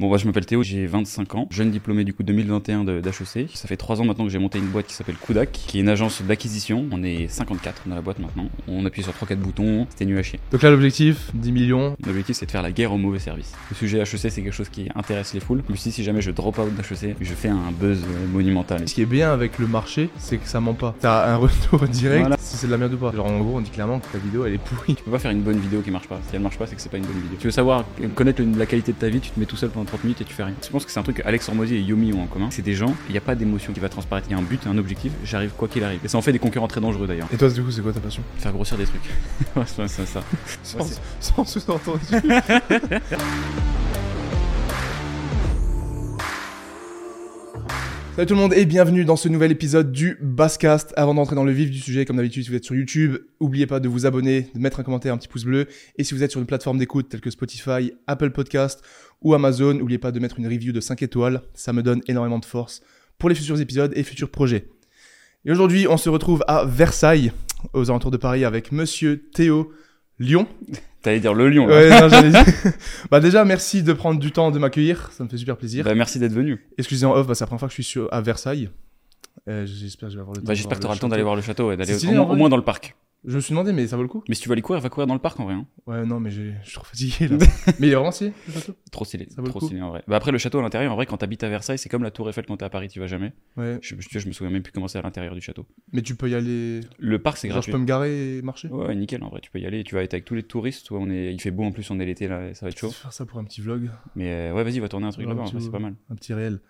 Bon, bah, je m'appelle Théo, j'ai 25 ans, jeune diplômé du coup 2021 d'HEC. Ça fait 3 ans maintenant que j'ai monté une boîte qui s'appelle Kudak, qui est une agence d'acquisition. On est 54 dans la boîte maintenant. On appuie sur 3-4 boutons, c'était nul à chier. Donc là, l'objectif, 10 millions. L'objectif, c'est de faire la guerre au mauvais service. Le sujet HEC, c'est quelque chose qui intéresse les foules. Suis dit, si jamais je drop out d'HEC, je fais un buzz euh, monumental. Ce qui est bien avec le marché, c'est que ça ment pas. T'as un retour direct Voilà. si c'est de la merde ou pas. Genre en gros, on dit clairement que ta vidéo elle est pourrie. Tu peux pas faire une bonne vidéo qui marche pas. Si elle marche pas, c'est que c'est pas une bonne vidéo. Tu veux savoir, connaître le- la qualité de ta vie, tu te mets tout seul pendant 30 minutes et tu fais rien. Je pense que c'est un truc que Alex Hormozy et Yomi ont en commun. C'est des gens, il n'y a pas d'émotion qui va transparaître. Il y a un but, un objectif, j'arrive quoi qu'il arrive. Et ça en fait des concurrents très dangereux d'ailleurs. Et toi, du coup, c'est quoi ta passion? Faire grossir des trucs. ouais, c'est c'est ça. Sans, sans sous-entendu. Salut tout le monde et bienvenue dans ce nouvel épisode du Basscast. Avant d'entrer dans le vif du sujet, comme d'habitude, si vous êtes sur YouTube, n'oubliez pas de vous abonner, de mettre un commentaire, un petit pouce bleu. Et si vous êtes sur une plateforme d'écoute telle que Spotify, Apple Podcast ou Amazon, n'oubliez pas de mettre une review de 5 étoiles. Ça me donne énormément de force pour les futurs épisodes et futurs projets. Et aujourd'hui, on se retrouve à Versailles, aux alentours de Paris, avec Monsieur Théo Lyon. T'allais dire le lion là. Ouais, non, j'allais dire. bah déjà, merci de prendre du temps de m'accueillir, ça me fait super plaisir. Bah, merci d'être venu. Excusez en off, bah, c'est la première fois que je suis sur, à Versailles. Euh, J'espère que je vais avoir le temps. Bah, de J'espère que voir t'auras le temps d'aller voir le château et d'aller C'est au, stylé, vrai. au moins dans le parc. Je me suis demandé, mais ça vaut le coup? Mais si tu vas aller courir, va courir dans le parc en vrai. hein. Ouais, non, mais je suis trop fatigué là. mais il est vraiment stylé, le château? Trop stylé. Ça vaut le trop coup. stylé en vrai. Bah, après, le château à l'intérieur, en vrai, quand t'habites à Versailles, c'est comme la Tour Eiffel quand t'es à Paris, tu vas jamais. Ouais, Je, je, je me souviens même plus comment c'est à l'intérieur du château. mais tu peux y aller. Le parc, c'est Genre, gratuit. je peux me garer et marcher? Ouais, nickel en vrai, tu peux y aller, tu vas être avec tous les touristes, toi, on est... il fait beau en plus, on est l'été là, ça va être chaud. faire ça pour un petit vlog, Mais euh, ouais, vas-y, va tourner un truc Ouais, là-bas, c'est pas mal. un petit réel.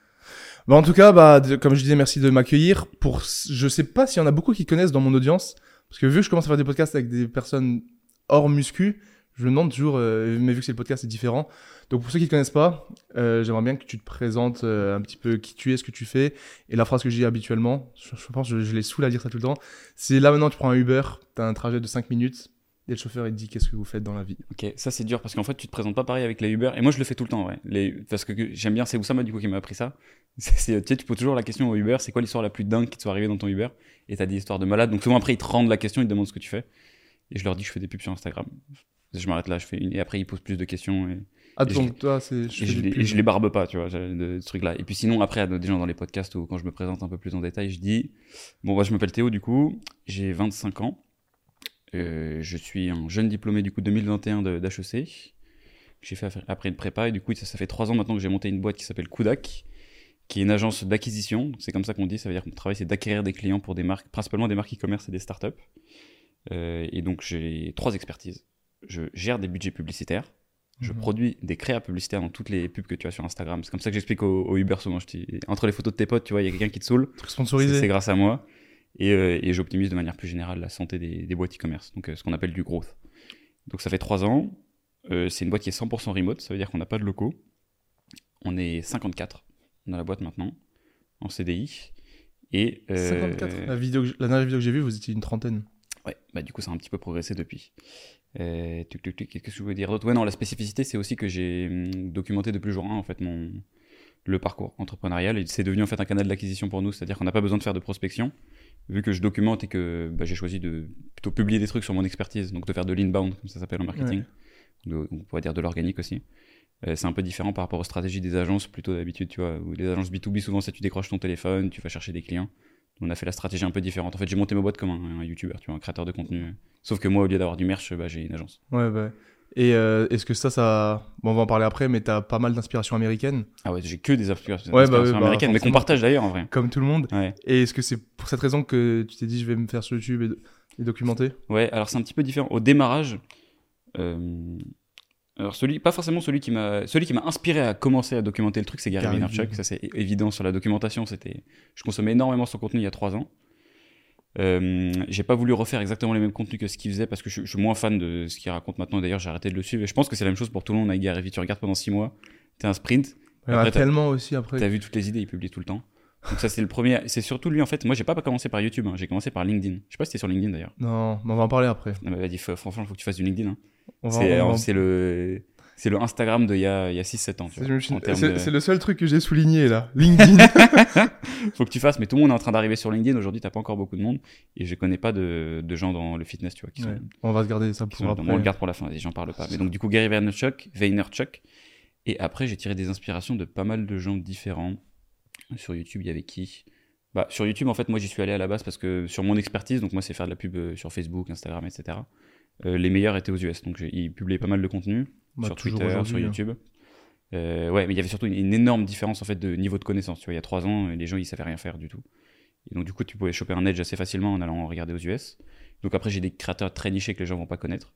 Bah, en tout cas, bah, comme je disais, merci de m'accueillir. Pour, je sais pas s'il y en a beaucoup qui connaissent dans mon audience, parce que vu que je commence à faire des podcasts avec des personnes hors muscu, je me demande toujours, euh, mais vu que c'est le podcast, c'est différent. Donc pour ceux qui ne connaissent pas, euh, j'aimerais bien que tu te présentes euh, un petit peu qui tu es, ce que tu fais, et la phrase que dis habituellement, je, pense que je, je les saoule à dire ça tout le temps, c'est là maintenant tu prends un Uber, tu as un trajet de 5 minutes, et le chauffeur il te dit qu'est-ce que vous faites dans la vie? Ok, ça c'est dur parce qu'en fait, tu te présentes pas pareil avec les Uber, et moi je le fais tout le temps. Parce que j'aime bien, c'est Oussama du coup qui m'a appris ça. C'est, tu sais, tu poses toujours la question au Uber, c'est quoi l'histoire la plus dingue qui te soit arrivée dans ton Uber? Et t'as des histoires de malades, donc souvent après ils te rendent la question, ils te demandent ce que tu fais. Et je leur dis je fais des pubs sur Instagram. Je m'arrête là, je fais une, et après ils posent plus de questions. Et... Ah, Et je donc toi, c'est. Je les, et je les barbe pas, tu vois, de, ce truc-là. Et puis sinon, après, des gens dans les podcasts ou quand je me présente un peu plus en détail, je dis Bon, bah, je m'appelle Théo, du coup, j'ai 25 ans. Euh, je suis un jeune diplômé, du coup, 2021 de- d'HEC. J'ai fait après une prépa, et du coup, ça, ça fait 3 ans maintenant que j'ai monté une boîte qui s'appelle Kudak, qui est une agence d'acquisition. C'est comme ça qu'on dit, ça veut dire que mon travail, c'est d'acquérir des clients pour des marques, principalement des marques e-commerce et des startups. Euh, et donc, j'ai trois expertises. Je gère des budgets publicitaires. Je Mhm. produis des créas publicitaires dans toutes les pubs que tu as sur Instagram. C'est comme ça que j'explique au, au Uber souvent. Je entre les photos de tes potes, tu vois, il y a quelqu'un qui te saoule. Sponsorisé. c'est grâce à moi. Et, euh, et j'optimise de manière plus générale la santé des, des boîtes e-commerce. Donc, euh, ce qu'on appelle du growth. Donc, ça fait trois ans. C'est une boîte qui est 100% remote. Ça veut dire qu'on n'a pas de locaux. On est 54 dans la boîte maintenant, en CDI. Et, euh, 54. La, vidéo que j- la dernière vidéo que j'ai vue, vous étiez une trentaine. Ouais, bah du coup, ça a un petit peu progressé depuis. Euh, Qu'est-ce que je voulais dire d'autre? Ouais, non, la spécificité, c'est aussi que j'ai hum, documenté depuis le jour 1, en fait, mon, le parcours entrepreneurial. Et c'est devenu, en fait, un canal d'acquisition pour nous. C'est-à-dire qu'on n'a pas besoin de faire de prospection, vu que je documente et que bah, j'ai choisi de plutôt publier des trucs sur mon expertise, donc de faire de l'inbound, comme ça s'appelle en marketing. De- on pourrait dire de l'organique aussi. Euh, c'est un peu différent par rapport aux stratégies des agences, plutôt d'habitude, tu vois, où les agences B2B, souvent, c'est tu décroches ton téléphone, tu vas chercher des clients. On a fait la stratégie un peu différente. En fait, j'ai monté ma boîte comme un, un YouTuber, tu vois, un créateur de contenu. Sauf que moi, au lieu d'avoir du merch, bah, j'ai une agence. Ouais, bah. Et euh, est-ce que ça, ça. Bon, on va en parler après, mais t'as pas mal d'inspiration américaine, Ah ouais, j'ai que des inspirations Ouais, bah inspirations bah, américaines, mais qu'on partage d'ailleurs en vrai. comme tout le monde. Ouais. Et est-ce que c'est pour cette raison que tu t'es dit, je vais me faire sur YouTube et, et documenter? Ouais, alors c'est un petit peu différent. Au démarrage, euh, alors celui, pas forcément celui qui m'a, celui qui m'a inspiré à commencer à documenter le truc, c'est Gary Vaynerchuk. Ça c'est évident sur la documentation. C'était, je consommais énormément son contenu il y a trois ans. Euh, j'ai pas voulu refaire exactement les mêmes contenus que ce qu'il faisait parce que je, je suis moins fan de ce qu'il raconte maintenant. D'ailleurs, j'ai arrêté de le suivre. Et je pense que c'est la même chose pour tout le monde avec Gary Vee. Tu regardes pendant six mois, t'es un sprint, Il y en a tellement aussi après. T'as vu toutes les idées, il publie tout le temps. Donc ça c'est le premier, c'est surtout lui en fait. Moi j'ai pas commencé par YouTube, hein. j'ai commencé par LinkedIn. Je sais pas si t'es sur LinkedIn d'ailleurs. Non, mais on va en parler après. Non mais vas-y, f- franchement faut que tu fasses du LinkedIn. hein. C'est le c'est le Instagram de il y a, y a 6-7 ans. C'est de- le seul truc que j'ai souligné là. LinkedIn. Faut que tu fasses, mais tout le monde est en train d'arriver sur LinkedIn. Aujourd'hui t'as pas encore beaucoup de monde et je connais pas de, de gens dans le fitness, tu vois, qui sont, Ouais. On va se garder ça pour après. on le garde pour la fin. Vas-y, j'en parle pas. Mais donc du coup Gary Vaynerchuk, Vaynerchuk Et après, j'ai tiré des inspirations de pas mal de gens différents. Sur YouTube, il y avait qui? Bah, Sur YouTube, en fait, moi, j'y suis allé à la base parce que sur mon expertise, donc moi, c'est faire de la pub euh, sur Facebook, Instagram, etc. euh, les meilleurs étaient aux US. Donc, ils publiaient pas mal de contenu Bah, sur Twitter, sur hein. YouTube. Euh, ouais, mais il y avait surtout une, une énorme différence en fait de niveau de connaissance. Tu vois, il y a trois ans, les gens ils savaient rien faire du tout. Et donc du coup, tu pouvais choper un edge assez facilement en allant regarder aux US. Donc après, j'ai des créateurs très nichés que les gens vont pas connaître,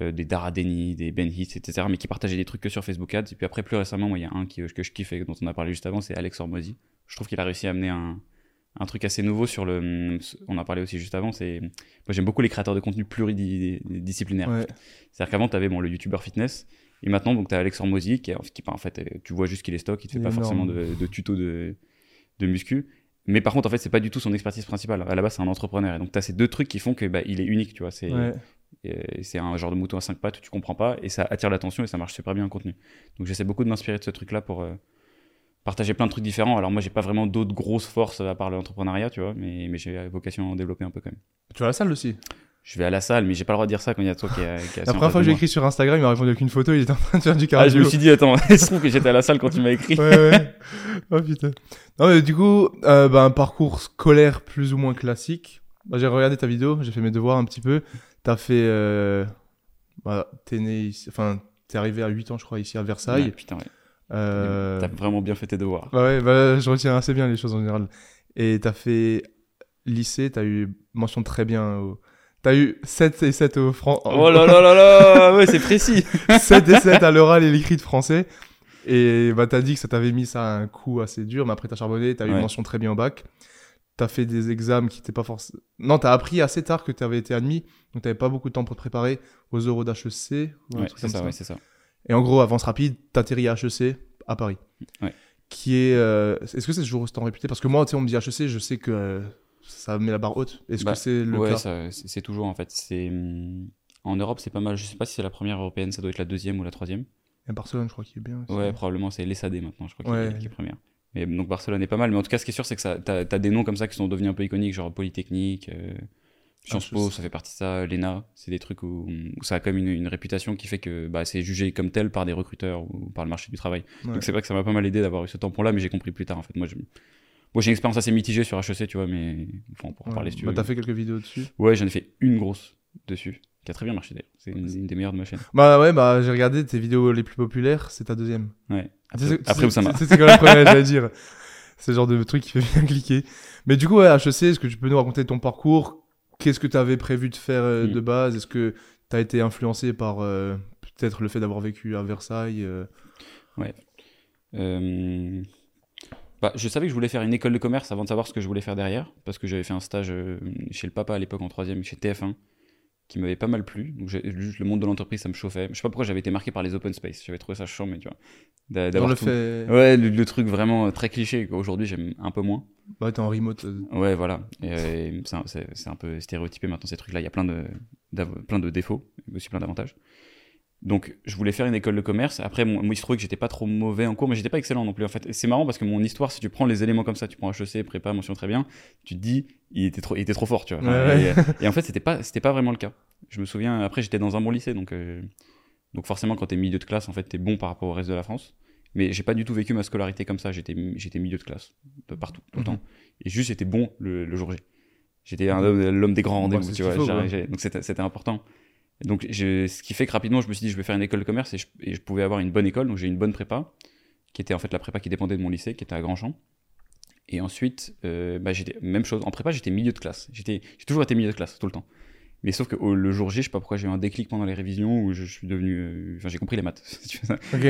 Euh, des Dara Deni, des Ben Heath, etc. Mais qui partageaient des trucs que sur Facebook Ads. Et puis après, plus récemment, moi, il y a un qui, que je kiffe et dont on a parlé juste avant, c'est Alex Hormozy. Je trouve qu'il a réussi à amener un, un truc assez nouveau sur le. On en parlait aussi juste avant. C'est moi, j'aime beaucoup les créateurs de contenu pluridisciplinaires. Ouais. C'est-à-dire qu'avant, tu avais bon, le YouTuber fitness, et maintenant, donc, tu as Alex Hormozy, qui, qui, en fait, euh, tu vois juste qu'il est stock, il te fait Il pas forcément de, de tuto de, de muscu. Mais par contre, en fait, c'est pas du tout son expertise principale. À la base, c'est un entrepreneur. Et donc, tu as ces deux trucs qui font que bah, il est unique, tu vois. C'est Ouais. C'est un genre de mouton à cinq pattes, tu comprends pas, et ça attire l'attention et ça marche super bien en contenu. Donc, j'essaie beaucoup de m'inspirer de ce truc-là pour euh, partager plein de trucs différents. Alors, moi, j'ai pas vraiment d'autres grosses forces à part l'entrepreneuriat, tu vois, mais, mais j'ai vocation à en développer un peu quand même. Tu vas à la salle aussi? Je vais à la salle, mais j'ai pas le droit de dire ça quand il y a toi qui est, qui assis La première fois que j'ai écrit sur Instagram, il m'a répondu avec une photo, il était en train de faire du Ah, cardio. je me suis dit, attends, il se trouve que j'étais à la salle quand tu m'as écrit. ouais, ouais. Oh putain. Non, mais du coup, euh, bah, un parcours scolaire plus ou moins classique. Bah, j'ai regardé ta vidéo, j'ai fait mes devoirs un petit peu. T'as fait. Euh... Bah, t'es né ici. Enfin, t'es arrivé à 8 ans, je crois, ici à Versailles. Ouais, putain, ouais. Euh... T'as vraiment bien fait tes devoirs. Bah ouais, bah, je retiens assez bien les choses en général. Et t'as fait lycée, t'as eu mention très bien. Au... T'as eu 7 et 7 au franc. Oh là là là là Ouais, c'est précis 7 et 7 à l'oral et l'écrit de français. Et bah, t'as dit que ça t'avait mis ça à un coup assez dur, mais après t'as charbonné, t'as eu Ouais. mention très bien au bac. T'as fait des examens qui étaient pas forcément. Non, t'as appris assez tard que t'avais été admis, donc t'avais pas beaucoup de temps pour te préparer aux euros d'HEC. ou Ouais, c'est ça, ouais, c'est ça. Et en gros, avance rapide, t'atterris à HEC à Paris. Ouais. Qui est. euh, Est-ce que c'est toujours autant réputé? Parce que moi, tu sais, on me dit HEC, je sais que euh, ça met la barre haute. Est-ce Bah, que c'est le ouais, cas? c'est toujours en fait. C'est hum, en Europe, c'est pas mal. Je sais pas si c'est la première européenne, ça doit être la deuxième ou la troisième. Et Barcelone, je crois qu'il est bien. aussi. Ouais, probablement c'est l'ESAD maintenant, je crois, qui, est, qui est première. Donc Barcelone est pas mal. Mais en tout cas, ce qui est sûr, c'est que t'as, t'as des noms comme ça qui sont devenus un peu iconiques, genre Polytechnique, euh, Sciences Ah, je Po, ça fait partie de ça, l'ENA. C'est des trucs où, où ça a comme une, une réputation qui fait que bah, c'est jugé comme tel par des recruteurs ou par le marché du travail. Ouais. Donc c'est vrai que ça m'a pas mal aidé d'avoir eu ce tampon-là, mais j'ai compris plus tard en fait. Moi, je- j'ai une expérience assez mitigée sur HEC, tu vois, mais enfin, on pourra en Ouais. parler si tu Bah, veux. T'as fait quelques vidéos dessus? Ouais, j'en ai fait une grosse dessus, qui a très bien marché d'ailleurs. C'est une, une des meilleures de ma chaîne. Bah ouais, bah j'ai regardé tes vidéos les plus populaires, c'est ta deuxième. Ouais. Après, après Oussama. C'est quoi la première, j'allais dire. C'est le genre de truc qui fait bien cliquer. Mais du coup, ouais, HEC, est-ce que tu peux nous raconter ton parcours? Qu'est-ce que tu avais prévu de faire euh, de base? Est-ce que tu as été influencé par euh, peut-être le fait d'avoir vécu à Versailles euh, Euh, Bah, je savais que je voulais faire une école de commerce avant de savoir ce que je voulais faire derrière, parce que j'avais fait un stage chez le papa à l'époque en troisième, chez TF1, qui m'avait pas mal plu. Donc juste le monde de l'entreprise, ça me chauffait. Je sais pas pourquoi j'avais été marqué par les open space. J'avais trouvé ça chiant, mais tu vois. d'avoir le tout- fait. Ouais, le, le truc vraiment très cliché qu'aujourd'hui j'aime un peu moins. Bah, t'es en remote. euh, Ouais, voilà. Et, euh, c'est un- peu stéréotypé maintenant ces trucs-là. Il y a plein de, plein de défauts, mais aussi plein d'avantages. Donc, je voulais faire une école de commerce. Après, mon- moi, il se trouvait que j'étais pas trop mauvais en cours, mais j'étais pas excellent non plus. En fait, c'est marrant parce que mon histoire, si tu prends les éléments comme ça, tu prends HEC, prépa, mention très bien, tu te dis, il était trop, il était trop fort, tu vois. Ouais, Et, et en fait, c'était pas, c'était pas vraiment le cas. Je me souviens, après, j'étais dans un bon lycée, donc, euh, donc forcément, quand t'es milieu de classe, en fait, t'es bon par rapport au reste de la France. Mais j'ai pas du tout vécu ma scolarité comme ça. J'étais, j'étais milieu de classe, de partout, tout le Mhm. temps. Et juste, j'étais bon le, le jour J. J'étais un homme- l'homme des grands rendez-vous, tu vois. faut, Donc c'était important. Donc, je- ce qui fait que rapidement, je me suis dit, je vais faire une école de commerce et je, et je pouvais avoir une bonne école. Donc, j'ai une bonne prépa, qui était en fait la prépa qui dépendait de mon lycée, qui était à Grandchamp. Et ensuite, euh, bah, j'étais même chose. En prépa, j'étais milieu de classe. J'étais, j'ai toujours été milieu de classe tout le temps. Mais sauf que le jour J, je sais pas pourquoi j'ai eu un déclic pendant les révisions où je, je suis devenu, euh, enfin, j'ai compris les maths.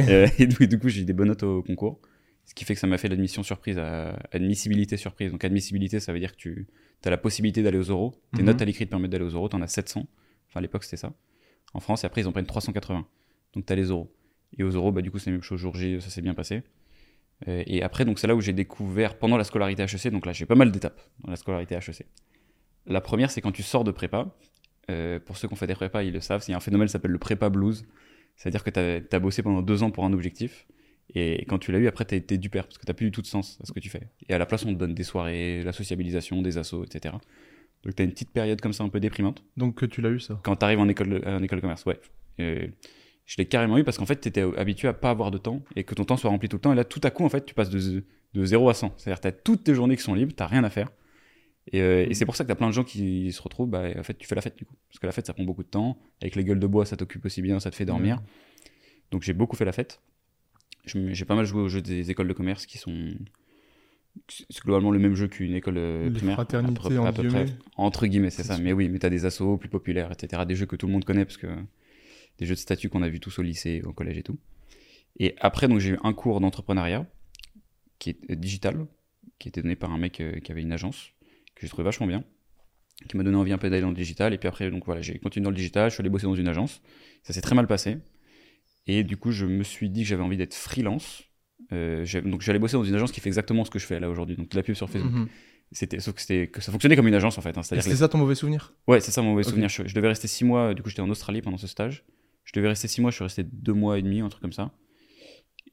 Euh, et du, du coup, j'ai eu des bonnes notes au concours. Ce qui fait que ça m'a fait l'admission surprise à admissibilité surprise. Donc, admissibilité, ça veut dire que tu as la possibilité d'aller aux oraux. Tes Mhm. notes à l'écrit te permettent d'aller aux oraux. Tu en as 700. Enfin, à l'époque, c'était ça. En France, et après, ils en prennent 380. Donc, tu as les oraux. Et aux oraux, bah, du coup, c'est la même chose. Jour J, ça s'est bien passé. Euh, et après, donc, c'est là où j'ai découvert, pendant la scolarité HEC, donc là, j'ai pas mal d'étapes dans la scolarité HEC. La première, c'est quand tu sors de prépa. Euh, pour ceux qui ont fait des prépas, ils le savent. Il y a un phénomène qui s'appelle le prépa blues. C'est-à-dire que tu as, bossé pendant deux ans pour un objectif. Et quand tu l'as eu, après, t'es t'es du père, parce que t'as plus du tout de sens à ce que tu fais. Et à la place, on te donne des soirées, la sociabilisation, des assos, etc. Donc t'as une petite période comme ça un peu déprimante Donc, que tu l'as eu, ça quand t'arrives en école, de- en école de commerce, ouais. Euh, Je l'ai carrément eu parce qu'en fait, tu étais habitué à pas avoir de temps et que ton temps soit rempli tout le temps. Et là, tout à coup, en fait, tu passes de, de 0 à 100. C'est-à-dire, tu as toutes tes journées qui sont libres, tu rien à faire. Et, euh, et c'est pour ça que tu as plein de gens qui se retrouvent, bah, en fait, tu fais la fête du coup. Parce que la fête, ça prend beaucoup de temps. Avec les gueules de bois, ça t'occupe aussi bien, ça te fait dormir. Donc j'ai beaucoup fait la fête. J'ai pas mal joué aux jeux des écoles de commerce qui sont. C'est globalement le même jeu qu'une école euh, primaire. fraternités, à peu, à entre près. guillemets. Entre guillemets, c'est ça. sûr. Mais oui, mais t'as des assos plus populaires, etc. Des jeux que tout le monde connaît parce que des jeux de statut qu'on a vu tous au lycée, au collège et tout. Et après, donc j'ai eu un cours d'entrepreneuriat qui est euh, digital, qui était donné par un mec euh, qui avait une agence que j'ai trouvé vachement bien, qui m'a donné envie un peu d'aller dans le digital. Et puis après, donc voilà, j'ai continué dans le digital, je suis allé bosser dans une agence. Ça s'est très mal passé. Et du coup, je me suis dit que j'avais envie d'être freelance. Euh, donc j'allais bosser dans une agence qui fait exactement ce que je fais là aujourd'hui, donc de la pub sur Facebook. Mhm. C'était, sauf que, c'était, que ça fonctionnait comme une agence en fait. hein. C'était ça ton mauvais souvenir? Ouais, c'est ça mon mauvais souvenir. Je, je devais rester six mois, du coup j'étais en Australie pendant ce stage. Je devais rester six mois, je suis resté deux mois et demi, un truc comme ça.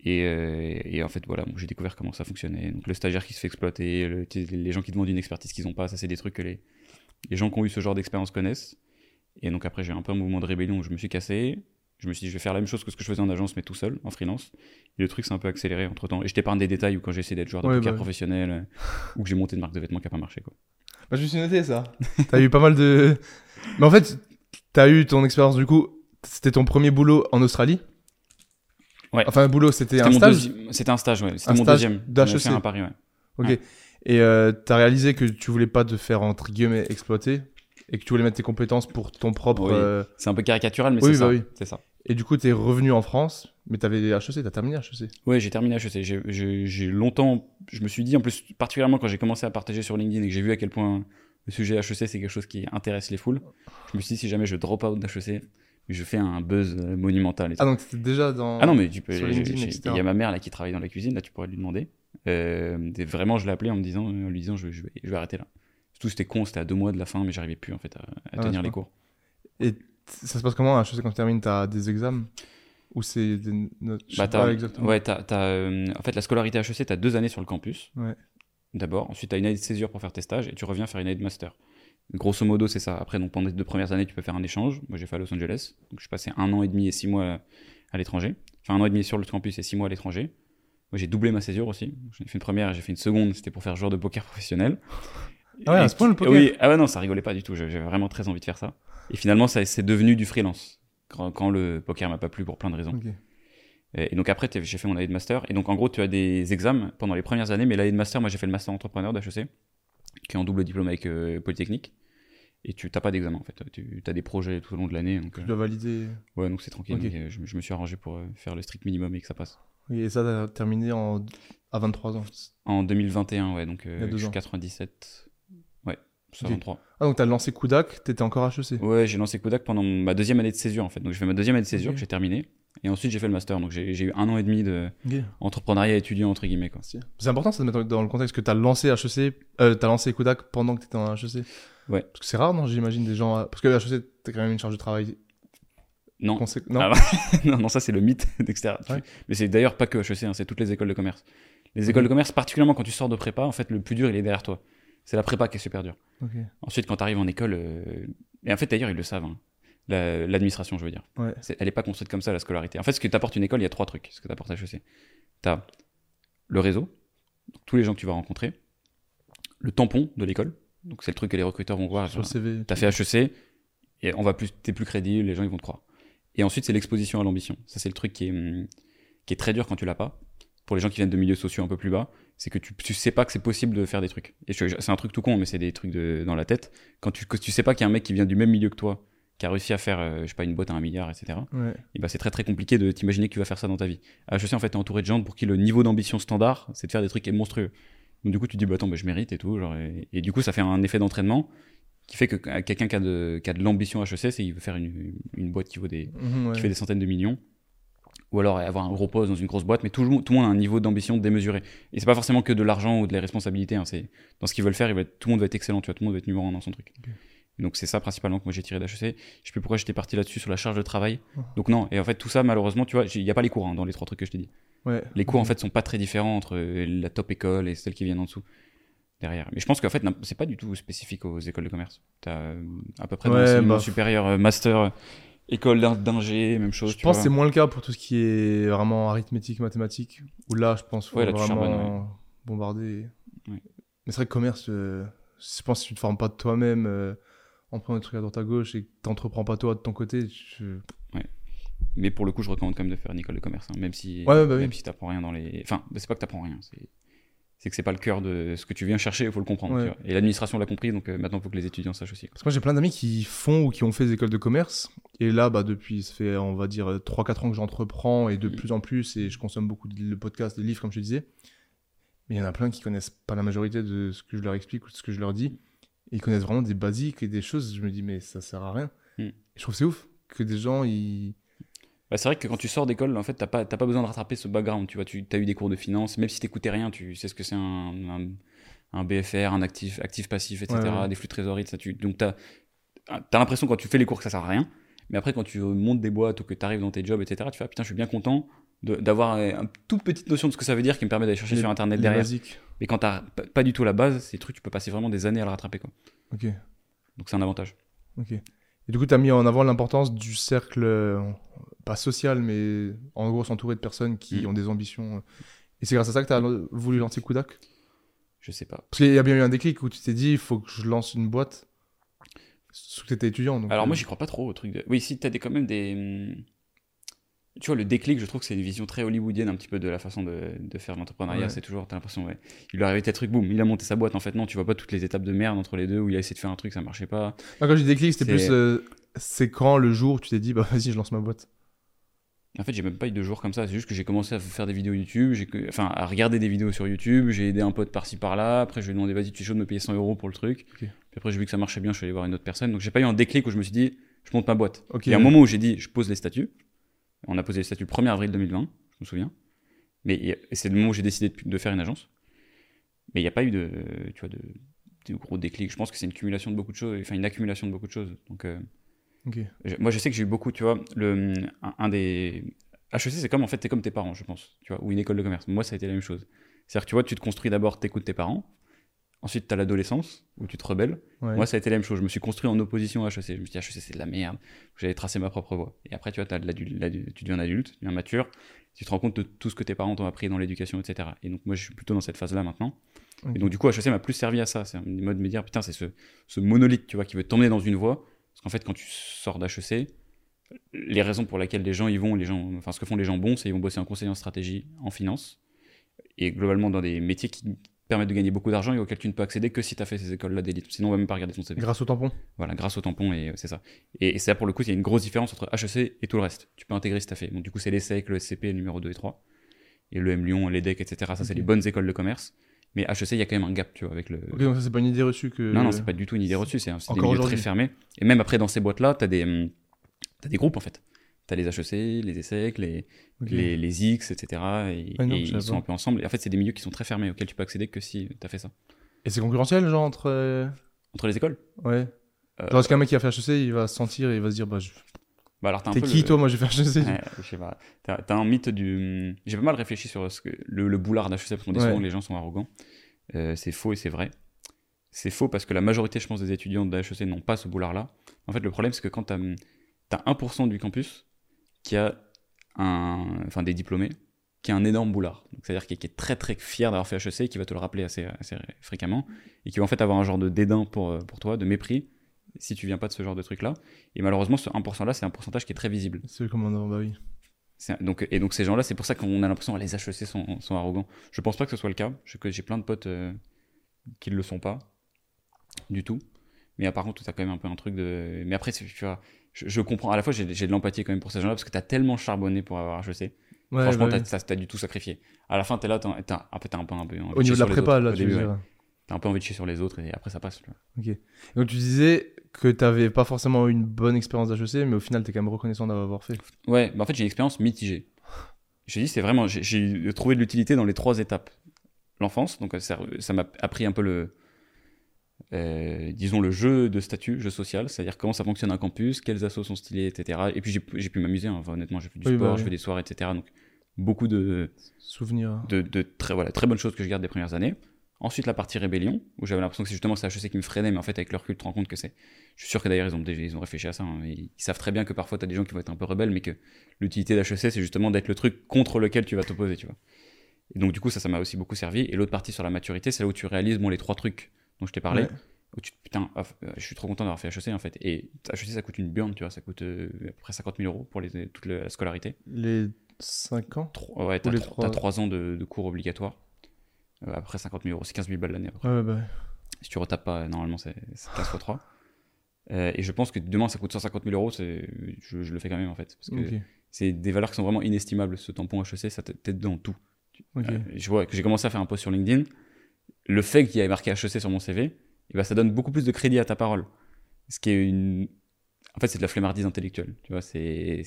Et, euh, et en fait, voilà, j'ai découvert comment ça fonctionnait. Donc le stagiaire qui se fait exploiter, le- les gens qui demandent une expertise qu'ils n'ont pas, ça c'est des trucs que les, les gens qui ont eu ce genre d'expérience connaissent. Et donc après, j'ai un peu un mouvement de rébellion où je me suis cassé. Je me suis dit, je vais faire la même chose que ce que je faisais en agence, mais tout seul, en freelance. Et le truc s'est un peu accéléré entre temps. Et je t'épargne des détails où quand j'ai essayé d'être joueur de Ouais, poker bah. professionnel, euh, ou que j'ai monté une marque de vêtements qui n'a pas marché. Quoi. Bah, je me suis noté ça. T'as eu pas mal de. Mais en fait, t'as eu ton expérience du coup. C'était ton premier boulot en Australie? Ouais. Enfin, un boulot, c'était un mon stage? deuxi- C'était un stage, ouais. C'était Un mon stage deuxième. d'HEC. Un à Paris, ouais. Ok. Ouais. Et euh, t'as réalisé que tu voulais pas te faire entre guillemets exploiter? Et que tu voulais mettre tes compétences pour ton propre. Oui. euh, C'est un peu caricatural, mais Oui, c'est bah ça. oui. C'est ça. Et du coup, t'es revenu en France, mais t'avais HEC, t'as terminé HEC. Ouais, j'ai terminé HEC. J'ai- longtemps, je me suis dit, en plus, particulièrement quand j'ai commencé à partager sur LinkedIn et que j'ai vu à quel point le sujet HEC, c'est quelque chose qui intéresse les foules, je me suis dit, si jamais je drop out d'HEC, je fais un buzz monumental. et. Ah, donc t'étais déjà dans. Ah non, mais tu peux. Il y a ma mère là qui travaille dans la cuisine, là tu pourrais lui demander. Euh, vraiment, je l'ai appelé en me disant, en lui disant, je, je vais, je vais arrêter là. Surtout, c'était con, c'était à deux mois de la fin, mais j'arrivais plus en fait à, à Ah, tenir les cours. Et t- ça se passe comment à HEC quand tu termines T'as des examens? Ou c'est des notes Je sais Bah, pas t'as- exactement. ouais, t'as- t'as, euh, en fait, la scolarité HEC, tu as deux années sur le campus. Ouais. D'abord. Ensuite, tu as une année de césure pour faire tes stages et tu reviens faire une année de master. Grosso modo, c'est ça. Après, donc, pendant les deux premières années, tu peux faire un échange. Moi, j'ai fait à Los Angeles. Donc, je suis passé un an et demi et six mois à l'étranger. Enfin, un an et demi sur le campus et six mois à l'étranger. Moi, j'ai doublé ma césure aussi. J'en ai fait une première et j'ai fait une seconde. C'était pour faire joueur de poker professionnel. Ah ouais, à ce point, le poker Oui, ah ouais, non, ça rigolait pas du tout. J'avais vraiment très envie de faire ça. Et finalement, ça c'est devenu du freelance. Quand, quand le poker m'a pas plu pour plein de raisons. Et et donc après, j'ai fait mon année de master. Et donc en gros, tu as des examens pendant les premières années. Mais l'année de master, moi j'ai fait le master entrepreneur d'HEC, qui est en double diplôme avec euh, Polytechnique. Et tu n'as pas d'examen en fait. Tu as des projets tout au long de l'année. Tu euh, dois valider. ouais, donc c'est tranquille. Donc, euh, je, je me suis arrangé pour euh, faire le strict minimum et que ça passe. Oui, et ça, t'as terminé en... à 23 ans. En 2021, ouais, donc Il y a deux je suis ans. 97. Ouais, c'est Ok. 23. Ah, donc t'as lancé Kudak, t'étais encore HEC. Ouais, j'ai lancé Kodak pendant ma deuxième année de césure en fait. Donc j'ai fait ma deuxième année de césure que j'ai terminée. Et ensuite j'ai fait le master. Donc j'ai eu un an et demi de entrepreneuriat étudiant entre guillemets. C'est important ça de mettre dans le contexte que t'as lancé HEC, euh, t'as lancé Kudak pendant que t'étais en HEC. Ouais. Parce que c'est rare, non J'imagine des gens. Parce que HEC, t'as quand même une charge de travail. Non, consé- Non Ah non, non, ça c'est le mythe d'extérieur. Ouais. Mais c'est d'ailleurs pas que HEC, hein, c'est toutes les écoles de commerce. Les écoles de commerce, particulièrement quand tu sors de prépa, en fait, le plus dur, il est derrière toi. C'est la prépa qui est super dure. Ensuite, quand tu arrives en école, euh, et en fait, d'ailleurs, ils le savent, hein. La- l'administration, je veux dire. Ouais. Elle n'est pas construite comme ça, la scolarité. En fait, ce que t'apporte une école, il y a trois trucs. Ce que t'apporte HEC. T'as le réseau, tous les gens que tu vas rencontrer, le tampon de l'école, donc c'est le truc que les recruteurs vont voir. T'as fait HEC, et on va plus, t'es plus crédible, les gens ils vont te croire. Et ensuite, c'est l'exposition à l'ambition. Ça, c'est le truc qui est, hum, qui est très dur quand tu l'as pas. Pour les gens qui viennent de milieux sociaux un peu plus bas, c'est que tu, tu sais pas que c'est possible de faire des trucs. Et c'est un truc tout con, mais c'est des trucs de, dans la tête. Quand tu, que tu sais pas qu'il y a un mec qui vient du même milieu que toi, qui a réussi à faire, euh, je sais pas, une boîte à un milliard, etc. Ouais. Et ben c'est très très compliqué de t'imaginer que tu vas faire ça dans ta vie. À HEC, en fait, t'es entouré de gens pour qui le niveau d'ambition standard, c'est de faire des trucs monstrueux. Donc du coup, tu te dis, bah attends, bah, je mérite et tout. Genre, et, et du coup, ça fait un effet d'entraînement qui fait que euh, quelqu'un qui a de, qui a de l'ambition HEC, c'est qu'il veut faire une, une boîte qui vaut des, ouais. qui fait des centaines de millions. Ou alors avoir un gros poste dans une grosse boîte, mais tout, tout le monde a un niveau d'ambition démesuré. Et c'est pas forcément que de l'argent ou de la responsabilité. hein, c'est dans ce qu'ils veulent faire, être- tout le monde va être excellent, tu vois, tout le monde va être numéro un dans son truc. Donc c'est ça principalement que moi j'ai tiré d'HEC. Je sais plus pourquoi j'étais parti là-dessus sur la charge de travail. Oh. Donc non, et en fait tout ça malheureusement, tu vois, il n'y a pas les cours hein, dans les trois trucs que je t'ai dit. Ouais. Les cours en fait sont pas très différents entre euh, la top école et celles qui viennent en dessous. Derrière. Mais je pense qu'en fait, c'est pas du tout spécifique aux écoles de commerce. T'as euh, à peu près Ouais, bah. supérieur, euh, master, École d'in- d'ingé, même chose. Je tu pense que c'est moins le cas pour tout ce qui est vraiment arithmétique, mathématique. Où là, je pense faut Ouais, là, vraiment bombarder. Ouais. Mais c'est vrai que commerce, euh, je pense que si tu te formes pas de toi-même euh, en prenant des trucs à droite à gauche et que t'entreprends pas toi de ton côté, tu... Mais pour le coup, je recommande quand même de faire une école de commerce, hein, même si, bah oui. même si t'apprends rien dans les. Enfin, bah, c'est pas que t'apprends rien, c'est c'est que c'est pas le cœur de ce que tu viens chercher, il faut le comprendre. Ouais. tu vois. Et l'administration l'a compris, donc euh, maintenant il faut que les étudiants sachent aussi. quoi. Parce que moi, j'ai plein d'amis qui font ou qui ont fait des écoles de commerce. Et là, bah, depuis, ça fait, on va dire, 3-4 ans que j'entreprends et de plus en plus, et je consomme beaucoup de le podcast, des livres, comme je te disais. Mais il y en a plein qui connaissent pas la majorité de ce que je leur explique ou de ce que je leur dis. Et ils connaissent vraiment des basiques et des choses. Je me dis, mais ça sert à rien. Et je trouve que c'est ouf que des gens, ils. Bah, c'est vrai que quand tu sors d'école, en fait, t'as pas, t'as pas besoin de rattraper ce background. Tu vois, tu as eu des cours de finance, même si t'écoutais rien, tu sais ce que c'est un, un, un BFR, un actif, actif passif, etc., Ouais, ouais. des flux de trésorerie. Ça, tu, donc t'as as, l'impression quand tu fais les cours que ça sert à rien. Mais après, quand tu montes des boîtes ou que tu arrives dans tes jobs, etc., tu fais ah, putain, je suis bien content d'avoir une toute petite notion de ce que ça veut dire qui me permet d'aller chercher les- sur internet derrière. basiques. Mais quand t'as pas, pas du tout la base, ces trucs, tu peux passer vraiment des années à le rattraper. Quoi. Ok. Donc c'est un avantage. Ok. Et du coup, tu as mis en avant l'importance du cercle, euh, pas social, mais en gros, s'entourer de personnes qui Mm. ont des ambitions. Et c'est grâce à ça que tu as voulu lancer Kudak? Je sais pas. Parce qu'il y a bien eu un déclic où tu t'es dit, il faut que je lance une boîte. Sauf que tu étais étudiant. Donc, Alors euh, moi, j'y crois pas trop au truc de. Oui, si t'as des, quand même des. Tu vois, le déclic, je trouve que c'est une vision très hollywoodienne un petit peu de la façon de, de faire l'entrepreneuriat. Ouais. C'est toujours, t'as l'impression, ouais. Il lui arrivé tel truc, boum, il a monté sa boîte. En fait, non, tu vois pas toutes les étapes de merde entre les deux où il a essayé de faire un truc, ça marchait pas. non, quand j'ai dit déclic, c'était plus. euh, c'est quand le jour où tu t'es dit, bah vas-y, je lance ma boîte. En fait, j'ai même pas eu de jours comme ça. C'est juste que j'ai commencé à faire des vidéos YouTube, j'ai que- enfin à regarder des vidéos sur YouTube. J'ai aidé un pote par-ci par-là. Après, je lui ai demandé, vas-y, tu es chaud de me payer 100 euros pour le truc. Puis après, j'ai vu que ça marchait bien. Je suis allé voir une autre personne. Donc, j'ai pas eu un déclic où je me suis dit, je monte ma boîte. Il y a un moment où j'ai dit, je pose les statuts. On a posé les statuts le 1er avril 2020, je me souviens. Mais c'est le moment où j'ai décidé de, de faire une agence. Mais il n'y a pas eu de, tu vois, de, de gros déclic. Je pense que c'est une cumulation de beaucoup de choses, enfin une accumulation de beaucoup de choses. Donc, euh, je- moi, je sais que j'ai eu beaucoup, tu vois, le, un, un des. HEC, c'est comme en fait, t'es comme tes parents, je pense, tu vois, ou une école de commerce. Moi, ça a été la même chose. C'est-à-dire que tu vois, tu te construis d'abord, t'écoutes tes parents. Ensuite, t'as l'adolescence, où tu te rebelles. Ouais. Moi, ça a été la même chose. Je me suis construit en opposition à HEC. Je me suis dit, HEC, c'est de la merde. J'avais tracé ma propre voie. Et après, tu vois, t'as de tu deviens adulte, tu deviens mature. Tu te rends compte de tout ce que tes parents t'ont appris dans l'éducation, etc. Et donc, moi, je suis plutôt dans cette phase-là maintenant. Et donc, du coup, HEC m'a plus servi à ça. C'est un mode de me dire, putain, c'est ce, ce monolithe, tu vois, qui veut t'emmener dans une voie. Parce qu'en fait, quand tu sors d'HEC, les raisons pour lesquelles les gens y vont, les gens, enfin, ce que font les gens bons, c'est qu'ils vont bosser en conseiller en stratégie, en finance. Et globalement, dans des métiers qui permettent de gagner beaucoup d'argent et auxquels tu ne peux accéder que si tu as fait ces écoles-là d'élite. Sinon, on va même pas regarder ton CV. Grâce au tampon. Voilà, grâce au tampon, et c'est ça. Et, et c'est là, pour le coup, il y a une grosse différence entre HEC et tout le reste. Tu peux intégrer si tu as fait. Donc, du coup, c'est l'ESSEC, le SCP, le numéro 2 et 3. Et le M Lyon, l'EDEC, etc. Ça, c'est les bonnes écoles de commerce. Mais HEC, il y a quand même un gap, tu vois, avec le. Ok, donc ça, c'est pas une idée reçue que. Non, non, c'est pas du tout une idée reçue, c'est un- des milieux très fermés. Et même après, dans ces boîtes-là, t'as des, hum, t'as des groupes, en fait. T'as les HEC, les ESSEC, les, les, les X, etc. Et, Ouais, non, et je savais ils sont pas. un peu ensemble. Et en fait, c'est des milieux qui sont très fermés, auxquels tu peux accéder que si t'as fait ça. Et c'est concurrentiel, genre, entre. euh, Entre les écoles? Ouais. Euh, Genre, est-ce qu'un mec qui a fait HEC, il va se sentir et il va se dire, bah, je- bah alors, t'as un t'es qui le- toi? Moi, j'ai fait HEC. Ouais, je sais pas. T'as t'as un mythe du. J'ai pas mal réfléchi sur ce que... le, le boulard d'HEC, parce qu'on dit Ouais. souvent que les gens sont arrogants. Euh, c'est faux et c'est vrai. C'est faux parce que la majorité, je pense, des étudiants de HEC n'ont pas ce boulard-là. En fait, le problème, c'est que quand t'as as 1% du campus qui a un. Enfin, des diplômés, qui a un énorme boulard. C'est-à-dire qui, est- qui est très très fier d'avoir fait HEC, qui va te le rappeler assez, assez fréquemment, et qui va en fait avoir un genre de dédain pour, euh, pour toi, de mépris, si tu viens pas de ce genre de truc-là. Et malheureusement, ce 1%-là, c'est un pourcentage qui est très visible. C'est le commandant, bah oui. Donc, et donc ces gens-là, c'est pour ça qu'on a l'impression que les HEC sont, sont arrogants. Je pense pas que ce soit le cas. J'ai plein de potes euh, qui ne le sont pas du tout. Mais ah, par contre, tu as quand même un peu un truc de. Mais après, tu vois, je, je comprends. À la fois, j'ai j'ai de l'empathie quand même pour ces gens-là parce que tu as tellement charbonné pour avoir HEC. Ouais, Franchement, bah t'as as, du tout sacrifié. À la fin, tu es là, t'as t'as- un peu, t'as un peu, un peu envie Au niveau de la prépa, autres. là, tu ouais. T'as un peu envie de chier sur les autres et après, ça passe. Ok. Donc tu disais que t'avais pas forcément eu une bonne expérience d'HEC, mais au final t'es quand même reconnaissant d'avoir fait. Ouais, bah en fait, j'ai une expérience mitigée. Je dis, c'est vraiment, j'ai- j'ai trouvé de l'utilité dans les trois étapes. L'enfance, donc ça m'a appris un peu le, euh, disons, le jeu de statut, jeu social, c'est-à-dire comment ça fonctionne un campus, quels assos sont stylés, etc. Et puis j'ai pu m'amuser, hein. Enfin, honnêtement, j'ai fait du Oui, sport, bah je fais des soirées, etc. Donc beaucoup de, Souvenir. de, de très, voilà, très bonnes choses que je garde des premières années. Ensuite, la partie rébellion, où j'avais l'impression que c'est justement c'est HEC qui me freinait, mais en fait, avec leur recul, tu te rends compte que c'est. Je suis sûr que d'ailleurs, ils ont, déjà, ils ont réfléchi à ça. hein. Ils, ils savent très bien que parfois, tu as des gens qui vont être un peu rebelles, mais que l'utilité d'HEC, c'est justement d'être le truc contre lequel tu vas t'opposer, tu vois. Et donc, du coup, ça, ça m'a aussi beaucoup servi. Et l'autre partie sur la maturité, c'est là où tu réalises bon, les trois trucs dont je t'ai parlé. Ouais. Où tu, putain, ah, euh, je suis trop content d'avoir fait HEC en fait. Et HEC, ça coûte une burne, tu vois, ça coûte euh, à peu près 50 000 euros pour les, toute la scolarité. Les 5 ans ouais, t'as les trois, trois- t'as trois ans de, de cours obligatoires. Euh, après 50 000 euros, c'est 15 000 balles l'année. Ouais, bah. Si tu retapes pas, normalement, c'est c'est 15 x 3. Euh, et je pense que demain, ça coûte 150 000 euros, je, je le fais quand même en fait. Parce que Ok. c'est des valeurs qui sont vraiment inestimables. Ce tampon HEC, ça t'aide dans tout. Ok. Euh, je vois que j'ai commencé à faire un post sur LinkedIn. Le fait qu'il y ait marqué HEC sur mon CV, eh ben, ça donne beaucoup plus de crédit à ta parole. Ce qui est une. En fait, c'est de la flemmardise intellectuelle. Tu vois, c'est.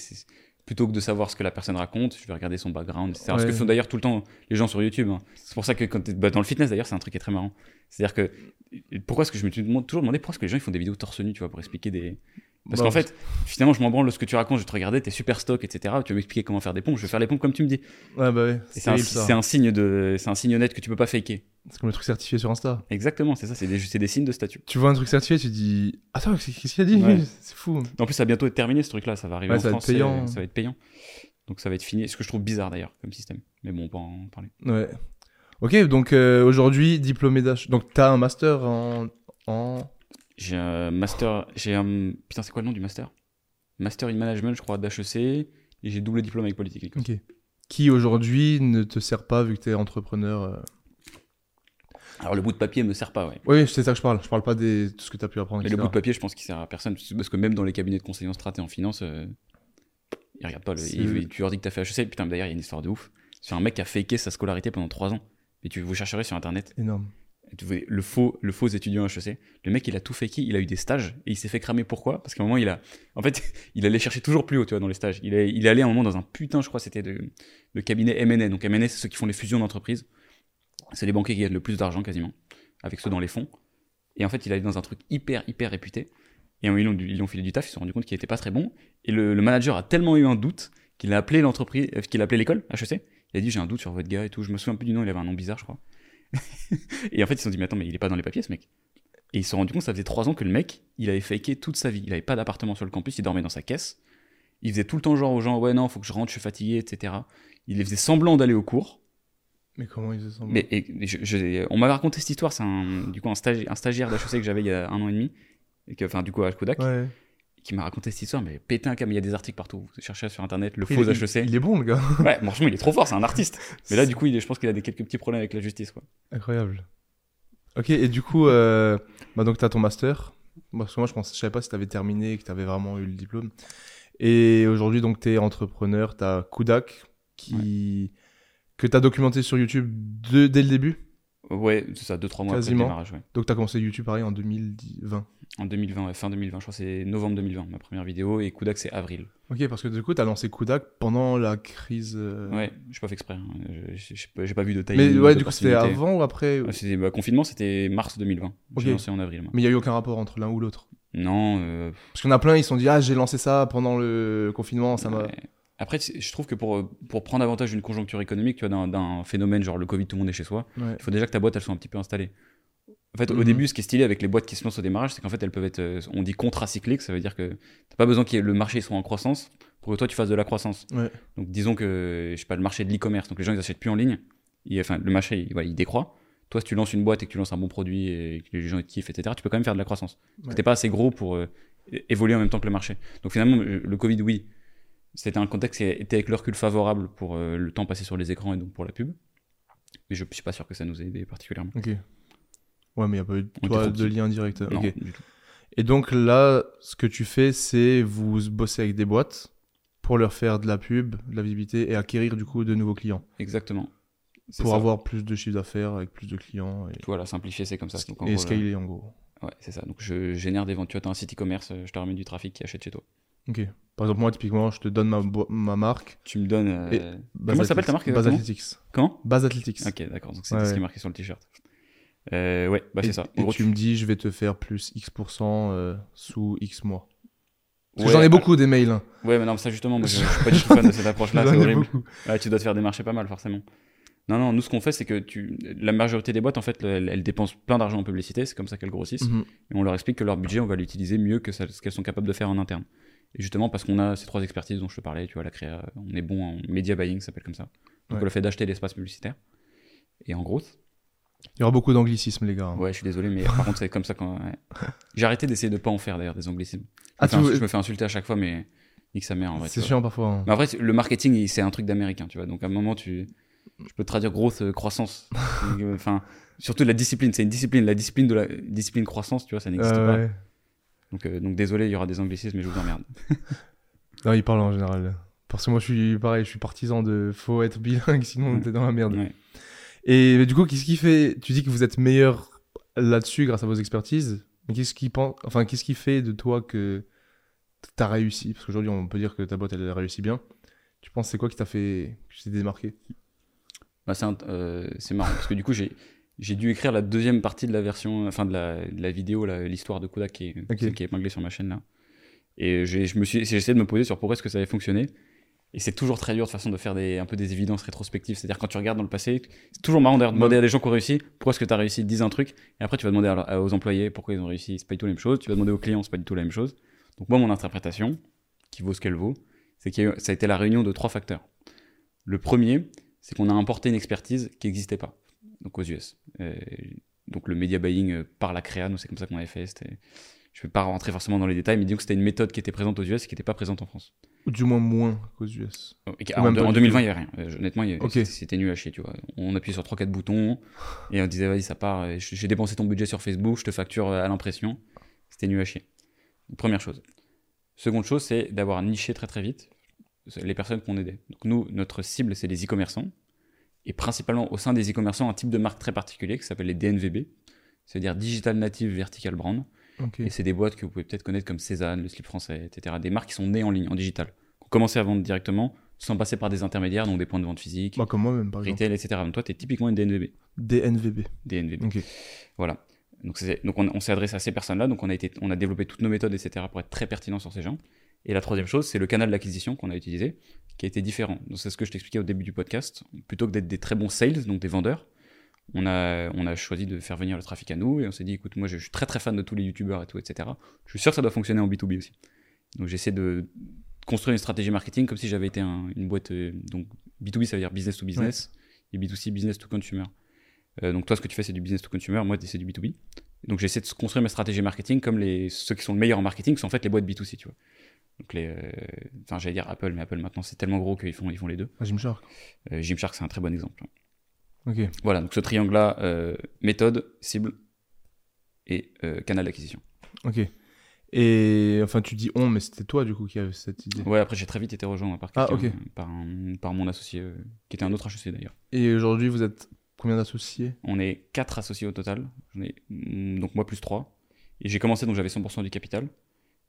Plutôt que de savoir ce que la personne raconte, je vais regarder son background, etc. Ce que font d'ailleurs tout le temps les gens sur YouTube. hein. C'est pour ça que quand bah, dans le fitness, d'ailleurs, c'est un truc qui est très marrant. C'est-à-dire que. Pourquoi est-ce que je me suis toujours demandé pourquoi est-ce que les gens ils font des vidéos torse nu, tu vois, pour expliquer des. Parce Bah, qu'en fait, finalement, je m'en branle de ce que tu racontes, je vais te regarder, t'es super stock, etc. Tu veux m'expliquer comment faire des pompes, je vais faire les pompes comme tu me dis. Ouais, bah. Et C'est un, signe de, c'est un signe net que tu peux pas faker. C'est comme le truc certifié sur Insta. Exactement, c'est ça, c'est des, c'est des signes de statut. Tu vois un truc certifié, tu dis Attends, qu'est-ce qu'il a dit? Ouais. C'est fou. En plus, ça va bientôt être terminé ce truc-là, ça va arriver Ouais, en ça va être France, payant. ça va être payant. Donc ça va être fini, ce que je trouve bizarre d'ailleurs comme système. Mais bon, on peut en parler. Ouais. Ok, donc euh, aujourd'hui, diplômé d'H. Donc t'as un master en. en... J'ai un master, j'ai un. Putain, c'est quoi le nom du master? Master in Management, je crois, d'HEC, et j'ai double diplôme avec politique. Ok. Qui aujourd'hui ne te sert pas vu que t'es entrepreneur euh. Alors le bout de papier me sert pas, ouais. Oui, c'est ça que je parle. Je parle pas de tout ce que t'as pu apprendre. Mais le bout de papier, je pense qu'il sert à personne. Parce que même dans les cabinets de conseil en strat et en finance, euh, ils regardent pas. Le, C'est- ils- tu leur dis que t'as fait HEC. Putain, d'ailleurs, il y a une histoire de ouf. C'est un mec qui a faké sa scolarité pendant 3 ans. Et tu vous chercherez sur internet. Énorme. Le faux, le faux étudiant HEC. Le mec, il a tout faké. Il a eu des stages et il s'est fait cramer. Pourquoi? Parce qu'à un moment, il a. En fait, il allait chercher toujours plus haut, tu vois, dans les stages. Il est, il allé à un moment dans un putain, je crois, c'était de, cabinet M&A. Donc M&A, c'est ceux qui font les fusions d'entreprises. C'est les banquiers qui gagnent le plus d'argent quasiment, avec ceux dans les fonds. Et en fait, il allait dans un truc hyper, hyper réputé. Et ils lui ont, ils ont filé du taf, ils se sont rendu compte qu'il était pas très bon. Et le, le manager a tellement eu un doute qu'il a appelé l'entreprise, euh, qu'il a appelé l'école, HEC. Il a dit J'ai un doute sur votre gars et tout. Je me souviens plus du nom, il avait un nom bizarre, je crois. et en fait, ils se sont dit Mais attends, mais il est pas dans les papiers, ce mec. Et ils se sont rendu compte, ça faisait trois ans que le mec, il avait faké toute sa vie. Il avait pas d'appartement sur le campus, il dormait dans sa caisse. Il faisait tout le temps genre aux gens Ouais, non, faut que je rentre, je suis fatigué, etc. Il faisait semblant d'aller au cours. Mais comment ils se sentent Mais et, je- je- on m'avait raconté cette histoire, c'est un, du coup un, stagi- un stagiaire d'HEC que j'avais il y a un an et demi, et que, enfin du coup à Kodak, Ouais. Qui m'a raconté cette histoire, mais pété un câble, il y a des articles partout, vous cherchez sur internet le Il- faux il, HEC. Il est bon, le gars. Ouais, franchement il est trop fort, c'est un artiste. Mais là du coup il est- je pense qu'il a des quelques petits problèmes avec la justice. Quoi. Incroyable. Ok, et du coup, euh, bah donc t'as ton master. Parce que moi, je je savais pas si t'avais terminé, que t'avais vraiment eu le diplôme. Et aujourd'hui, donc t'es entrepreneur, t'as Kudak qui que t'as documenté sur YouTube de- dès le début? Ouais, c'est ça, 2-3 mois Quasiment. après le démarrage. Ouais. Donc t'as commencé YouTube pareil en 2020. En 2020, ouais, fin 2020, je crois que c'est novembre 2020 ma première vidéo, et Kudak c'est avril. Ok, parce que du coup, t'as lancé Kudak pendant la crise. euh, Ouais, j'ai pas fait exprès, hein. Je- j'ai pas, vu de taille. Mais ouais, du coup, c'était avant ou après C'était bah, confinement, c'était mars 2020. J'ai lancé en avril. moi. Mais il y a eu aucun rapport entre l'un ou l'autre? Non, euh, Parce qu'il y en a plein, ils se sont dit ah j'ai lancé ça pendant le confinement, ça m'a. Ouais. Après, je trouve que pour, pour prendre avantage d'une conjoncture économique, tu vois, d'un- phénomène genre le Covid, tout le monde est chez soi, Ouais. il faut déjà que ta boîte, elle soit un petit peu installée. En fait, au Mhm. début, ce qui est stylé avec les boîtes qui se lancent au démarrage, c'est qu'en fait, elles peuvent être, euh, on dit contracycliques, ça veut dire que t'as pas besoin que le marché soit en croissance pour que toi, tu fasses de la croissance. Ouais. Donc, disons que, je sais pas, le marché de l'e-commerce, donc les gens, ils achètent plus en ligne, et, enfin, le marché, il, voilà, il décroît. Toi, si tu lances une boîte et que tu lances un bon produit et que les gens te kiffent, etc., tu peux quand même faire de la croissance. Parce que Ouais. t'es pas assez gros pour euh, évoluer en même temps que le marché. Donc finalement, le le Covid, oui, c'était un contexte qui était avec le recul favorable pour euh, le temps passé sur les écrans et donc pour la pub. Mais je suis pas sûr que ça nous ait aidé particulièrement. Ok. Ouais, mais il n'y a pas eu toi, de lien direct. Non, Ok. du tout. Et donc là, ce que tu fais, c'est vous bossez avec des boîtes pour leur faire de la pub, de la visibilité et acquérir du coup de nouveaux clients. Exactement. Pour ça. avoir plus de chiffre d'affaires avec plus de clients et, Voilà, simplifier, c'est comme ça. Donc, en et gros, là- scaler en gros. ouais, c'est ça. Donc je génère des ventes. Tu t'as un site e-commerce, euh, je te ramène du trafic qui achète chez toi. Ok. Par exemple, moi, typiquement, je te donne ma, marque. Tu me donnes. euh, Et- Comment elle s'appelle ta marque Base Athletics. Comment Base Athletics. Ok, d'accord. Donc c'est Ouais, ce qui est marqué sur le t-shirt. Euh, ouais, bah c'est ça. et gros, tu me dis, je vais te faire plus X% euh, sous X mois. Parce Ouais, que j'en ai beaucoup des mails. hein. Ouais, mais non, ça justement, moi, je, je suis pas du tout fan de cette approche-là, c'est horrible. Ouais, tu dois te faire démarcher pas mal, forcément. Non, non, nous, ce qu'on fait, c'est que tu... la majorité des boîtes, en fait, elles, elles dépensent plein d'argent en publicité, c'est comme ça qu'elles grossissent. Mhm. Et on leur explique que leur budget, on va l'utiliser mieux que ce qu'elles sont capables de faire en interne. Et justement, parce qu'on a ces trois expertises dont je te parlais, tu vois, la créa, on est bon en media buying, ça s'appelle comme ça. Donc Ouais. le fait d'acheter l'espace publicitaire. Et en gros, Il y aura beaucoup d'anglicisme, les gars. ouais, je suis désolé, mais par contre, c'est comme ça quand. ouais. J'ai arrêté d'essayer de pas en faire d'ailleurs des anglicismes. Je, Ah, me fais ins- je me fais insulter à chaque fois, mais nique sa mère en vrai. C'est vois. chiant parfois. hein. Mais après, c'est- le marketing, c'est un truc d'américain, tu vois. Donc à un moment, tu, je peux te traduire grosse euh, croissance. Euh, Enfin, surtout la discipline, c'est une discipline. La discipline de la discipline croissance, tu vois, ça n'existe Euh, pas. ouais. Donc, euh, donc désolé, il y aura des anglicismes, mais je vous emmerde. Non, il parle en général. Parce que moi, je suis pareil, je suis partisan de faut être bilingue, sinon Mm. t'es dans la merde. Ouais. Et du coup, qu'est-ce qui fait Tu dis que vous êtes meilleur là-dessus grâce à vos expertises. Mais qu'est-ce qui pense Enfin, qu'est-ce qui fait de toi que t'as réussi? Parce qu'aujourd'hui, on peut dire que ta boîte elle a réussi bien. Tu penses c'est quoi qui t'a fait que tu t'es démarqué? Bah, c'est un- euh, c'est marrant parce que du coup j'ai j'ai dû écrire la deuxième partie de la version, enfin de la, de la vidéo, l'histoire de Kodak qui est, Ok. celle qui est épinglée sur ma chaîne là. Et j'ai je me suis j'ai essayé de me poser sur pourquoi est-ce que ça avait fonctionné. Et c'est toujours très dur de façon de faire des, un peu des évidences rétrospectives. C'est-à-dire quand tu regardes dans le passé, c'est toujours marrant d'ailleurs de demander à des gens qui ont réussi pourquoi est-ce que tu as réussi, dis un truc. Et après tu vas demander à- à- aux employés pourquoi ils ont réussi, c'est pas du tout la même chose. Tu vas demander aux clients, c'est pas du tout la même chose. Donc moi mon interprétation, qui vaut ce qu'elle vaut, c'est que ça a été la réunion de trois facteurs. Le premier, c'est qu'on a importé une expertise qui n'existait pas, donc aux US. Euh, donc le media buying euh, par la créa, nous c'est comme ça qu'on avait fait. Je ne vais pas rentrer forcément dans les détails, mais disons que c'était une méthode qui était présente aux US et qui n'était pas présente en France. Ou du moins moins qu'aux US. Ou en, même pas en du 2020, tout. il n'y avait rien. Euh, honnêtement, c'était- nul à chier, tu vois. On appuyait sur 3-4 boutons et on disait, vas-y, ça part. J'ai dépensé ton budget sur Facebook, je te facture à l'impression. C'était nul à chier. Première chose. Seconde chose, c'est d'avoir niché très très vite les personnes qu'on aidait. Donc nous, notre cible, c'est les e-commerçants. Et principalement au sein des e-commerçants, un type de marque très particulier qui s'appelle les DNVB, c'est-à-dire Digital Native Vertical Brand. Et c'est des boîtes que vous pouvez peut-être connaître comme Cézanne, le slip français, etc. Des marques qui sont nées en ligne, en digital. Qui ont commencé à vendre directement, sans passer par des intermédiaires, donc des points de vente physiques, Moi, comme moi-même, par exemple. retail, etc. Donc toi, tu es typiquement une DNVB. DNVB. DNVB. Voilà. Donc on, on s'est adressé à ces personnes-là, donc on a, été, on a développé toutes nos méthodes, etc. pour être très pertinent sur ces gens. Et la troisième chose, c'est le canal d'acquisition qu'on a utilisé, qui a été différent. Donc c'est ce que je t'expliquais au début du podcast. Plutôt que d'être des très bons sales, donc des vendeurs, on a, on a choisi de faire venir le trafic à nous et on s'est dit, écoute, moi je suis très très fan de tous les youtubeurs et tout, etc. Je suis sûr que ça doit fonctionner en B2B aussi. Donc j'essaie de construire une stratégie marketing comme si j'avais été un- une boîte. euh, donc B2B, ça veut dire business to business, et B2C, business to consumer. Euh, donc toi, ce que tu fais, c'est du business to consumer, moi, c'est du B2B. Donc j'essaie de construire mes stratégies marketing comme les, ceux qui sont le meilleur en marketing, sont en fait les boîtes B2C, tu vois. Donc les, euh, enfin j'allais dire Apple, mais Apple maintenant c'est tellement gros qu'ils font, ils font les deux. Ah, Gymshark. Euh, Gymshark c'est un très bon exemple. Ok. Voilà, donc ce triangle-là, euh, méthode, cible et euh, canal d'acquisition. Ok. Et enfin, tu dis on, mais c'était toi du coup qui avait cette idée. Ouais, après j'ai très vite été rejoint par, Ah, euh, par, un- par mon associé, euh, qui était un autre HEC d'ailleurs. Et aujourd'hui, vous êtes combien d'associés? On est quatre associés au total, ai, mm, donc moi plus 3. Et j'ai commencé, donc j'avais 100% du capital,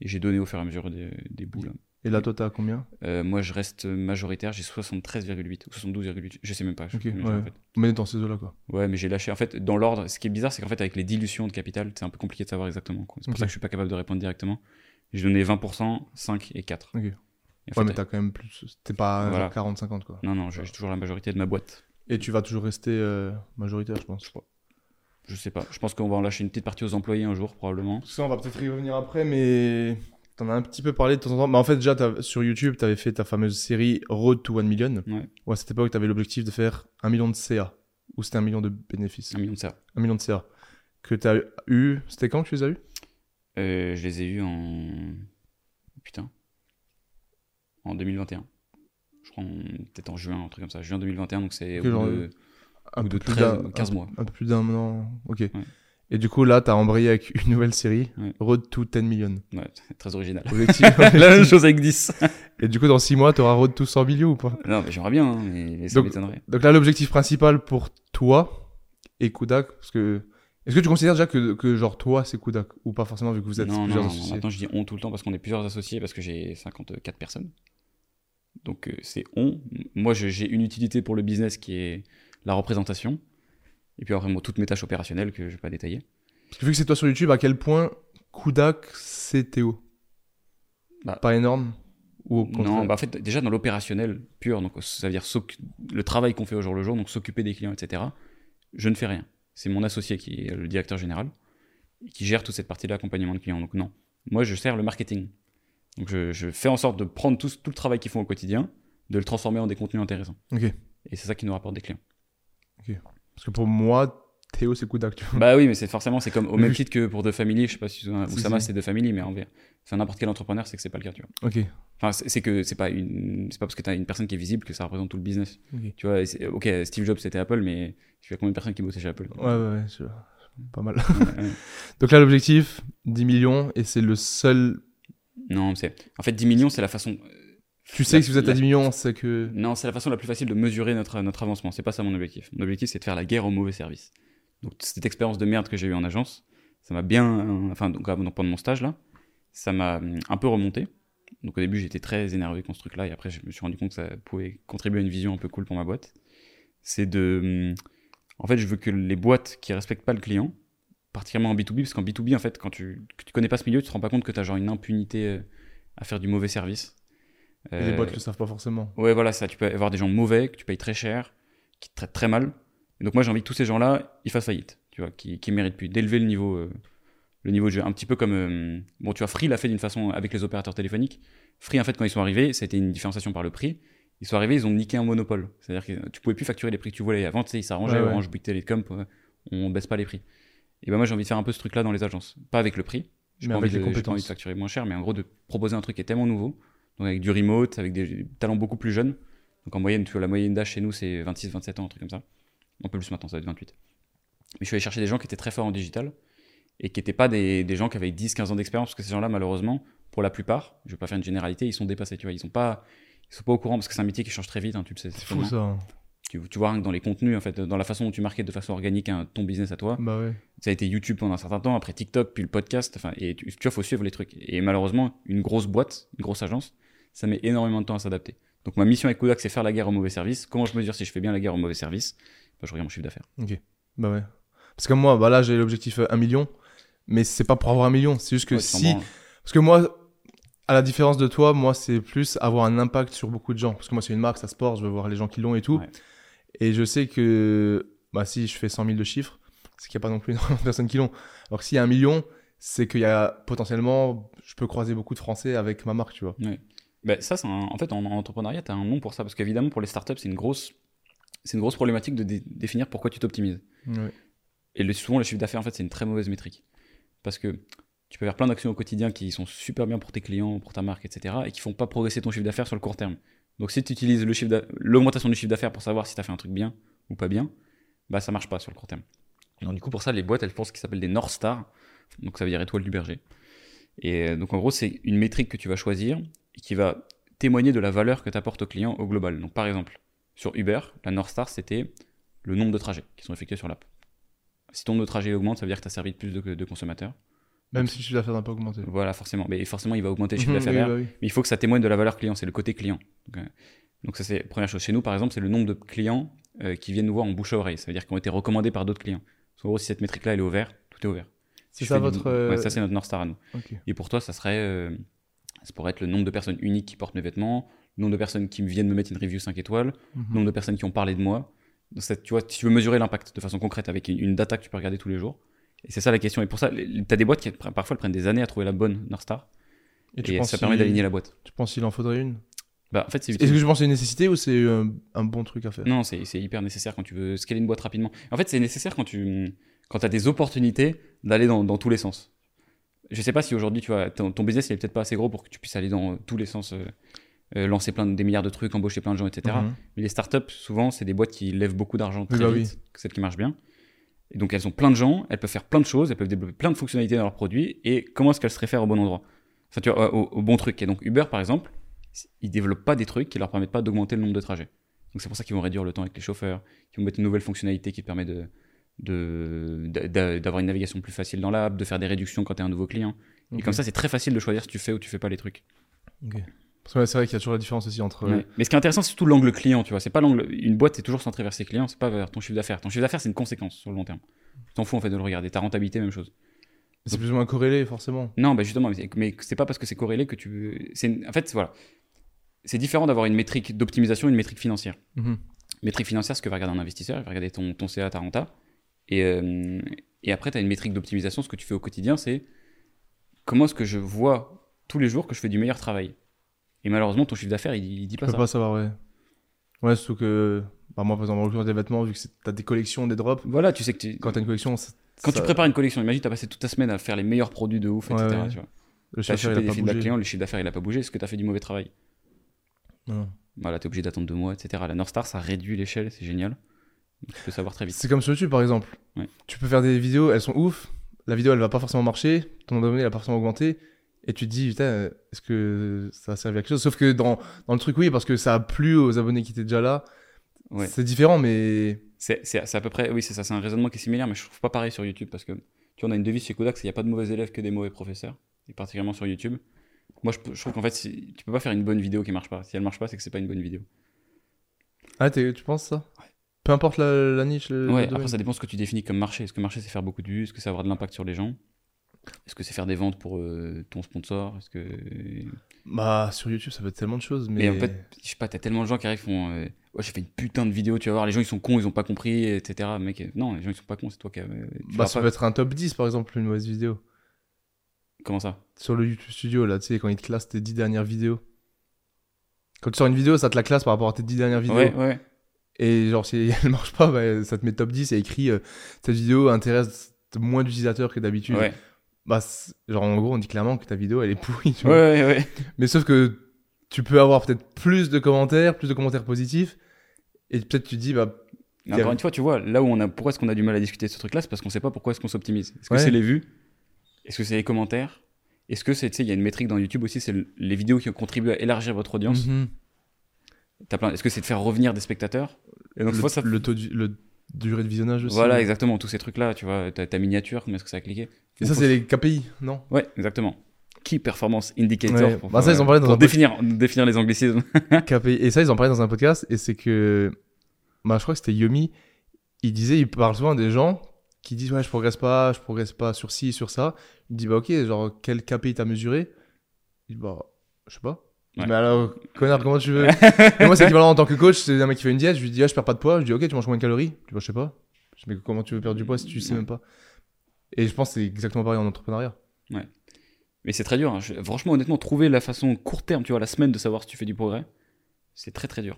et j'ai donné au fur et à mesure des, des bouts. là. Et là, toi, t'as combien Euh, moi je reste majoritaire, j'ai 73,8 ou 72,8, je sais même pas. je sais Ok, plus combien j'ai, ouais. en fait. Mais dans ces eaux-là, quoi. Ouais, mais j'ai lâché. En fait, dans l'ordre, ce qui est bizarre, c'est qu'en fait, avec les dilutions de capital, c'est un peu compliqué de savoir exactement. C'est pour ça que je suis pas capable de répondre directement. J'ai donné 20%, 5 et 4. Ok. Et en Ouais, fait, mais t'as quand même plus. T'es pas Voilà. genre 40-50, quoi. Non, non, j'ai toujours la majorité de ma boîte. Et tu vas toujours rester euh, majoritaire, je pense. Je sais pas. Je pense qu'on va en lâcher une petite partie aux employés un jour, probablement. Ça, on va peut-être y revenir après, mais t'en as un petit peu parlé de temps en temps. Mais en fait, déjà, sur YouTube, t'avais fait ta fameuse série Road to 1 Million. Ouais. Où à cette époque, t'avais l'objectif de faire 1 million de CA. Ou c'était un million de bénéfices. Un million de ça. 1 million de CA. Que t'as eu. C'était quand que tu les as eu? Euh, je les ai eus en. Putain. En 2021. Je crois en- peut-être en juin, un truc comme ça. Juin 2021, donc c'est au Que bout genre, de, un bout de plus 13, d'un- 15 un- mois. Un peu plus d'un an. Ok. Et du coup, là, t'as embrayé avec une nouvelle série, Ouais. Road to 10 million. Ouais, très original. Objectif. La même chose avec 10. Et du coup, dans 6 mois, t'auras Road to 100 millions ou pas? Non, mais j'aimerais bien, hein, mais, mais ça Donc- m'étonnerait. Donc là, l'objectif principal pour toi et Kudak, parce que. Est-ce que tu considères déjà que, que genre toi, c'est Kudak Ou pas forcément, vu que vous êtes non, plusieurs non, non, associés? maintenant je dis on tout le temps parce qu'on est plusieurs associés, parce que j'ai 54 personnes. Donc euh, c'est on. Moi j'ai une utilité pour le business qui est la représentation. Et puis après, moi, toutes mes tâches opérationnelles que je vais pas détailler. Parce que vu que c'est toi sur YouTube, à quel point Kudak, c'est Théo? Bah. Pas énorme? Ou au Non, bah en fait, déjà dans l'opérationnel pur, donc ça veut dire le travail qu'on fait au jour le jour, donc s'occuper des clients, etc. Je ne fais rien. C'est mon associé qui est le directeur général qui gère toute cette partie de l'accompagnement de clients. Donc non, moi je sers le marketing. Donc je, je fais en sorte de prendre tout, tout le travail qu'ils font au quotidien, de le transformer en des contenus intéressants. Et c'est ça qui nous rapporte des clients. Parce que pour moi, Théo, c'est Kodak, tu vois. bah oui, mais c'est forcément, c'est comme au même titre que pour deux familles. Je sais pas si Si, Oussama c'est deux familles, mais en vrai, enfin n'importe quel entrepreneur, c'est que c'est pas le cas, tu vois. Ok. Enfin, c'est que c'est pas une, c'est pas parce que t'as une personne qui est visible que ça représente tout le business. Ok. Tu vois, ok, Steve Jobs c'était Apple, mais tu as combien de personnes qui bossaient chez Apple? Ouais, ouais, ouais. je- Pas mal. Ouais, ouais. Donc là, l'objectif, 10 millions, et c'est le seul. Non, c'est en fait 10 millions, c'est la façon. Tu sais La- que si vous êtes à la- 10 millions, c'est que. Non, c'est la façon la plus facile de mesurer notre notre avancement. C'est pas ça mon objectif. Mon objectif, c'est de faire la guerre au mauvais service. Donc cette expérience de merde que j'ai eue en agence, ça m'a bien, euh, enfin donc avant- pendant mon stage là, ça m'a hum, un peu remonté. Donc au début, j'étais très énervé contre ce truc-là, et après, je me suis rendu compte que ça pouvait contribuer à une vision un peu cool pour ma boîte. C'est de, hum, en fait, je veux que les boîtes qui respectent pas le client, particulièrement en B2B, parce qu'en B2B, en fait, quand tu, que tu connais pas ce milieu, tu te rends pas compte que tu as genre une impunité euh, à faire du mauvais service. Et Les Euh, boîtes le savent pas forcément. Ouais, voilà, ça. Tu peux avoir des gens mauvais, que tu payes très cher, qui te traitent très mal. Et donc, moi, j'ai envie que tous ces gens-là, ils fassent faillite, tu vois, qui, qui méritent plus, d'élever le niveau, euh, le niveau de jeu. Un petit peu comme. euh, bon, tu vois, Free l'a fait d'une façon avec les opérateurs téléphoniques. Free, en fait, quand ils sont arrivés, ça a été une différenciation par le prix. Ils sont arrivés, ils ont niqué un monopole. C'est-à-dire que tu pouvais plus facturer les prix que tu voulais. Avant, tu sais, ils s'arrangeaient, Ouais, ouais. Orange, Bouygues Télécom, euh, on baisse pas les prix. Et ben moi, j'ai envie de faire un peu ce truc-là dans les agences. Pas avec le prix. J'ai pas, envie les de- pas envie de facturer moins cher, mais en gros, de proposer un truc qui est tellement nouveau. Donc, avec du remote, avec des talents beaucoup plus jeunes. Donc, en moyenne, tu vois, la moyenne d'âge chez nous, c'est 26, 27 ans, un truc comme ça. Un peu plus maintenant, ça va être 28. Mais je suis allé chercher des gens qui étaient très forts en digital et qui n'étaient pas des, des gens qui avaient 10, 15 ans d'expérience, parce que ces gens-là, malheureusement, pour la plupart, je vais pas faire une généralité, ils sont dépassés, tu vois. Ils sont pas, ils sont pas au courant parce que c'est un métier qui change très vite, hein, tu le sais. C'est fou ça. hein. Tu, tu vois, dans les contenus, en fait, dans la façon dont tu marketes de façon organique un- ton business à toi, Bah ouais. ça a été YouTube pendant un certain temps, après TikTok, puis le podcast. Enfin, et tu, tu vois, faut suivre les trucs. Et malheureusement, une grosse boîte, une grosse agence, ça met énormément de temps à s'adapter. Donc ma mission avec Kodak, c'est faire la guerre au mauvais service. Comment je mesure si je fais bien la guerre au mauvais service? Bah, Je regarde mon chiffre d'affaires. Bah ouais. Parce que moi, bah là, j'ai l'objectif euh, 1 million. Mais c'est pas pour avoir un million. C'est juste que Ouais, si. Parce que moi, à la différence de toi, moi, c'est plus avoir un impact sur beaucoup de gens. Parce que moi, c'est une marque, ça sport, je veux voir les gens qui l'ont et tout. Ouais. Et je sais que bah, si je fais 100 000 de chiffres, c'est qu'il n'y a pas non plus énormément de personnes qui l'ont. Alors que s'il y a un million, c'est qu'il y a potentiellement, je peux croiser beaucoup de Français avec ma marque, tu vois. Bah, ça, un- en fait, en, en entrepreneuriat, tu as un nom pour ça. Parce qu'évidemment, pour les startups, c'est une grosse, c'est une grosse problématique de dé- définir pourquoi tu t'optimises. Et le, souvent, le chiffre d'affaires, en fait, c'est une très mauvaise métrique. Parce que tu peux faire plein d'actions au quotidien qui sont super bien pour tes clients, pour ta marque, etc. et qui font pas progresser ton chiffre d'affaires sur le court terme. Donc, si tu utilises l'augmentation du chiffre d'affaires pour savoir si tu as fait un truc bien ou pas bien, bah ça marche pas sur le court terme. Donc, du coup, pour ça, les boîtes, elles font ce qui s'appelle des North Stars. Donc, ça veut dire étoile du berger. Et euh, donc, en gros, c'est une métrique que tu vas choisir et qui va témoigner de la valeur que tu apportes au client au global. Donc, par exemple, sur Uber, la North Star, c'était le nombre de trajets qui sont effectués sur l'app. Si ton nombre de trajets augmente, ça veut dire que tu as servi de plus de, de consommateurs. Même si le chiffre d'affaires n'a pas augmenté. Voilà, forcément. Mais forcément, il va augmenter le chiffre d'affaires. oui, bah oui. Mais il faut que ça témoigne de la valeur client, c'est le côté client. Donc, euh, donc ça, c'est première chose. Chez nous, par exemple, c'est le nombre de clients euh, qui viennent nous voir en bouche à oreille. Ça veut dire qu'ils ont été recommandés par d'autres clients. Parce qu'en gros, si cette métrique-là, elle est ouverte, tout est ouvert. Si ça du- euh, Ouais, ça, c'est notre North Star à nous. Et pour toi, ça serait. euh, ça pourrait être le nombre de personnes uniques qui portent mes vêtements, le nombre de personnes qui viennent me mettre une review 5 étoiles, le nombre de personnes qui ont parlé de moi. Donc, ça, tu vois, si tu veux mesurer l'impact de façon concrète avec une- une data que tu peux regarder tous les jours. Et c'est ça la question. Et pour ça, tu as des boîtes qui parfois elles prennent des années à trouver la bonne North Star. Et Et, tu penses ça permet d'aligner la boîte. Tu penses qu'il en faudrait une? Bah, en fait, Est-ce que je pense que c'est une nécessité ou c'est euh, un bon truc à faire? Non, c'est c'est hyper nécessaire quand tu veux scaler une boîte rapidement. En fait, c'est nécessaire quand tu quand as des opportunités d'aller dans, dans tous les sens. Je sais pas si aujourd'hui, tu vois, ton, ton business il est peut-être pas assez gros pour que tu puisses aller dans tous les sens, euh, euh, lancer plein de, des milliards de trucs, embaucher plein de gens, etc. Mhm. Mais les startups, souvent, c'est des boîtes qui lèvent beaucoup d'argent très bah vite, celles qui marchent bien. Et donc, elles ont plein de gens, elles peuvent faire plein de choses, elles peuvent développer plein de fonctionnalités dans leurs produits. Et comment est-ce qu'elles se réfèrent au bon endroit? Enfin, tu vois, au, au bon truc. Et donc, Uber, par exemple, ils développent pas des trucs qui leur permettent pas d'augmenter le nombre de trajets. Donc, c'est pour ça qu'ils vont réduire le temps avec les chauffeurs, qu'ils vont mettre une nouvelle fonctionnalité qui te permet de d'avoir une navigation plus facile dans l'app, de faire des réductions quand tu es un nouveau client. Et comme ça, c'est très facile de choisir si tu fais ou tu fais pas les trucs. Ok. Parce que c'est vrai qu'il y a toujours la différence aussi entre. Ouais. Mais ce qui est intéressant, c'est surtout l'angle client, tu vois. C'est pas l'angle. Une boîte, c'est toujours centré vers ses clients, c'est pas vers ton chiffre d'affaires. Ton chiffre d'affaires, c'est une conséquence sur le long terme. Tu t'en fous en fait de le regarder. Ta rentabilité, même chose. C'est plus ou moins corrélé, forcément. Non, bah justement, mais c'est- pas parce que c'est corrélé que tu. c'est En fait, voilà. c'est différent d'avoir une métrique d'optimisation et une métrique financière. Mhm. Métrique financière, ce que va regarder un investisseur, il va regarder ton, ton CA, ta renta. Et, euh, et après, tu as une métrique d'optimisation. Ce que tu fais au quotidien, c'est comment est-ce que je vois tous les jours que je fais du meilleur travail? Et malheureusement, ton chiffre d'affaires, il, il dit Je pas peux ça. pas savoir, ouais. Ouais, surtout que. Bah, moi, par exemple, en l'occurrence des vêtements, vu que c'est- t'as des collections, des drops, Voilà, tu sais que tu, quand t'as une collection, ça- quand tu prépares une collection, imagine, tu as passé toute ta semaine à faire les meilleurs produits de ouf, etc. Ouais, ouais. tu vois. le Tu as chiffre d'affaires, il a pas bougé. le chiffre d'affaires, il a pas bougé. Est-ce que tu as fait du mauvais travail? Non. Voilà, tu es obligé d'attendre deux mois, etc. La North Star, ça réduit l'échelle, c'est génial. Tu peux savoir très vite. C'est comme sur YouTube, par exemple. Ouais. Tu peux faire des vidéos, elles sont ouf. La vidéo, elle va pas forcément marcher. Ton nombre d'abonnés, il va pas forcément augmenter. Et tu te dis, putain, est-ce que ça a servi à quelque chose? Sauf que dans, dans le truc, oui, parce que ça a plu aux abonnés qui étaient déjà là. Ouais. C'est différent, mais. C'est à peu près, oui, c'est ça, c'est un raisonnement qui est similaire, mais je trouve pas pareil sur YouTube parce que, tu vois, on a une devise chez Kodak, c'est qu'il n'y a pas de mauvais élèves que des mauvais professeurs, et particulièrement sur YouTube. Moi, je, je trouve qu'en fait, si- tu peux pas faire une bonne vidéo qui marche pas. Si elle marche pas, c'est que c'est pas une bonne vidéo. Ah, tu penses ça? Peu importe la, la niche. Le, Ouais, le après, ça dépend ce que tu définis comme marché. Est-ce que marché, c'est faire beaucoup de vues? Est-ce que c'est avoir de l'impact sur les gens? Est-ce que c'est faire des ventes pour euh, ton sponsor? Est-ce que. Bah, sur YouTube, ça peut être tellement de choses. Mais Et en fait, je sais pas, t'as tellement de gens qui arrivent, font. euh, Ouais, j'ai fait une putain de vidéo, tu vas voir, les gens ils sont cons, ils ont pas compris, etc. Mec, euh, non, les gens ils sont pas cons, c'est toi qui. euh, tu bah, ça pas- peut être un top 10, par exemple, une mauvaise vidéo. Comment ça? Sur le YouTube Studio, là, tu sais, quand il te classe tes 10 dernières vidéos. Quand tu sors une vidéo, ça te la classe par rapport à tes 10 dernières vidéos. Ouais, ouais. Et genre, si elle marche pas, bah, ça te met top 10 et écrit euh, cette vidéo intéresse moins d'utilisateurs que d'habitude. Ouais, Bah, genre, en gros, on dit clairement que ta vidéo, elle est pourrie. tu vois. ouais, ouais. Mais sauf que tu peux avoir peut-être plus de commentaires, plus de commentaires positifs. Et peut-être tu te dis, bah, Encore une fois, tu vois, là où on a, pourquoi est-ce qu'on a du mal à discuter de ce truc-là, c'est parce qu'on sait pas pourquoi est-ce qu'on s'optimise. Est-ce que c'est les vues? Est-ce que c'est les commentaires? Est-ce que c'est, tu sais, il y a une métrique dans YouTube aussi, c'est le- les vidéos qui ont contribué à élargir votre audience? mhm. T'as plein- Est-ce que c'est de faire revenir des spectateurs? Et donc, le, fois, ça... le taux du, le durée de visionnage aussi. Voilà, exactement, tous ces trucs-là, tu vois, ta, ta miniature, combien est-ce que ça a cliqué? Et ça, c'est les KPI, non? Ouais, exactement. Key Performance Indicator. Ouais. Pour, Bah, ça, ils en parlaient dans pour un définir, définir les anglicismes. KPI. Et ça, ils en parlaient dans un podcast. Et c'est que, bah, je crois que c'était Yomi. Il disait, il parle souvent des gens qui disent, ouais, je progresse pas, je progresse pas sur ci, sur ça. Il dit, bah, ok, genre, quel KPI t'as mesuré? Il dit, bah, je sais pas. Ouais. Mais alors, connard, comment tu veux Et moi, c'est équivalent en tant que coach. C'est un mec qui fait une diète. Je lui dis, ah, je perds pas de poids. Je dis, ok, tu manges combien de calories dis, bah, je sais pas. Je dis, mais comment tu veux perdre du poids si tu sais même pas Et je pense que c'est exactement pareil en entrepreneuriat. Mais c'est très dur. hein. Je- Franchement, honnêtement, trouver la façon court terme, tu vois, la semaine de savoir si tu fais du progrès, c'est très très dur.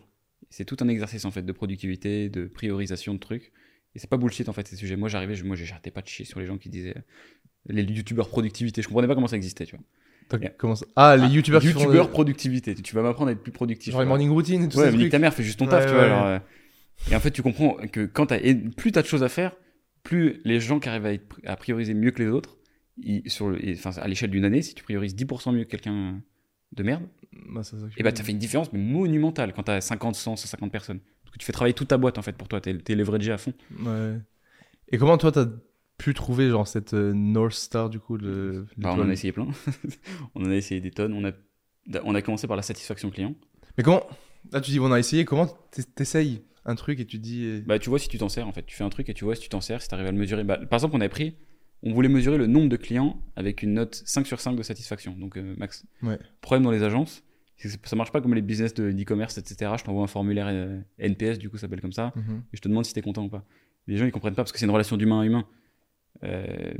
C'est tout un exercice en fait de productivité, de priorisation de trucs. Et c'est pas bullshit en fait ces sujets. Moi j'arrivais, je- moi j'arrêtais pas de chier sur les gens qui disaient les youtubeurs productivité. Je comprenais pas comment ça existait, tu vois. Ah, les Ah, youtubeurs productivité. Tu vas m'apprendre à être plus productif. Genre les morning routines et tout Ouais, ça. mais nique ta mère, fais juste ton Ouais, taf, tu vois. ouais, alors, euh, Et en fait, tu comprends que quand t'as, et plus t'as de choses à faire, plus les gens qui arrivent à, être- à prioriser mieux que les autres, ils- sur le- enfin, à l'échelle d'une année, si tu priorises 10% mieux que quelqu'un de merde, Bah, ça et bah ça fait une différence mais monumentale quand t'as 50, 100, 150 personnes. Parce que tu fais travailler toute ta boîte en fait pour toi, t'es, t'es leveragé à fond. Ouais. Et comment toi t'as pu trouver genre cette euh, North Star du coup de Bah, on en a essayé plein. on en a essayé des tonnes. On a, on a commencé par la satisfaction client. Mais comment Là tu dis on a essayé, comment t'es- t'essayes un truc et tu dis euh, Bah, tu vois si tu t'en sers en fait. Tu fais un truc et tu vois si tu t'en sers, si t'arrives à le mesurer. Bah, par exemple, on avait pris, on voulait mesurer le nombre de clients avec une note 5 sur 5 de satisfaction. Donc, euh, max. Ouais. Problème dans les agences, ça marche pas comme les business de- d'e-commerce, etc. Je t'envoie un formulaire euh, NPS, du coup, ça s'appelle comme ça. mhm. et je te demande si t'es content ou pas. Les gens ils comprennent pas parce que c'est une relation d'humain à humain. Euh,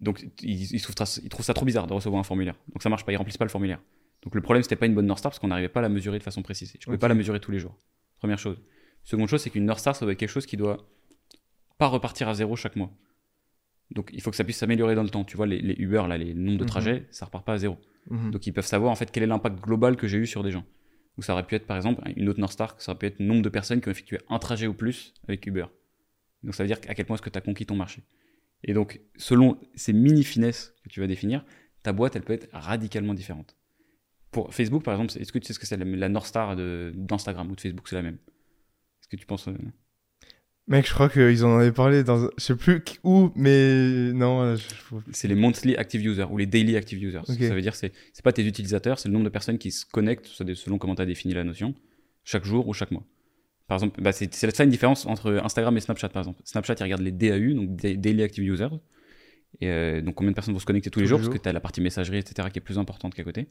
donc ils, ils, trouvent ça, ils trouvent ça trop bizarre de recevoir un formulaire. Donc ça marche pas, ils remplissent pas le formulaire. Donc le problème c'était pas une bonne North Star parce qu'on n'arrivait pas à la mesurer de façon précise. Je pouvais Ok. pas la mesurer tous les jours. Première chose. Seconde chose c'est qu'une North Star ça doit être quelque chose qui doit pas repartir à zéro chaque mois. Donc il faut que ça puisse s'améliorer dans le temps. Tu vois les, les Uber là, les nombres de Mhm. trajets, ça repart pas à zéro. Mhm. Donc ils peuvent savoir en fait quel est l'impact global que j'ai eu sur des gens. Ou ça aurait pu être par exemple une autre North Star, ça aurait pu être le nombre de personnes qui ont effectué un trajet ou plus avec Uber. Donc ça veut dire à quel point est-ce que tu as conquis ton marché. Et donc selon ces mini finesses que tu vas définir, ta boîte elle peut être radicalement différente. Pour Facebook par exemple, est-ce que tu sais ce que c'est la, North Star d'Instagram ou de Facebook, c'est la même? Est-ce que tu penses euh, Mec, je crois qu'ils en avaient parlé dans je sais plus où mais non, euh, je- c'est les monthly active users ou les daily active users. Ok. Ça veut dire c'est pas tes utilisateurs, c'est le nombre de personnes qui se connectent selon comment tu as défini la notion chaque jour ou chaque mois. Par exemple, bah c'est ça une différence entre Instagram et Snapchat par exemple. Snapchat il regarde les DAU donc da- daily active users et euh, donc combien de personnes vont se connecter tous les jours parce que tu as la partie messagerie etc qui est plus importante qu'à côté.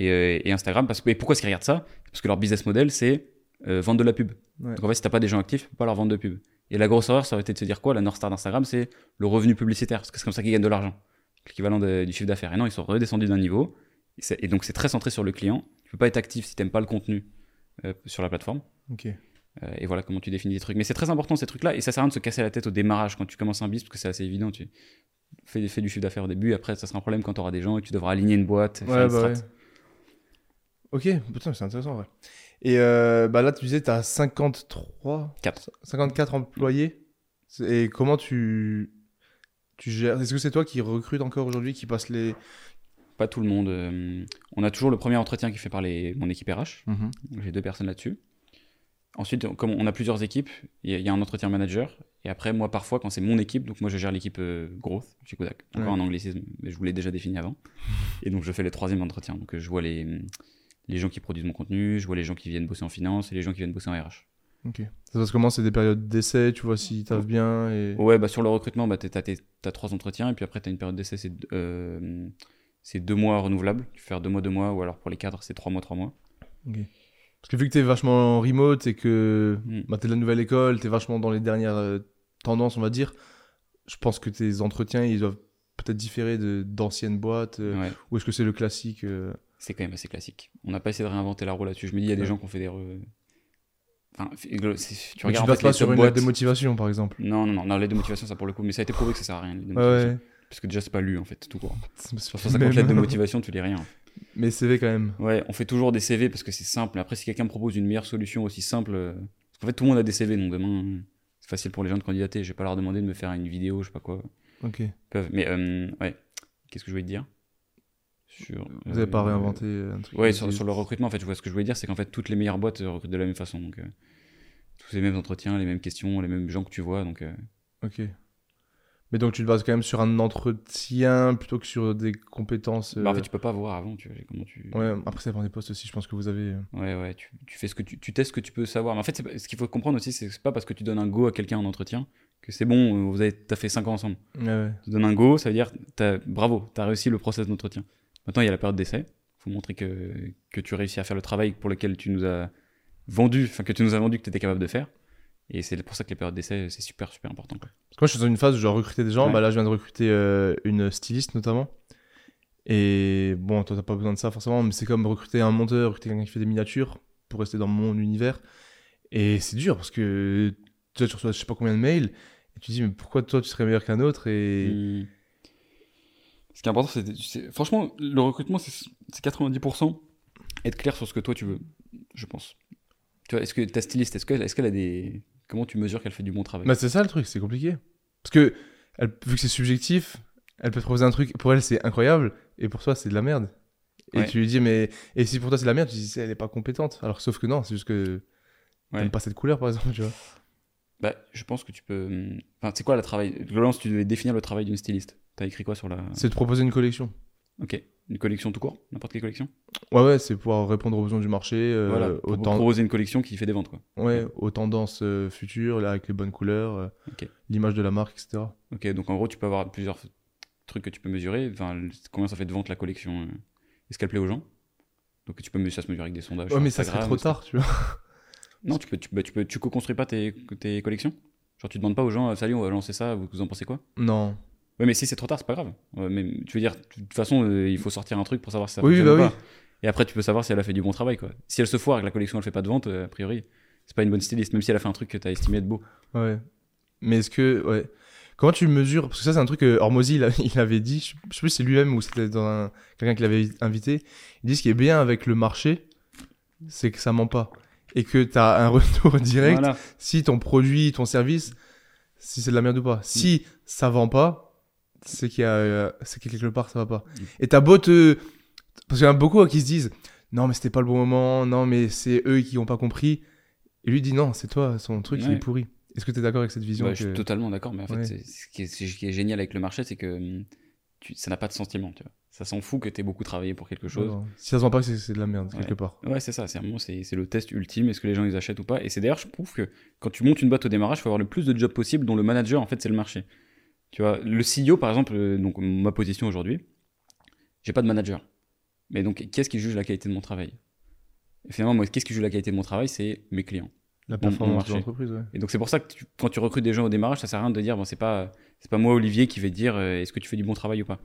et, euh, et Instagram. Parce que, et pourquoi est-ce qu'ils regardent ça? Parce que leur business model, c'est euh, vendre de la pub. Ouais. Donc en fait, si t'as pas des gens actifs, tu peux pas leur vendre de pub. Et la grosse erreur, ça aurait été de se dire quoi? La North Star d'Instagram, c'est le revenu publicitaire. Parce que c'est comme ça qu'ils gagnent de l'argent. L'équivalent du chiffre d'affaires. Et non, ils sont redescendus d'un niveau. Et, donc c'est très centré sur le client. Tu peux pas être actif si t'aimes pas le contenu euh, sur la plateforme. Euh, et voilà comment tu définis des trucs. Mais c'est très important ces trucs-là, et ça sert à rien de se casser la tête au démarrage quand tu commences un business, parce que c'est assez évident. Tu fais, fais du chiffre d'affaires au début, après ça sera un problème quand tu auras des gens et tu devras aligner une boîte. Ouais, une bah strat. ouais. Ok, putain, c'est intéressant, en vrai. Et euh, bah là, tu disais, t'as 53, Quatre. 54 employés. Et comment tu, tu gères Est-ce que c'est toi qui recrute encore aujourd'hui, qui passe les. Pas tout le monde. euh, on a toujours le premier entretien qui est fait par les, mon équipe RH. J'ai deux personnes là-dessus. Ensuite, comme on a plusieurs équipes, il y, a- il y a un entretien manager. Et après, moi, parfois, quand c'est mon équipe, donc moi, je gère l'équipe euh, growth chez Kodak. Encore Ouais. un anglicisme, mais je vous l'ai déjà défini avant. Et donc, je fais le troisième entretien. Donc, je vois les, les gens qui produisent mon contenu, je vois les gens qui viennent bosser en finance et les gens qui viennent bosser en RH. Ok. Ça se passe comment C'est des périodes d'essai, tu vois si taffent bien et... Ouais, bah sur le recrutement, bah, t'as- t'as trois entretiens et puis après, t'as une période d'essai, c'est, euh, c'est deux mois renouvelables. Tu peux faire deux mois, deux mois, ou alors pour les cadres, c'est trois mois, trois mois. Ok. Parce que vu que t'es vachement remote et que Mm. bah, t'es de la nouvelle école, t'es vachement dans les dernières euh, tendances, on va dire, je pense que tes entretiens, ils doivent peut-être différer d'anciennes boîtes. euh, Ouais, Ou est-ce que c'est le classique euh, c'est quand même assez classique. On n'a pas essayé de réinventer la roue là-dessus. Je me dis, il y a des Ouais. gens qui ont fait des. re- Enfin, tu regardes Tu en fait, pas sur une lettre de motivation, par exemple. Non, non, non, non, l'aide de motivation, ça pour le coup, mais ça a été prouvé que ça sert à rien. l'aide de Ouais, motivation. ouais. Parce que déjà, c'est pas lu en fait, tout court. Sur c'est 150 même- lettres de motivation, tu lis rien. Mais CV quand même. Ouais, on fait toujours des CV parce que c'est simple. Après, si quelqu'un me propose une meilleure solution aussi simple. euh, Parce qu'en fait, tout le monde a des CV, donc demain, c'est facile pour les gens de candidater. Je vais pas leur demander de me faire une vidéo, je sais pas quoi. Ok. Ils peuvent. Mais euh, ouais, qu'est-ce que je voulais te dire sur, Vous avez pas euh, réinventé un truc Ouais, sur, sur le recrutement, en fait, je vois ce que je voulais dire, c'est qu'en fait, toutes les meilleures boîtes recrutent de la même façon. Donc, euh, tous les mêmes entretiens, les mêmes questions, les mêmes gens que tu vois. Donc, Ok. Mais donc tu te bases quand même sur un entretien plutôt que sur des compétences. bah, en euh, fait, tu peux pas voir avant. Tu vois, comment tu. Ouais, après ça dépend des postes aussi, je pense que vous avez. euh, Ouais, ouais, tu, tu fais ce que tu, tu testes ce que tu peux savoir. Mais en fait, pas- ce qu'il faut comprendre aussi, c'est que c'est pas parce que tu donnes un go à quelqu'un en entretien que c'est bon, euh, vous avez, t'as fait 5 ans ensemble. Ouais, ouais. Tu donnes un go, ça veut dire, t'as, bravo, t'as réussi le process d'entretien. Maintenant, il y a la période d'essai. faut montrer que, que tu réussis à faire le travail pour lequel tu nous as vendu, enfin, que tu nous as vendu que tu étais capable de faire. Et c'est pour ça que les périodes d'essai, c'est super, super important. quoi. Parce que moi je suis dans une phase où je dois recruter des gens. Ouais. Bah là je viens de recruter euh, une styliste notamment. Et bon, toi t'as pas besoin de ça forcément, mais c'est comme recruter un monteur, recruter quelqu'un qui fait des miniatures pour rester dans mon univers. Et c'est dur parce que tu vois, tu reçois je sais pas combien de mails et tu te dis mais pourquoi toi tu serais meilleur qu'un autre et Hmm. Ce qui est important, c'est, franchement, le recrutement, c'est, c'est 90% être clair sur ce que toi tu veux, je pense. Tu vois, est-ce que ta styliste, est-ce qu'elle, est-ce qu'elle a des. Comment tu mesures qu'elle fait du bon travail Bah, c'est ça le truc, c'est compliqué. Parce que, elle, vu que c'est subjectif, elle peut te proposer un truc, pour elle c'est incroyable, et pour toi c'est de la merde. Et Ouais. tu lui dis, mais. Et si pour toi c'est de la merde, tu dis, elle est pas compétente. Alors, sauf que non, c'est juste que. Ouais. T'aimes pas cette couleur par exemple, tu vois. Bah, je pense que tu peux. hum, Enfin, c'est quoi le travail Globalement, si tu devais définir le travail d'une styliste, t'as écrit quoi sur la. C'est de proposer une collection. Ok. Une collection tout court N'importe quelle collection Ouais, ouais, c'est pouvoir répondre aux besoins du marché, euh, Voilà. Pour proposer une collection qui fait des ventes, quoi. ouais, aux tendances euh, futures, là, avec les bonnes couleurs, euh, l'image de la marque, etc. Ok, donc en gros, tu peux avoir plusieurs trucs que tu peux mesurer. Enfin, combien ça fait de vente la collection euh, Est-ce qu'elle plaît aux gens? Donc tu peux mesurer ça se mesure avec des sondages. Ouais, mais ça serait trop tard, tu vois. Non, tu peux, tu, bah, tu peux, tu co-construis pas tes, tes collections? Genre, tu demandes pas aux gens, salut, on va lancer ça, vous, vous en pensez quoi? Non. Ouais, mais si c'est trop tard, c'est pas grave. Mais tu veux dire, de toute façon, euh, il faut sortir un truc pour savoir si ça Oui, fonctionne bah ou oui. pas. Et après, tu peux savoir si elle a fait du bon travail, quoi. Si elle se foire et que la collection elle fait pas de vente, euh, a priori, c'est pas une bonne styliste, même si elle a fait un truc que t'as estimé être beau. Ouais. Mais est-ce que. Ouais. Comment tu mesures Parce que ça, c'est un truc que Hormozy, il, a- il avait dit. Je sais plus si c'est lui-même ou c'était dans un- quelqu'un qui l'avait invité. Il dit ce qui est bien avec le marché, c'est que ça ment pas. Et que tu as un retour direct Voilà. si ton produit, ton service, si c'est de la merde ou pas. Si ça vend pas, c'est qu'il y a, euh, c'est que quelque part ça va pas. Mm. Et t'as beau te. Parce qu'il y en a beaucoup qui se disent non, mais c'était pas le bon moment, non, mais c'est eux qui ont pas compris. Et lui dit non, c'est toi, son truc, il Ouais. est pourri. Est-ce que tu es d'accord avec cette vision que- Je suis totalement d'accord, mais en fait, Ouais. c'est- ce, qui est, ce qui est génial avec le marché, c'est que hum, tu, ça n'a pas de sentiment, tu vois. Ça s'en fout que t'aies beaucoup travaillé pour quelque chose. Non, Si ça se vend pas, c'est c'est de la merde, Ouais. quelque part. Ouais, c'est ça, c'est vraiment c'est c'est le test ultime, est-ce que les gens ils achètent ou pas? Et c'est d'ailleurs, je trouve que quand tu montes une boîte au démarrage, il faut avoir le plus de jobs possible dont le manager, en fait, c'est le marché. Tu vois, le CEO, par exemple, euh, donc ma position aujourd'hui, j'ai pas de manager. Mais donc, qu'est-ce qui juge la qualité de mon travail? Et Finalement, moi, qu'est-ce qui juge la qualité de mon travail? C'est mes clients. La performance de l'entreprise, ouais. Et donc, c'est pour ça que tu- quand tu recrutes des gens au démarrage, ça sert à rien de dire, bon, c'est pas, c'est pas moi, Olivier, qui vais te dire, euh, est-ce que tu fais du bon travail ou pas?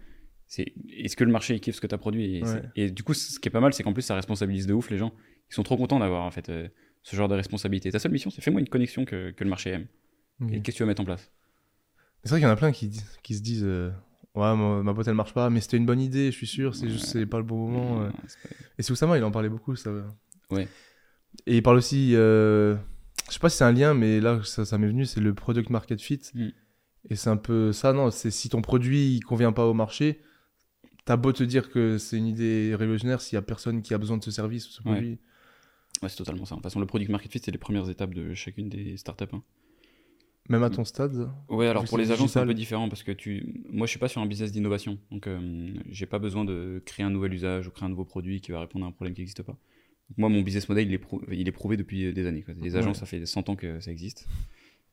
C'est est-ce que le marché kiffe ce que tu as produit? Et, Ouais. c'est- et du coup, ce qui est pas mal, c'est qu'en plus, ça responsabilise de ouf les gens. Ils sont trop contents d'avoir en fait euh, ce genre de responsabilité. Ta seule mission, c'est fais-moi une connexion que, que le marché aime. Et qu'est-ce que tu vas mettre en place? C'est vrai qu'il y en a plein qui, qui se disent euh, Ouais, ma, ma boîte elle marche pas, mais c'était une bonne idée, je suis sûr, c'est juste c'est pas le bon moment. euh. Ouais, c'est pas- Et c'est Oussama, il en parlait beaucoup, ça. Ouais. Et il parle aussi, euh, je sais pas si c'est un lien, mais là, ça, ça m'est venu, c'est le product market fit. Mm. Et c'est un peu ça, non C'est si ton produit il convient pas au marché, t'as beau te dire que c'est une idée révolutionnaire, s'il y a personne qui a besoin de ce service ou ce Ouais. produit. Ouais, c'est totalement ça. De toute façon, le product market fit, c'est les premières étapes de chacune des startups. hein. Même à ton stade. Ouais, alors pour les agences, c'est un peu différent parce que tu... moi, je suis pas sur un business d'innovation. Donc, euh, j'ai pas besoin de créer un nouvel usage ou créer un nouveau produit qui va répondre à un problème qui n'existe pas. Donc, moi, mon business model, il est, prou- il est prouvé depuis des années. quoi. Les agences, Ouais. ça fait 100 ans que ça existe.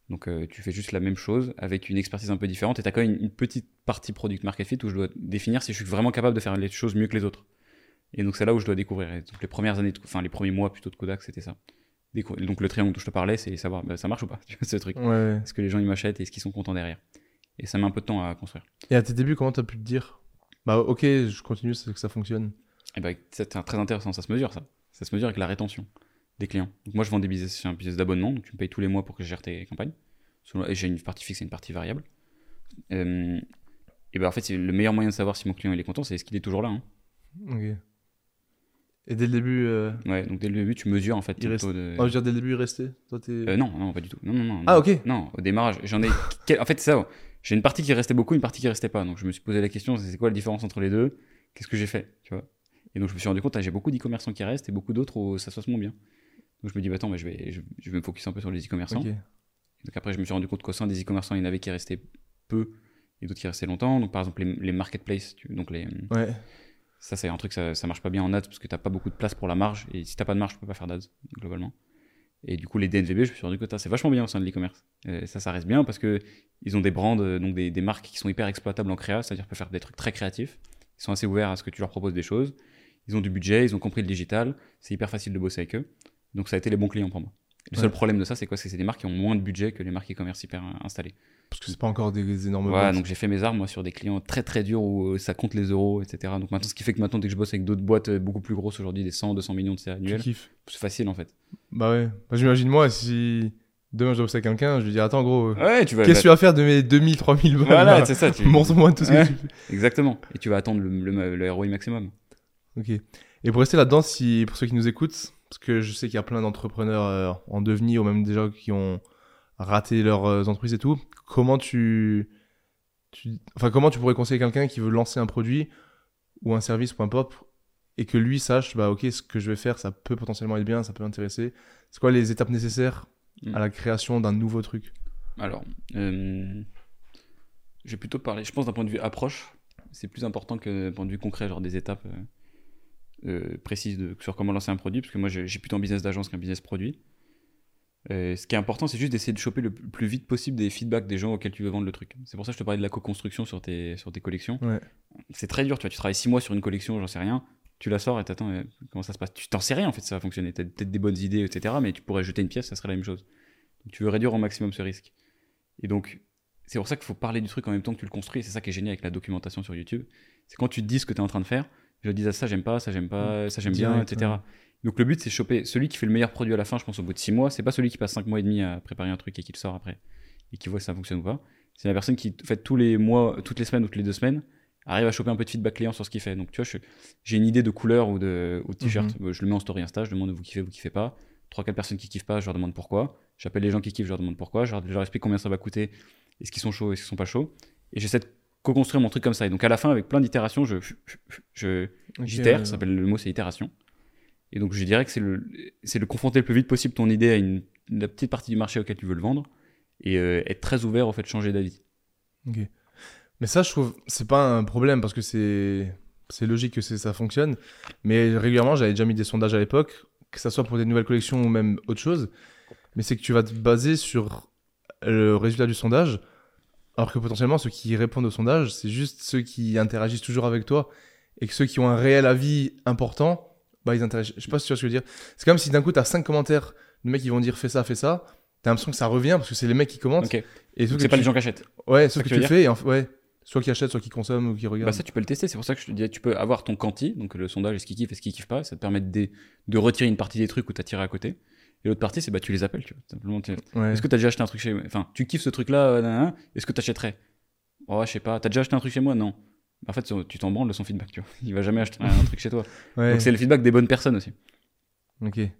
Donc, euh, tu fais juste la même chose avec une expertise un peu différente et tu as quand même une, une petite partie product market fit où je dois définir si je suis vraiment capable de faire les choses mieux que les autres. Et donc, c'est là où je dois découvrir. Et donc, les premières années, de- enfin, les premiers mois plutôt de Kodak, c'était ça. Donc, le triangle dont je te parlais, c'est savoir bah, ça marche ou pas, ce truc. Ouais. Est-ce que les gens ils m'achètent et est-ce qu'ils sont contents derrière? Et ça met un peu de temps à construire. Et à tes débuts, comment t'as pu te dire? Bah, ok, je continue, c'est que ça fonctionne. Et ben c'est très intéressant, ça se mesure ça. Ça se mesure avec la rétention des clients. Donc moi je vends des business, un business d'abonnement, donc tu me payes tous les mois pour que je gère tes campagnes. Et j'ai une partie fixe et une partie variable. Euh, et ben en fait c'est le meilleur moyen de savoir si mon client il est content, c'est est-ce qu'il est toujours là. hein. Et dès le début, euh... Ouais, donc dès le début tu mesures en fait Il reste- de. oh, je veux dire, dès le début, il restait. Toi, t'es. Euh, non, non, pas du tout. Non, non, non. Ah, ok. Non, au démarrage, j'en ai. En fait, c'est ça. J'ai une partie qui restait beaucoup, une partie qui restait pas. Donc, je me suis posé la question c'est quoi la différence entre les deux? Qu'est-ce que j'ai fait Tu vois? Et donc, je me suis rendu compte ah, j'ai beaucoup d'e-commerçants qui restent et beaucoup d'autres où ça se passe moins bien. Donc, je me dis bah, attends, mais je, vais, je, je vais me focus un peu sur les e-commerçants. Ok. Donc, après, je me suis rendu compte qu'au sein des e-commerçants, il y en avait qui restaient peu et d'autres qui restaient longtemps. Donc, par exemple, les, les marketplaces, tu- donc les, Ouais. Ça, c'est un truc, ça, ça marche pas bien en ads parce que t'as pas beaucoup de place pour la marge. Et si t'as pas de marge, tu peux pas faire d'ads, globalement. Et du coup, les DNVB, je me suis rendu compte, c'est vachement bien au sein de l'e-commerce. Euh, ça, ça reste bien parce que ils ont des brands, euh, donc des, des marques qui sont hyper exploitables en créa, c'est-à-dire peuvent faire des trucs très créatifs. Ils sont assez ouverts à ce que tu leur proposes des choses. Ils ont du budget, ils ont compris le digital. C'est hyper facile de bosser avec eux. Donc, ça a été les bons clients pour moi. Le seul problème de ça, c'est quoi? C'est que c'est des marques qui ont moins de budget que les marques e-commerce hyper euh, installées. Parce que c'est pas encore des, des énormes Voilà, boîtes. donc j'ai fait mes armes moi sur des clients très très durs où euh, ça compte les euros, etc. Donc maintenant, ce qui fait que maintenant, dès que je bosse avec d'autres boîtes euh, beaucoup plus grosses aujourd'hui, des 100, 200 millions de annuels, kiffes. c'est facile en fait. Bah ouais. Bah, j'imagine moi, si demain je dois bosser avec quelqu'un, je lui dis Attends, gros, euh, Ouais, qu'est-ce que tu vas faire de mes 2000, 3000 balles Voilà, là c'est ça. Tu... Montre-moi tout ce Ouais. que tu fais. Exactement. Et tu vas attendre le, le, le ROI maximum. Ok. Et pour rester là-dedans, si, pour ceux qui nous écoutent, parce que je sais qu'il y a plein d'entrepreneurs euh, en devenir ou même déjà qui ont raté leurs entreprises et tout, comment tu, tu, enfin comment tu pourrais conseiller quelqu'un qui veut lancer un produit ou un service, peu importe, et que lui sache, bah ok, ce que je vais faire, ça peut potentiellement être bien, ça peut l'intéresser. C'est quoi les étapes nécessaires à la création d'un nouveau truc? Alors, euh, je vais plutôt parler, je pense d'un point de vue approche, c'est plus important que d'un point de vue concret, genre des étapes euh, euh, précises de, sur comment lancer un produit, parce que moi j'ai j'ai plutôt un business d'agence qu'un business produit. Euh, ce qui est important, c'est juste d'essayer de choper le plus vite possible des feedbacks des gens auxquels tu veux vendre le truc. C'est pour ça que je te parlais de la co-construction sur tes, sur tes collections. Ouais. C'est très dur, tu vois, tu travailles 6 mois sur une collection, j'en sais rien, tu la sors et t'attends euh, comment ça se passe? Tu t'en sais rien en fait, ça va fonctionner. T'as peut-être des bonnes idées, etc., mais tu pourrais jeter une pièce, ça serait la même chose. Donc, tu veux réduire au maximum ce risque. Et donc, c'est pour ça qu'il faut parler du truc en même temps que tu le construis. C'est ça qui est génial avec la documentation sur YouTube. C'est quand tu te dis ce que tu es en train de faire, je dis à ça, j'aime pas, ça, j'aime pas, ça, j'aime bien, etc. ouais. Donc, le but, c'est choper celui qui fait le meilleur produit à la fin, je pense, au bout de 6 mois. C'est pas celui qui passe 5 mois et demi à préparer un truc et qui le sort après et qui voit si ça fonctionne ou pas. C'est la personne qui, en fait, tous les mois, toutes les semaines ou toutes les deux semaines, arrive à choper un peu de feedback client sur ce qu'il fait. Donc, tu vois, j'ai une idée de couleur ou de, ou de t-shirt. Euh, Je le mets en story Insta, je demande vous kiffez, vous kiffez pas. 3-4 personnes qui kiffent pas, je leur demande pourquoi. J'appelle les gens qui kiffent, je leur demande pourquoi. Je leur, je leur explique combien ça va coûter, est-ce qu'ils sont chauds, est-ce qu'ils sont pas chauds. Et j'essaie de co-construire mon truc comme ça. Et donc, à la fin, avec plein d'itérations, je, j'itère, ouais, ça s'appelle le mot, c'est itération. Et donc, je dirais que c'est le, le confronter le plus vite possible ton idée à une, la petite partie du marché auquel tu veux le vendre et euh, être très ouvert au fait de changer d'avis. Mais ça, je trouve, c'est pas un problème parce que c'est, logique que ça fonctionne. Mais régulièrement, j'avais déjà mis des sondages à l'époque, que ça soit pour des nouvelles collections ou même autre chose. Mais c'est que tu vas te baser sur le résultat du sondage, alors que potentiellement, ceux qui répondent au sondage, c'est juste ceux qui interagissent toujours avec toi. et que ceux qui ont un réel avis important, bah ils intéressent. Je sais pas si tu vois ce que je veux dire. C'est comme si d'un coup, tu as 5 commentaires de mecs qui vont dire fais ça, fais ça. T'as l'impression que ça revient parce que c'est les mecs qui commentent. Ok. Et c'est pas tu- les gens qui achètent. Ouais, sauf que que tu tu fais et en ouais. Soit qui achètent, soit qui consomment ou qui regardent. Bah ça, tu peux le tester. C'est pour ça que je te disais, tu peux avoir ton quanti, donc le sondage, est-ce qu'il kiffe, est-ce qu'il kiffe pas. Ça te permet de, de retirer une partie des trucs où t'as tiré à côté. Et l'autre partie, c'est bah tu les appelles, tu vois. Simplement, tu- Ouais. Est-ce que t'as déjà acheté un truc chez moi Enfin, tu kiffes ce truc-là, euh, est-ce que t'achèterais? Oh, je sais pas. T'as déjà acheté un truc chez moi? Non. En fait, tu t'en branles de son feedback, tu vois. Il va jamais acheter un truc chez toi. Ouais. Donc c'est le feedback des bonnes personnes aussi. Ok. Ouais,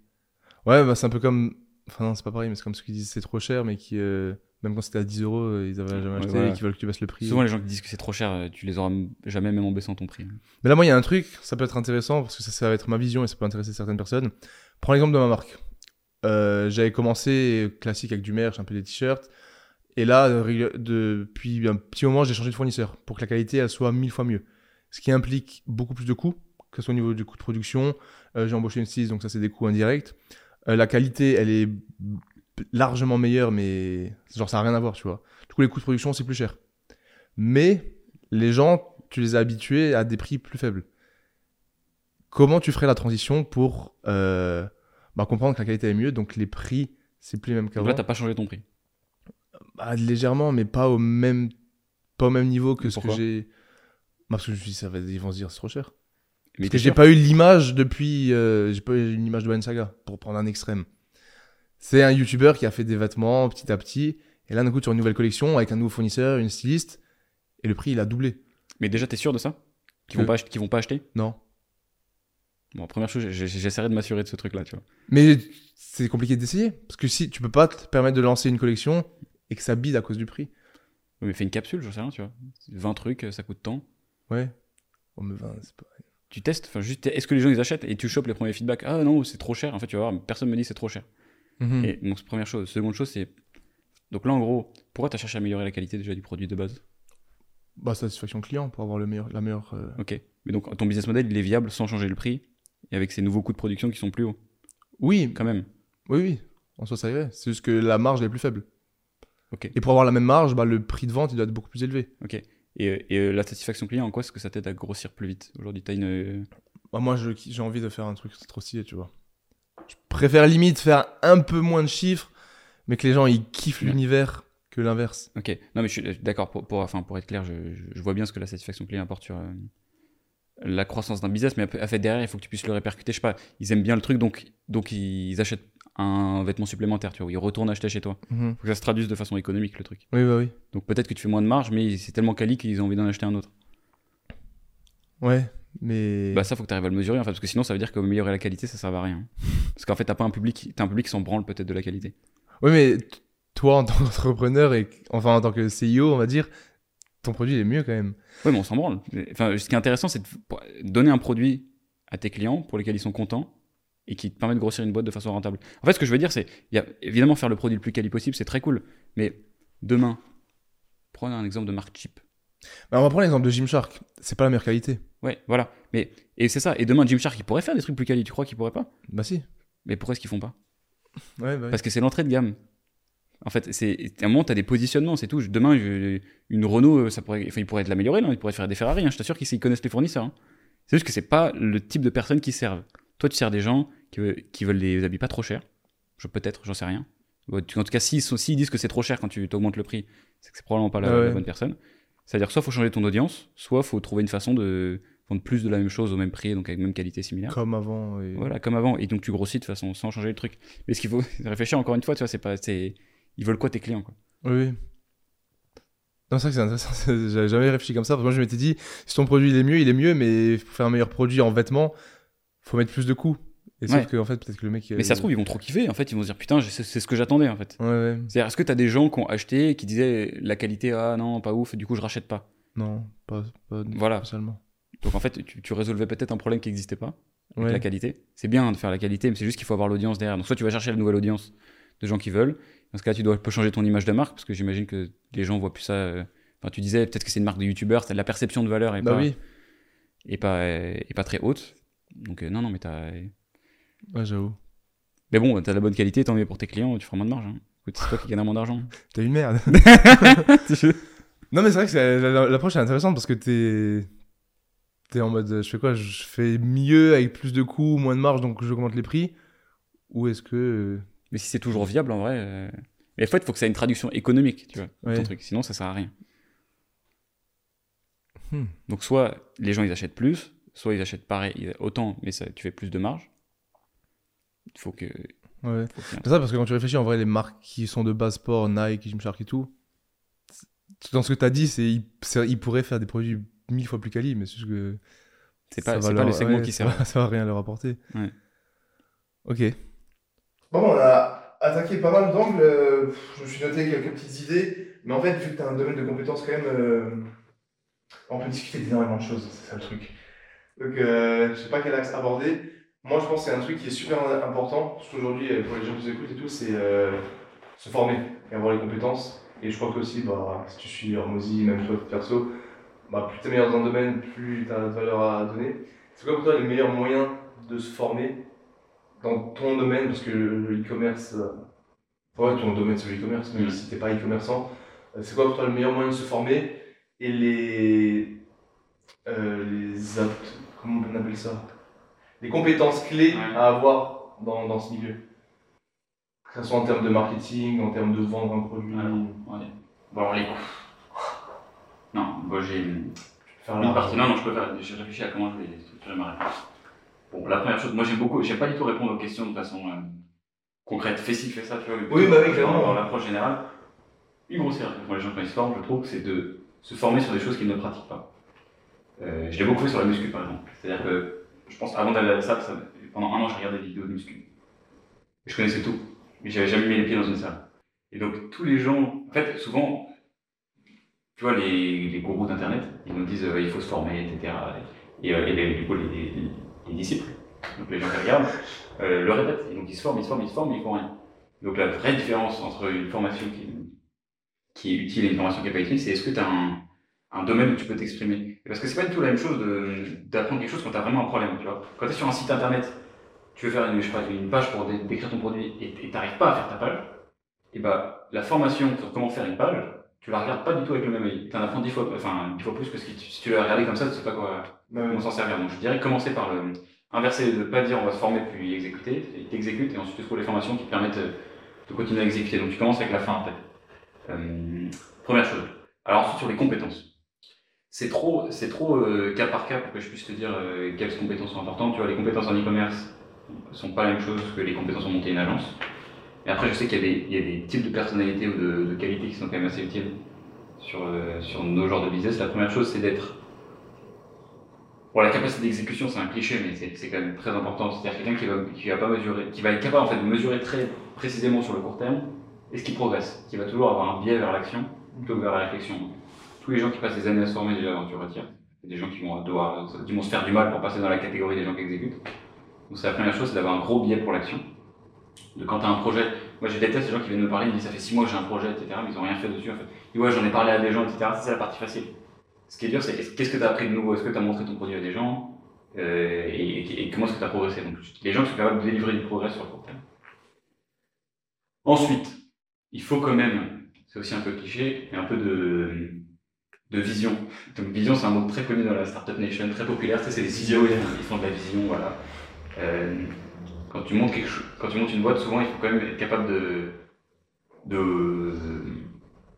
bah c'est un peu comme. Enfin, non, c'est pas pareil, mais c'est comme ceux qui disent c'est trop cher, mais qui, euh, même quand c'était à 10 euros, euh, ils avaient jamais Ouais, acheté et qui veulent que tu baisses le prix. Souvent, les gens qui disent que c'est trop cher, euh, tu les auras jamais même en baissant ton prix. Mais là, moi, il y a un truc, ça peut être intéressant parce que ça, ça va être ma vision et ça peut intéresser certaines personnes. Prends l'exemple de ma marque. Euh, J'avais commencé classique avec du merch, un peu des t-shirts. Et là, euh, depuis un petit moment, j'ai changé de fournisseur pour que la qualité elle soit mille fois mieux. Ce qui implique beaucoup plus de coûts, que ce soit au niveau du coût de production. Euh, j'ai embauché une styliste, donc ça, c'est des coûts indirects. Euh, la qualité, elle est largement meilleure, mais genre, ça n'a rien à voir, tu vois. Du coup, les coûts de production, c'est plus cher. Mais les gens, tu les as habitués à des prix plus faibles. Comment tu ferais la transition pour euh, bah, comprendre que la qualité est mieux, donc les prix, c'est plus les mêmes qu'avant là, t'as pas changé ton prix. Bah, Légèrement, mais pas au même, pas au même niveau que ce que j'ai. Bah, Parce que je me suis dit, ça va, ils vont se dire, c'est trop cher. Mais Parce que j'ai pas eu l'image depuis. euh, j'ai pas eu une image de One Saga, pour prendre un extrême. C'est un YouTuber qui a fait des vêtements petit à petit. Et là, d'un coup, tu as une nouvelle collection avec un nouveau fournisseur, une styliste. Et le prix, il a doublé. Mais déjà, t'es sûr de ça? Qu'ils Que- vont, pas qu'ils vont pas acheter? Non. Bon, première chose, j'essaierai de m'assurer de ce truc-là, tu vois. Mais c'est compliqué d'essayer. Parce que si tu peux pas te permettre de lancer une collection et que ça bide à cause du prix. Oui, Mais fais une capsule, j'en sais rien, tu vois. 20 trucs, euh, ça coûte tant. Ouais. Oh, mais 20, c'est pas. Tu testes, enfin juste, est-ce que les gens ils achètent et tu chopes les premiers feedbacks? Ah non, c'est trop cher. En fait, tu vas voir, personne me dit c'est trop cher. Mhm. Et donc, première chose. Seconde chose, c'est. Donc là, en gros, pourquoi t'as cherché à améliorer la qualité déjà du produit de base? Bah, satisfaction client pour avoir le meilleur, la meilleure. euh, Ok. Mais donc, ton business model, il est viable sans changer le prix et avec ces nouveaux coûts de production qui sont plus hauts, Oui, quand même. oui, oui. En soi, ça irait. C'est juste que la marge est plus faible. Et pour avoir la même marge, bah, le prix de vente il doit être beaucoup plus élevé. Ok. Et, euh, et euh, la satisfaction client, en quoi est-ce que ça t'aide à grossir plus vite Aujourd'hui, t'as une. euh, Bah, moi, j'ai envie de faire un truc trop stylé, tu vois. Je préfère limite faire un peu moins de chiffres, mais que les gens ils kiffent Ouais. l'univers que l'inverse. Ok, non mais je suis d'accord, pour, pour, enfin, pour être clair, je, je- je vois bien ce que la satisfaction client apporte sur euh, la croissance d'un business, mais à fait derrière, il faut que tu puisses le répercuter. Je sais pas, ils aiment bien le truc, donc, donc ils achètent un vêtement supplémentaire, tu vois, ou ils retournent acheter chez toi. Mhm. faut que ça se traduise de façon économique, le truc. Oui, bah oui. Donc peut-être que tu fais moins de marge, mais c'est tellement quali qu'ils ont envie d'en acheter un autre. Ouais, mais. Bah ça, faut que tu arrives à le mesurer, en fait, parce que sinon, ça veut dire qu'améliorer la qualité, ça sert à rien. Parce qu'en fait, t'as pas un public, t'as un public qui s'en branle peut-être de la qualité. Oui, mais toi, en tant qu'entrepreneur et enfin en tant que CIO, on va dire, ton produit est mieux quand même. Ouais, mais on s'en branle. Enfin, ce qui est intéressant, c'est de donner un produit à tes clients pour lesquels ils sont contents et qui te permet de grossir une boîte de façon rentable. En fait, ce que je veux dire, c'est, il y a évidemment faire le produit le plus quali possible, c'est très cool. Mais demain, prenez un exemple de marque cheap. Bah, on va prendre l'exemple de Gymshark. C'est pas la meilleure qualité. Ouais, voilà. Mais et c'est ça. Et demain, Gymshark, il pourrait faire des trucs plus quali. Tu crois qu'il pourrait pas? Bah si. Mais pourquoi est-ce qu'ils font pas? Ouais, bah oui. Parce que c'est l'entrée de gamme. En fait, c'est à un moment, tu as des positionnements, c'est tout. Demain, je- une Renault, euh, ça pourrait, enfin, ils pourraient de l'améliorer, non? Ils pourraient faire des Ferrari. hein. Je t'assure qu'ils ils connaissent les fournisseurs. hein. C'est juste que c'est pas le type de personnes qui servent. Toi, tu sers des gens qui, veulent- qui veulent des habits pas trop chers. Je peut-être, j'en sais rien. En tout cas, s'ils sont- s'ils disent que c'est trop cher quand tu augmentes le prix, c'est que c'est probablement pas la, Ah ouais. la bonne personne. C'est-à-dire, soit faut changer ton audience, soit faut trouver une façon de vendre plus de la même chose au même prix, donc avec même qualité similaire. Comme avant. Et... Voilà, comme avant. Et donc tu grossis de façon sans changer le truc. Mais ce qu'il faut réfléchir encore une fois, tu vois, c'est pas, c'est, ils veulent quoi tes clients, quoi? Oui. Non, c'est vrai que c'est intéressant. J'avais jamais réfléchi comme ça. Parce que moi, je m'étais dit, si ton produit il est mieux, il est mieux, mais pour faire un meilleur produit en vêtements, faut mettre plus de coûts. Et sauf Ouais. que, en fait, peut-être que le mec. Mais ça se trouve, ils vont trop kiffer. En fait, ils vont se dire putain, c'est, ce que j'attendais, en fait. Ouais, ouais. C'est-à-dire, est-ce que t'as des gens qui ont acheté et qui disaient la qualité, ah non, pas ouf, du coup je rachète pas? Non, pas, pas Voilà. spécialement. Donc en fait, tu, tu résolvais peut-être un problème qui n'existait pas, avec Ouais. la qualité. C'est bien de faire la qualité, mais c'est juste qu'il faut avoir l'audience derrière. Donc soit tu vas chercher la nouvelle audience de gens qui veulent. Dans ce cas, tu dois un peu changer ton image de marque, parce que j'imagine que les gens voient plus ça. euh, Enfin, tu disais peut-être que c'est une marque de youtubeur, c'est de la perception de valeur et Bah pas, oui. et pas, et pas très haute. Donc euh, non, non, mais t'as. Ouais, j'avoue. Mais bon, t'as la bonne qualité, tant mieux pour tes clients, tu feras moins de marge. hein. Écoute, c'est toi qui gagne moins d'argent. T'es une merde. non, mais c'est vrai que l'approche est intéressante parce que t'es. T'es en mode, je fais quoi? Je fais mieux avec plus de coûts, moins de marge, donc j'augmente les prix? Ou est-ce que. euh, Mais si c'est toujours viable, en vrai. euh, Mais en fait, il faut que ça ait une traduction économique, tu vois, Ouais. ton truc. Sinon, ça sert à rien. Hmm. Donc, soit les gens, ils achètent plus, soit ils achètent pareil, ils- autant, mais ça, tu fais plus de marge. Il faut que. Ouais. faut C'est ça, parce que quand tu réfléchis, en vrai, les marques qui sont de base sport, Nike, Gymshark et tout, dans ce que tu as dit, c'est ils, c'est- ils pourraient faire des produits mille fois plus quali, mais c'est juste que. C'est pas, pas leur- le segment ouais, qui ça sert. va- Ça va rien leur apporter. Ouais. Ok. Bon, on a attaqué pas mal d'angles. Je me suis noté quelques petites idées. Mais en fait, vu que tu as un domaine de compétences quand même, euh, on peut discuter d'énormément de choses. C'est ça le truc. Donc, euh, je sais pas quel axe aborder. Moi, je pense que c'est un truc qui est super important, surtout aujourd'hui euh, pour les gens qui nous écoutent et tout, c'est euh, se former et avoir les compétences. Et je crois que aussi, bah, si tu suis Hormozy, même toi perso, bah, plus tu es meilleur dans un domaine, plus tu as de valeur à donner. C'est quoi pour toi les meilleurs moyens de se former dans ton domaine? Parce que le e-commerce, euh, ouais, ton domaine c'est le e-commerce, même Mm. si t'es pas e-commerçant, euh, c'est quoi pour toi le meilleur moyen de se former et les. euh, les comment on appelle ça? Les compétences clés Ouais. à avoir dans, dans ce milieu Que ce soit en termes de marketing, en termes de vendre un produit, Alors, ouais. Bon, alors les Non, moi j'ai une faire une l'argent. partie. Non, non, je peux faire. J'ai réfléchi à comment je vais structurer ma réponse. Bon, la première chose, moi j'aime beaucoup, j'aime pas du tout répondre aux questions de façon euh, concrète. Fais ci, fais ça, tu vois. Oui, bah oui, clairement. Dans l'approche générale, une grossière pour les gens quand ils se forment, je trouve, c'est de se former sur des choses qu'ils ne pratiquent pas. Euh, je l'ai beaucoup fait sur la muscu par exemple. C'est-à-dire que je pense avant d'aller à la salle, pendant un an, je regardais des vidéos de muscu. Je connaissais tout, mais j'avais jamais mis les pieds dans une salle. Et donc tous les gens, en fait, souvent, tu vois, les, les gourous d'internet, ils nous disent euh, il faut se former, etc. Et, euh, et les, du coup, les, les- les disciples, donc les gens qui regardent, euh, le répètent. Et donc ils se forment, ils se forment, ils se forment, mais ils font rien. Donc la vraie différence entre une formation qui, est utile et une formation qui n'est pas utile, c'est est-ce que tu as un domaine où tu peux t'exprimer? Parce que c'est pas du tout la même chose d'apprendre quelque chose quand tu as vraiment un problème. Tu vois. Quand tu es sur un site internet, tu veux faire une, je sais pas, une page pour dé- décrire ton produit et tu n'arrives pas à faire ta page, et bah, la formation sur comment faire une page, tu la regardes pas du tout avec le même œil. Tu en apprends dix fois, enfin, dix fois plus que ce tu- si tu l'as regardé comme ça, tu sais pas quoi, Bah, comment s'en servir. Donc je dirais commencer par le inverser, de pas dire on va se former puis exécuter, et t'exécutes et ensuite tu trouves les formations qui te permettent euh, de continuer à exécuter. Donc tu commences avec la fin en fait. Euh, première chose. Alors ensuite sur les compétences. C'est trop, c'est trop euh, cas par cas pour que je puisse te dire euh, quelles compétences sont importantes. Tu vois, les compétences en e-commerce sont pas la même chose que les compétences en monter une agence. Et après, je sais qu'il y, a des- types de personnalités ou de, qualités qui sont quand même assez utiles sur, euh, sur nos genres de business. La première chose, c'est d'être. Bon, la capacité d'exécution, c'est un cliché, mais c'est quand même très important. C'est-à-dire quelqu'un qui va, qui va être capable en fait de mesurer très précisément sur le court terme et ce qui progresse, qui va toujours avoir un biais vers l'action plutôt que vers la réflexion. Tous les gens qui passent des années à se former déjà, tu retires. Des gens qui vont devoir, qui vont se faire du mal pour passer dans la catégorie des gens qui exécutent. Donc c'est la première chose, c'est d'avoir un gros biais pour l'action. De quand tu as un projet, moi je déteste les gens qui viennent me parler, ils me disent ça fait 6 mois que j'ai un projet, etc. Mais ils ont rien fait dessus en fait. Disent ouais j'en ai parlé à des gens, etc. C'est la partie facile. Ce qui est dur c'est qu'est-ce que tu as appris de nouveau, est-ce que tu as montré ton produit à des gens? Euh, et, et- et comment est-ce que tu as progressé? Donc les gens qui sont capables de délivrer du progrès sur le court terme. Ensuite, il faut quand même, c'est aussi un peu cliché, mais un peu de, de vision. Donc vision, c'est un mot très connu dans la Startup Nation, très populaire. C'est des ils font- ils font de la vision, voilà. Euh, quand tu montes quelque chose, quand tu montes une boîte, souvent, il faut quand même être capable de,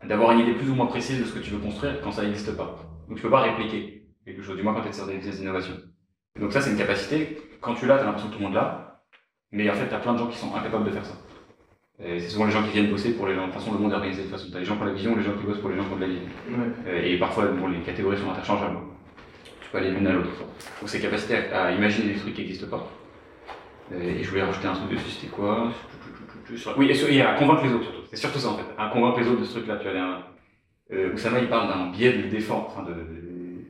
d'avoir une idée plus ou moins précise de ce que tu veux construire quand ça n'existe pas. Donc tu peux pas répliquer quelque chose, du moins quand tu es sur des business d'innovation. Donc ça, c'est une capacité. Quand tu l'as, tu as l'impression que tout le monde l'a, mais en fait, tu as plein de gens qui sont incapables de faire ça. Et c'est souvent les gens qui viennent bosser pour les gens. De toute façon, le monde est organisé de toute façon. Tu as les gens qui ont la vision, les gens qui bossent pour les gens qui ont de la vision. Ouais. Euh, et parfois, bon, les catégories sont interchangeables. Tu peux aller l'une à l'autre. Donc, ces capacités à, à imaginer des trucs qui n'existent pas. Euh, et je voulais rajouter un truc dessus, c'était quoi? Oui, et, sur- et à convaincre les autres surtout. C'est surtout ça en fait. À convaincre les autres de ce truc-là. Tu vois, un, euh, Oussama, il parle d'un biais de, déform... enfin, de, de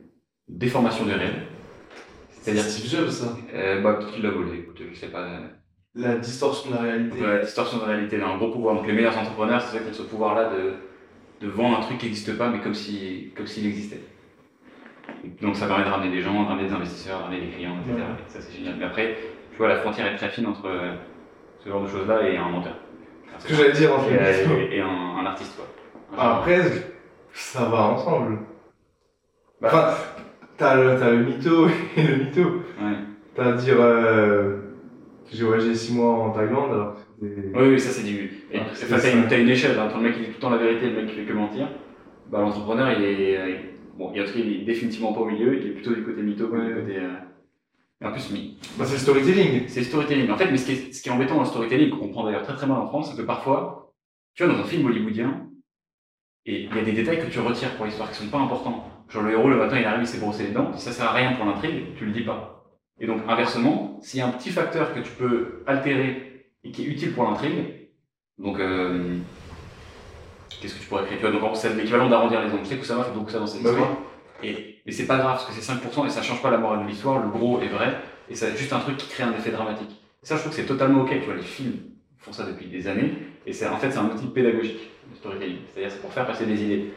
déformation du réel. C'est-à-dire, Steve Jobs, ça. euh, bah, peut-être qu'il l'a volé, écoute, je sais pas. La distorsion de la réalité. La distorsion de réalité, là, un gros pouvoir. Donc les meilleurs entrepreneurs, c'est ça qui ont ce pouvoir-là de, de vendre un truc qui n'existe pas, mais comme si comme s'il existait. Et donc ça permet de ramener des gens, de ramener des investisseurs, de ramener des clients, etc. Ouais. Et ça c'est génial. Mais après, tu vois, la frontière est très fine entre euh, ce genre de choses-là et un menteur. Ce que j'allais dire en Et, fait. euh, et un, un artiste, quoi. Un Après, ça va ensemble. Bah. Enfin, t'as le, t'as le mytho et le mytho. Ouais. T'as à dire, euh, j'ai voyagé 6 mois en Thaïlande alors que c'était. Oui, oui, ça c'est du. Et, Ah, enfin, t'as ça. une, t'as une échelle hein, entre le mec qui dit tout le temps la vérité et le mec qui fait que mentir. Bah, l'entrepreneur, il est. euh, Bon, il y a un truc, il est définitivement pas au milieu, il est plutôt du côté mytho que du Ouais. côté. euh, Et en plus, mi- Bah, c'est le storytelling. c'est le storytelling. En fait, mais ce qui est, ce qui est embêtant dans le storytelling, qu'on comprend d'ailleurs très très mal en France, c'est que parfois, tu vois, dans un film hollywoodien, et il y a des détails que tu retires pour l'histoire qui sont pas importants. Genre le héros, le matin, il arrive, il s'est brossé les dents, ça sert à rien pour l'intrigue, tu le dis pas. Et donc, inversement, s'il y a un petit facteur que tu peux altérer et qui est utile pour l'intrigue, donc, euh, qu'est-ce que tu pourrais créer? Tu vois, donc c'est l'équivalent d'arrondir les angles. Tu sais que ça va, beaucoup ça dans cette Bah histoire. Et, mais c'est pas grave, parce que c'est 5% et ça change pas la morale de l'histoire, le gros est vrai, et c'est juste un truc qui crée un effet dramatique. Et ça, je trouve que c'est totalement ok, tu vois, les films font ça depuis des années, et c'est en fait, c'est un outil pédagogique, le storytelling. C'est-à-dire, c'est pour faire passer des idées.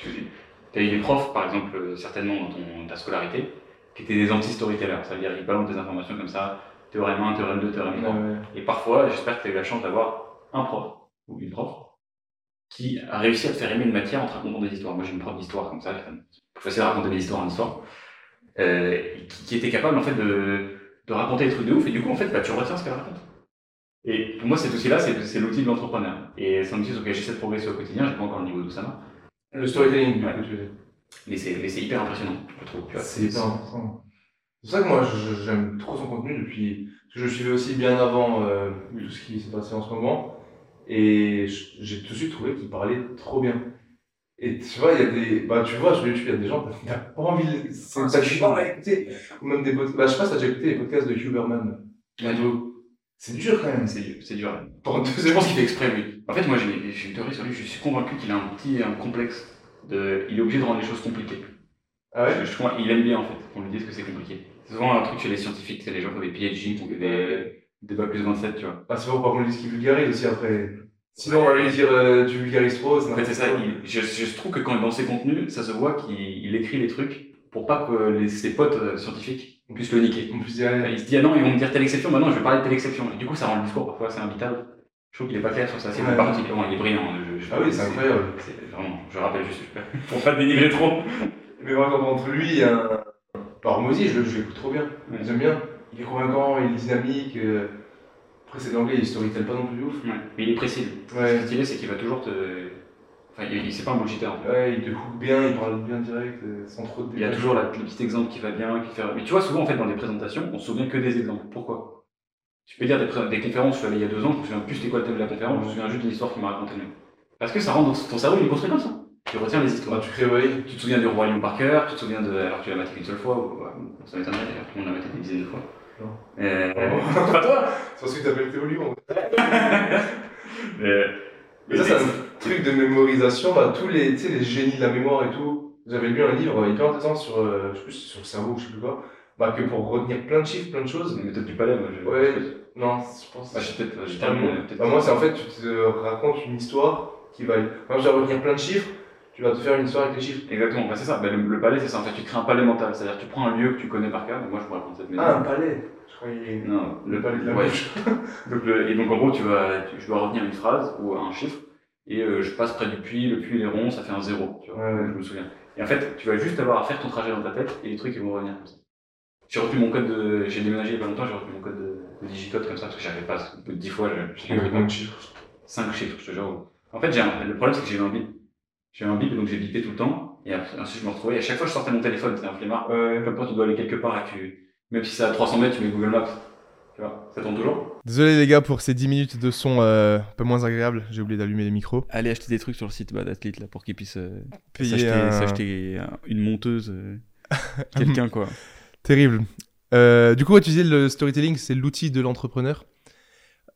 Tu as eu des profs, par exemple, euh, certainement dans ton, ta scolarité, qui étaient des anti-storytellers, c'est-à-dire, ils balancent des informations comme ça, théorème 1, théorème 2, théorème 3. Ouais. Et parfois, j'espère que tu as eu la chance d'avoir un prof ou une prof qui a réussi à te faire aimer une matière en te racontant des histoires. Moi, j'ai une prof d'histoire comme ça, c'est facile à raconter des histoires en histoire, euh, qui, qui était capable en fait de, de raconter des trucs de ouf, et du coup, en fait, bah, tu retiens ce qu'elle raconte. Et pour moi, cet outil-là, c'est c'est l'outil de l'entrepreneur. Et c'est un outil sur lequel j'essaie de progresser au quotidien, j'ai pas encore le niveau d'Oussama, Le storytelling, Ouais. Mais c'est mais c'est hyper impressionnant, je trouve. C'est hyper. C'est pour ça que moi, j'aime trop son contenu depuis. parce que Je le suivais aussi bien avant euh, tout ce qui s'est passé en ce moment. Et j'ai tout de suite trouvé qu'il parlait trop bien. Et tu vois, il y a des. Bah, tu vois, sur YouTube, il y a des gens, t'as pas envie de. T'as juste pas. Ou même des podcasts. Bah, je sais pas si t'as déjà écouté les podcasts de Huberman. C'est dur quand même. C'est c'est dur. Pour deux Je pense qu'il fait exprès, lui. En fait, moi, j'ai j'ai une théorie sur lui. Je suis convaincu qu'il a un petit un complexe. De... Il est obligé de rendre les choses compliquées. Ah ouais Je, je crois- il aime bien, en fait, qu'on lui dise que c'est compliqué. C'est souvent un truc chez les scientifiques, c'est les gens qui ont des PhD, qui ont des, des bac plus 27, tu vois. Ah, c'est bon, par contre, lui, ce qu'il vulgarise aussi après. Sinon, on va lui dire, euh, tu vulgarises trop. En fait, c'est ça. il- je, je trouve que quand dans ses contenus, ça se voit qu'il il écrit les trucs pour pas que les, ses potes euh, scientifiques puissent le niquer. Allez, Il se dit, ah non, ils vont me dire telle exception, bah non, je vais parler de telle exception. Et du coup, ça rend le discours parfois assez imbitable. Je trouve qu'il est pas clair sur ça. C'est Ouais. Par contre, il, est brillant. je- je- Ah oui, c'est incroyable. C'est vraiment, je rappelle juste, pour pas le dénigrer trop. Mais vraiment, entre lui, il y a un. Aussi, je, le- je l'écoute trop bien. Ouais. J'aime bien. Il est convaincant, il est dynamique. euh, Après, c'est de l'anglais, il storytell pas non plus de ouf. Ouais. Mais il est précis. Ce qui est stylé, c'est qu'il va toujours te. Enfin, il, il- c'est pas un bullshitter en fait. Ouais, il te hook bien, il parle bien direct, euh, sans trop de Il y a toujours la- le petit exemple qui va bien, qui fait. Mais tu vois, souvent en fait, dans des présentations, on se souvient que des exemples. Pourquoi? Tu peux dire des, des conférences, je suis allé il y a deux ans, je me souviens plus c'était quoi le thème de la conférence, je me souviens juste de l'histoire qui m'a raconté le mec. Parce que ça rend dans ton cerveau, il est construit comme ça. Tu retiens les Bah, histoires. tu crées. Tu te souviens du roi lion par cœur, tu te souviens de. Alors que tu l'as maté qu'une seule fois, ou, ouais, ça m'étonnerait d'ailleurs, tout le monde l'a maté des dizaines de fois. Non. Euh, Oh. pas toi C'est parce que t'appelles Théo Lyon. Mais. Mais ça, c'est un truc de mémorisation. Bah, tous les, tu sais, les génies de la mémoire et tout. J'avais lu un livre hyper intéressant sur, euh, je sais plus, sur le cerveau ou je sais plus quoi. Bah, que pour retenir plein de chiffres, plein de choses. Mais peut-être du palais, moi. Je... Ouais, non, je pense. Ah, je sais peut-être. J'ai terminé. Bah, moi, c'est en fait, tu te racontes une histoire qui va. Quand je dois retenir plein de chiffres, tu vas te faire une histoire avec les chiffres. Exactement, bah, c'est ça. Bah, le, le palais, c'est ça. En fait, tu crées un palais mental. C'est-à-dire, tu prends un lieu que tu connais par cœur. Donc, moi, je pourrais prendre cette maison. Ah, un palais. Je croyais. Non, Le palais de la ouais. donc, le- et donc, en gros, tu vas, tu- je dois retenir une phrase ou un chiffre. Et euh, je passe près du puits. Le puits, il est rond. Ça fait un zéro. Tu vois. Ouais, ouais. Je me souviens. Et en fait, tu vas juste avoir à faire ton trajet dans ta tête. Et les trucs, ils vont revenir comme ça. J'ai retenu mon code de. J'ai déménagé il y a pas longtemps. J'ai retenu mon code de, de digicode comme ça. Parce que j'avais pas. Au bout de 10 fois, J'ai eu pas. plein de chiffres. 5 chiffres, je te jure. En fait, j'ai un- le problème, c'est que j'ai eu un bip. J'ai eu un bip, donc j'ai bipé tout le temps. Et ensuite, je me retrouvais. Et à chaque fois, je sortais mon téléphone, c'était un flemmard. Ouais. Comme quand tu dois aller quelque part et tu. Même si c'est à 300 mètres, tu mets Google Maps. Tu vois, ça tourne toujours. Désolé les gars pour ces 10 minutes de son euh, un peu moins agréable. J'ai oublié d'allumer les micros. Allez acheter des trucs sur le site bah, d'Athlete là pour qu'ils puissent Payer s'acheter un- s'acheter un- une monteuse. euh, Quelqu'un quoi. Terrible. Euh, du coup, tu disais le storytelling, c'est l'outil de l'entrepreneur.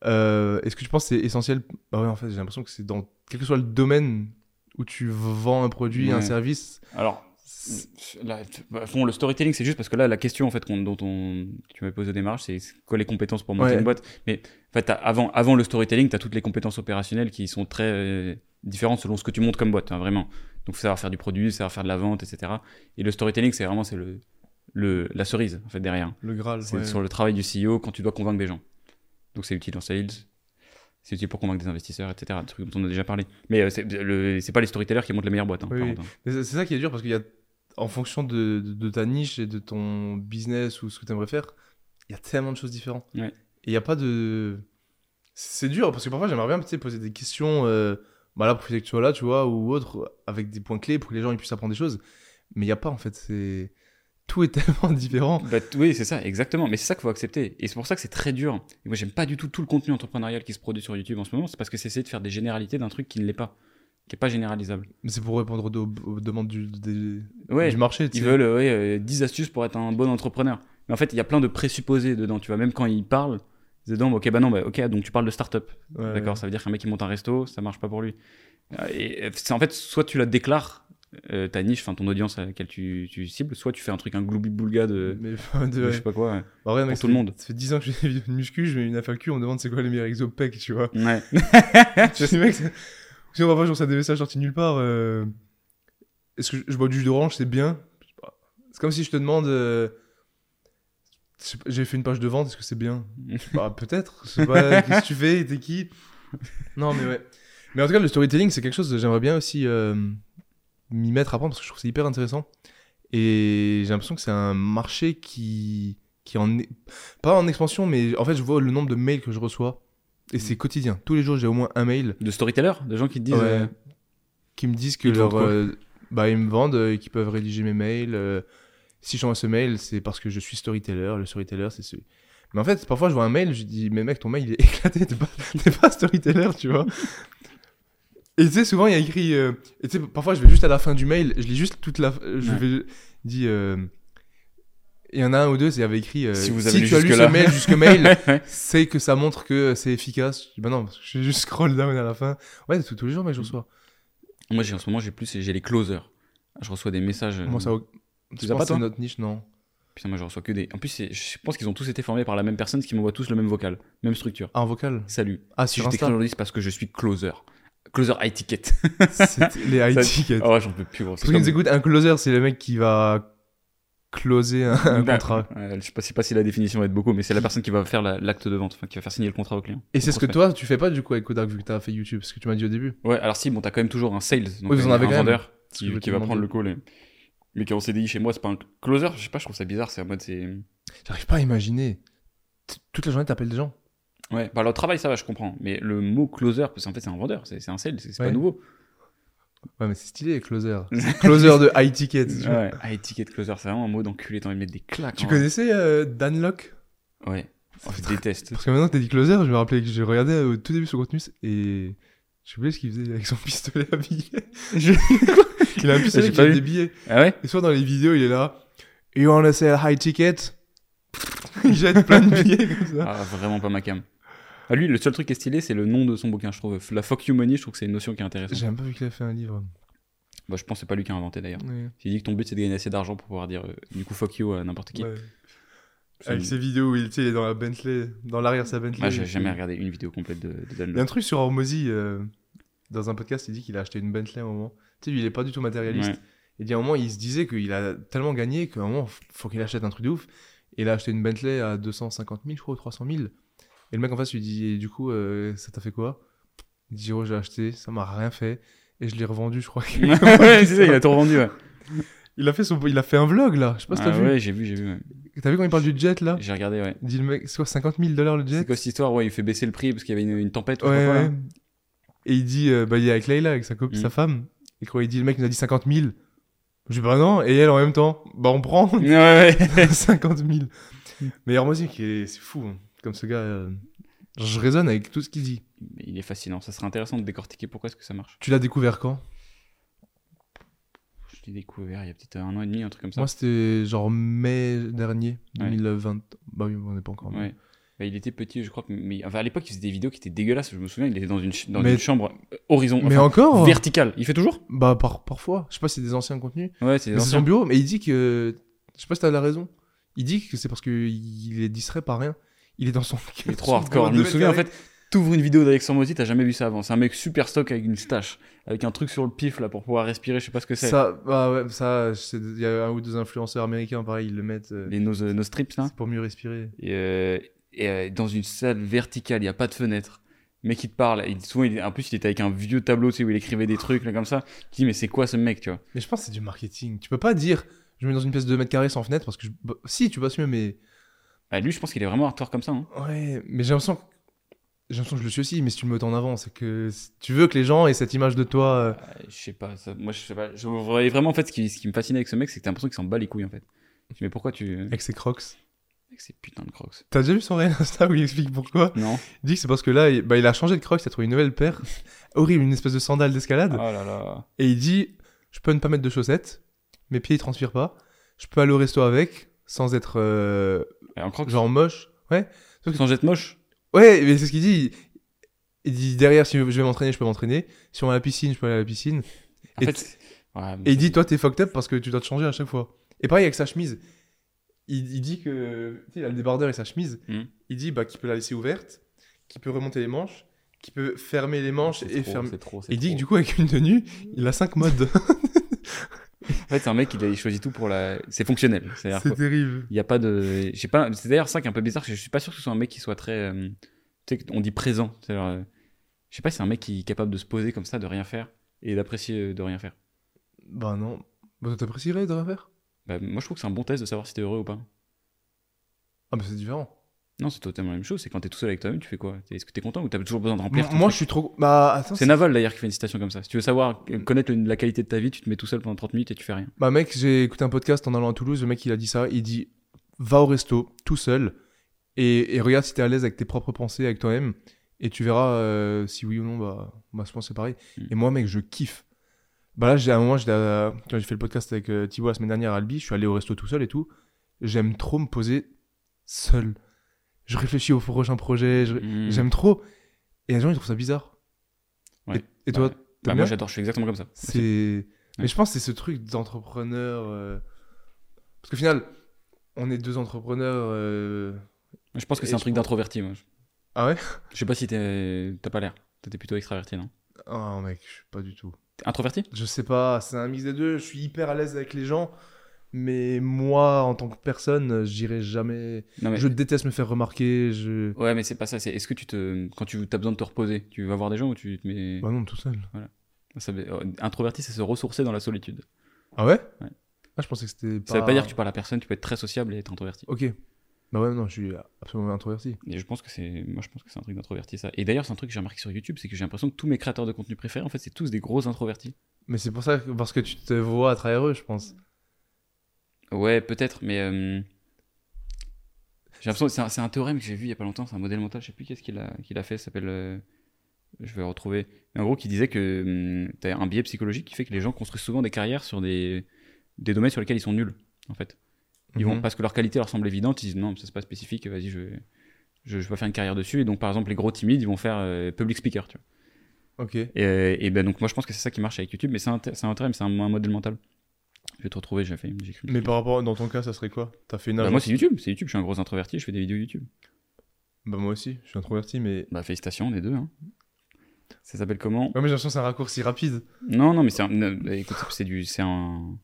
Euh, Est-ce que tu penses que c'est essentiel? Bah ouais, en fait, j'ai l'impression que c'est dans quel que soit le domaine où tu vends un produit, un service. Alors, là, bon, le storytelling, c'est juste parce que là, la question en fait dont on, tu m'avais posé au démarrage, c'est quoi les compétences pour monter Ouais. une boîte? Mais en fait, avant, avant le storytelling, tu as toutes les compétences opérationnelles qui sont très euh, différentes selon ce que tu montes comme boîte, hein, vraiment. Donc, faut savoir faire du produit, savoir faire de la vente, etc. Et le storytelling, c'est vraiment c'est le, le, la cerise en fait derrière. Le Graal. C'est ouais. sur le travail du CEO quand tu dois convaincre des gens. Donc, c'est utile en sales. C'est utile pour convaincre des investisseurs, etc. Des trucs dont on a déjà parlé. Mais euh, c'est le- c'est pas les storytellers qui montent les meilleures boîtes. hein, Oui, par oui. contre, hein. Mais C'est ça qui est dur parce qu'il y a en fonction de, de, de ta niche et de ton business ou ce que tu aimerais faire, il y a tellement de choses différentes. Ouais. Et il n'y a pas de. C'est dur parce que parfois j'aimerais bien tu sais, poser des questions, euh, bah là, pour que tu sois là, tu vois, ou autre, avec des points clés pour que les gens ils puissent apprendre des choses. Mais il n'y a pas en fait. C'est Tout est tellement différent. Bah, oui, c'est ça, exactement. Mais c'est ça qu'il faut accepter. Et c'est pour ça que c'est très dur. Et moi, j'aime pas du tout tout le contenu entrepreneurial qui se produit sur YouTube en ce moment. C'est parce que c'est essayer de faire des généralités d'un truc qui ne l'est pas, qui est pas généralisable. Mais c'est pour répondre aux, aux demandes du, des- Ouais, du marché. ils sais. veulent euh, ouais, euh, 10 astuces pour être un bon entrepreneur. Mais en fait, il y a plein de présupposés dedans. Tu vois, même quand ils parlent, dedans, ok, bah non, bah, ok, donc tu parles de start-up. Ouais, D'accord, ça veut dire qu'un mec qui monte un resto, ça marche pas pour lui. Euh, Et euh, c'est en fait, soit tu la déclares, euh, ta niche, enfin ton audience à laquelle tu, tu cibles, soit tu fais un truc, un gloubi-boulga de, Mais, de de, je sais pas quoi. ouais. Bah ouais, mec, tout ça le monde. Ça fait 10 ans que je fais des vidéos de muscu, je mets une FAQ, on me demande c'est quoi les meilleurs exos pec, tu vois. Ouais. Je dis, mec, c'est- sinon parfois je reçois des messages sortis nulle part. euh, Est-ce que je- je bois du jus d'orange, c'est bien? Sais. C'est comme si je te demande. euh, sais J'ai fait une page de vente, est-ce que c'est bien? Bah peut-être. Je sais pas, qu'est-ce que tu fais T'es qui? Non mais ouais. Mais en tout cas, le storytelling, c'est quelque chose que j'aimerais bien aussi euh, m'y mettre à prendre parce que je trouve c'est hyper intéressant. Et j'ai l'impression que c'est un marché qui, qui est en, pas en expansion, mais en fait, je vois le nombre de mails que je reçois. Et c'est quotidien. Tous les jours, j'ai au moins un mail De storyteller, de gens qui te disent. Ouais. euh, qui me disent que Ils leur, euh, bah, ils me vendent euh, et qu'ils peuvent rédiger mes mails. euh, si j'envoie ce mail, c'est parce que je suis storyteller. Le storyteller, c'est celui. Mais en fait, parfois, je vois un mail, je dis, mais mec, ton mail, il est éclaté, t'es pas, t'es pas storyteller, tu vois. Et tu sais, souvent, il y a écrit. euh, et tu sais, parfois, je vais juste à la fin du mail, je lis juste toute la. Je Ouais. vais. Dis. euh, il y en a un ou deux, il y avait écrit. euh, Si vous avez lu tu as lu ce mail, jusque mail, c'est que ça montre que c'est efficace. Je dis, bah non, parce que je juste scroll down à la fin. Ouais, tous tous les jours, mais je reçois. Moi, j'ai en ce moment, j'ai plus, j'ai les closers. Je reçois des messages. Moi, ça. Tu Je pas, c'est notre niche, non? Putain, moi, je reçois que des. En plus, je pense qu'ils ont tous été formés par la même personne, ce qui m'envoie tous le même vocal, même structure. Ah, en vocal? Salut. Ah, Si sur je t'écris Insta. c'est parce que je suis closer. Closer high ticket. Les high tickets. Oh, ouais, j'en peux plus, gros. Pour nous écoutent, un closer, c'est le mec qui va closer un, un Bah, contrat. je sais pas, sais pas si la définition va être beaucoup, mais c'est la personne qui va faire la- l'acte de vente, enfin, qui va faire signer le contrat au client. Et c'est ce que toi, tu fais pas du coup avec Kodak vu que t'as fait YouTube, ce que tu m'as dit au début. Ouais, alors si, bon, t'as quand même toujours un sales, donc Oui, vous en avez un quand même. vendeur je qui, qui va prendre le call. et- Mais qui est en CDI chez moi, c'est pas un closer, je sais pas, je trouve ça bizarre, c'est en mode c'est. J'arrive pas à imaginer. Toute la journée, t'appelles des gens. Ouais, bah, le travail, ça va, je comprends. Mais le mot closer, parce qu'en fait, c'est un vendeur, c'est un sales, c'est Ouais. pas nouveau. Ouais, mais c'est stylé, closer. Closer de high ticket. Ouais, high ticket closer, c'est vraiment un mot d'enculé, t'as envie de mettre des claques. Tu en- connaissais euh, Dan Locke Ouais, Ça je déteste. Parce que maintenant que t'as dit closer, je me rappelais que j'ai regardé au tout début son contenu et j'ai oublié ce qu'il faisait avec son pistolet à billets. il a un pistolet qui a des billets. Ah ouais? Et soit dans les vidéos, il est là. You wanna sell high ticket? Il jette plein de billets comme ça. Ah, vraiment pas ma cam. Ah, lui, le seul truc qui est stylé, c'est le nom de son bouquin, je trouve. La fuck you money, je trouve que c'est une notion qui est intéressante. J'ai même pas vu qu'il a fait un livre. Bah, je pense que c'est pas lui qui a inventé d'ailleurs. Ouais. Il dit que ton but c'est de gagner assez d'argent pour pouvoir dire euh, du coup fuck you à n'importe qui. Ouais. Avec ses vidéos où il, il est dans la Bentley, dans l'arrière sa Bentley. Ah, j'ai et jamais regardé une vidéo complète de, de Dan Il y a un truc sur Hormozy, euh, dans un podcast, il dit qu'il a acheté une Bentley à un moment. Tu sais, lui, il est pas du tout matérialiste. Ouais. Il dit à un moment, il se disait qu'il a tellement gagné qu'à un moment, faut qu'il achète un truc de ouf. Et il a acheté une Bentley à 250 000, je crois, ou 300 000. Et le mec en face lui dit, et du coup, euh, ça t'a fait quoi? Il dit, oh, j'ai acheté, ça m'a rien fait. Et je l'ai revendu, je crois. ouais, c'est ça, il a tout revendu. Ouais, il, a fait son... il a fait un vlog, là. Je sais pas si t'as Ah vu. ouais j'ai vu, j'ai vu. ouais. T'as vu quand il parle du jet, là? J'ai regardé, ouais. Il dit, le mec, c'est quoi, 50 000 dollars le jet? C'est quoi cette histoire? Ouais, il fait baisser le prix parce qu'il y avait une, une tempête ou Ouais, quoi, là. ouais. Et il dit, euh, bah, il est avec Leila, avec sa copine, Mm. sa femme. Et quand il dit, le mec nous a dit 50 000. Je dis, bah non. Et elle, en même temps, bah, on prend Ouais, ouais. 50 000. Mais Hermosi, qui est- c'est fou. hein. Comme ce gars, euh, je résonne avec tout ce qu'il dit. Mais il est fascinant. Ça serait intéressant de décortiquer pourquoi est-ce que ça marche. Tu l'as découvert quand? Je l'ai découvert il y a peut-être un an et demi, un truc comme ça. Moi, c'était genre mai dernier, Ouais. 2020. Bah oui, on n'est pas encore. Ouais. Bah, il était petit, je crois. Mais enfin, à l'époque, il faisait des vidéos qui étaient dégueulasses. Je me souviens, il était dans une, ch- dans Mais- une chambre euh, horizon, Mais enfin, encore verticale. Il fait toujours? Bah par, parfois. Je sais pas si c'est des anciens contenus. Ouais, c'est son bureau, mais il dit que. Je sais pas si t'as la raison. Il dit que c'est parce qu'il est distrait par rien. Il est dans son. Il est trop hardcore. Je me souviens, en fait, t'ouvres une vidéo d'Alexandre Mozi, t'as jamais vu ça avant. C'est un mec super stock avec une stache, avec un truc sur le pif là pour pouvoir respirer. Je sais pas ce que c'est. Ça, bah ouais, ça, il y a un ou deux influenceurs américains, pareil, ils le mettent. euh, Les nos, nos strips là. c'est pour mieux respirer. Et, euh, et, euh, dans une salle verticale, il y a pas de fenêtre. Le mec qui te parle, il, souvent, il- en plus, il était avec un vieux tableau, tu sais, où il écrivait des trucs, là, comme ça. Tu dis, mais c'est quoi ce mec, tu vois? Mais je pense que c'est du marketing. Tu peux pas dire, je me mets dans une pièce de 2 mètres carrés sans fenêtre parce que je... bah, si, tu bosses mieux, mais. Bah, Lui, je pense qu'il est vraiment hardcore comme ça. hein. Ouais, mais j'ai l'impression que. J'ai l'impression que je le suis aussi, mais si tu le mets en avant, c'est que tu veux que les gens aient cette image de toi. euh, Euh, je sais pas, ça- moi, je sais pas. Je voyais vraiment, en fait, ce qui, ce qui me fascinait avec ce mec, c'est que t'as l'impression qu'il s'en bat les couilles, en fait. Mais pourquoi tu. avec ses crocs. Avec ces putains de crocs. T'as déjà vu son réel Insta où il explique pourquoi? Non Il dit que c'est parce que là, il, bah, il a changé de crocs, il a trouvé une nouvelle paire. Horrible, une espèce de sandale d'escalade. Oh là là. Et il dit Je peux ne pas mettre de chaussettes, mes pieds ils transpirent pas. Je peux aller au resto avec, sans être euh, Et en crocs, genre moche. Ouais. sans être moche. Ouais, mais c'est ce qu'il dit. Il dit derrière, si je vais m'entraîner, je peux m'entraîner. Si on va à la piscine, je peux aller à la piscine. En Et fait, t- c'est- ouais, mais Et il dit Toi, t'es fucked up parce que tu dois te changer à chaque fois. Et pareil avec sa chemise. Il, il dit que. Tu sais, il a le débardeur et sa chemise. Mhm. Il dit bah, qu'il peut la laisser ouverte, qu'il peut remonter les manches, qu'il peut fermer les manches c'est et trop, fermer. c'est trop, c'est Il dit que trop. du coup, avec une tenue, il a 5 modes. En fait, c'est un mec, il, il choisit tout pour la. C'est fonctionnel. C'est terrible. Il y a pas de. Je sais pas. C'est d'ailleurs ça qui est un peu bizarre. Je suis pas sûr que ce soit un mec qui soit très. euh, Tu sais, on dit présent. Euh, Je sais pas si c'est un mec qui est capable de se poser comme ça, de rien faire et d'apprécier euh, de rien faire. Bah non. Bah t'apprécierais de rien faire? Bah, moi, je trouve que c'est un bon test de savoir si t'es heureux ou pas. Ah, mais c'est différent. Non, c'est totalement la même chose. C'est quand t'es tout seul avec toi-même, tu fais quoi? Est-ce que t'es content ou t'as toujours besoin de remplir Moi, ton moi, truc? je suis trop. Bah. C'est Naval d'ailleurs qui fait une citation comme ça. Si tu veux savoir, euh, connaître le- la qualité de ta vie, tu te mets tout seul pendant 30 minutes et tu fais rien. Bah mec, j'ai écouté un podcast en allant à Toulouse, le mec il a dit ça, il dit va au resto tout seul et, et regarde si t'es à l'aise avec tes propres pensées, avec toi-même et tu verras euh, si oui ou non bah, bah je pense que c'est pareil. Mm. Et moi mec, je kiffe. Bah là, j'ai à un moment, j'étais à- quand j'ai fait le podcast avec euh, Thibaut la semaine dernière à Albi, je suis allé au resto tout seul et tout. J'aime trop me poser seul. Je réfléchis au prochain projet, je- Mm. j'aime trop. Et les gens ils trouvent ça bizarre. Ouais. Et, et toi, Bah, Bah, moi j'adore, je suis exactement comme ça. c'est. Mais je pense que c'est ce truc d'entrepreneur. euh, Parce qu'au final, on est deux entrepreneurs. euh, Je pense que c'est un truc pense- d'introverti. moi. Ah ouais? Je sais pas si t'as pas l'air. T'es plutôt extraverti, non? Ah mec, je suis pas du tout. Introverti? Je sais pas, c'est un mix des deux. Je suis hyper à l'aise avec les gens. Mais moi, en tant que personne, j'irai jamais. Non mais. Je déteste me faire remarquer. Je. Ouais, mais c'est pas ça. C'est est-ce que tu te, quand tu as besoin de te reposer, tu vas voir des gens ou tu te mets. Bah non, tout seul. Ça veut- euh, Introverti, c'est se ressourcer dans la solitude. Ah ouais? Ouais. Ah, je pensais que c'était. Ça veut pas dire que tu parles à personne. Tu peux être très sociable et être introverti. Ok. Bah ouais, non, je suis absolument introverti. Et je pense que c'est, moi je pense que c'est un truc d'introverti ça. Et d'ailleurs c'est un truc que j'ai remarqué sur YouTube, c'est que j'ai l'impression que tous mes créateurs de contenu préférés, en fait, c'est tous des gros introvertis. Mais c'est pour ça, parce que tu te vois à travers eux, je pense. Ouais, peut-être, mais euh, j'ai l'impression que c'est un, théorème que j'ai vu il y a pas longtemps, c'est un modèle mental, je sais plus qu'est-ce qu'il a, a fait, ça s'appelle, euh, je vais le retrouver. Mais en gros, qui disait que tu as un biais psychologique qui fait que les gens construisent souvent des carrières sur des, des domaines sur lesquels ils sont nuls, en fait. Ils vont Mhm. parce que leur qualité leur semble évidente, ils disent non, mais ça c'est pas spécifique, vas-y, je vais, je, je vais faire une carrière dessus. Et donc, par exemple, les gros timides, ils vont faire euh, public speaker, tu vois. Ok. Et, et ben donc moi je pense que c'est ça qui marche avec YouTube, mais c'est un, un théorème, c'est un, un modèle mental. Je vais te retrouver, j'ai fait, j'ai écrit. Mais par rapport, dans ton cas, ça serait quoi? T'as fait une Bah, moi c'est YouTube, c'est YouTube, je suis un gros introverti, je fais des vidéos YouTube. Bah moi aussi, je suis introverti, mais... Bah félicitations les deux. Hein. Ça s'appelle comment? Ouais, mais j'ai l'impression que c'est un raccourci rapide. Non non mais c'est un, non, bah, écoute c'est du, c'est un,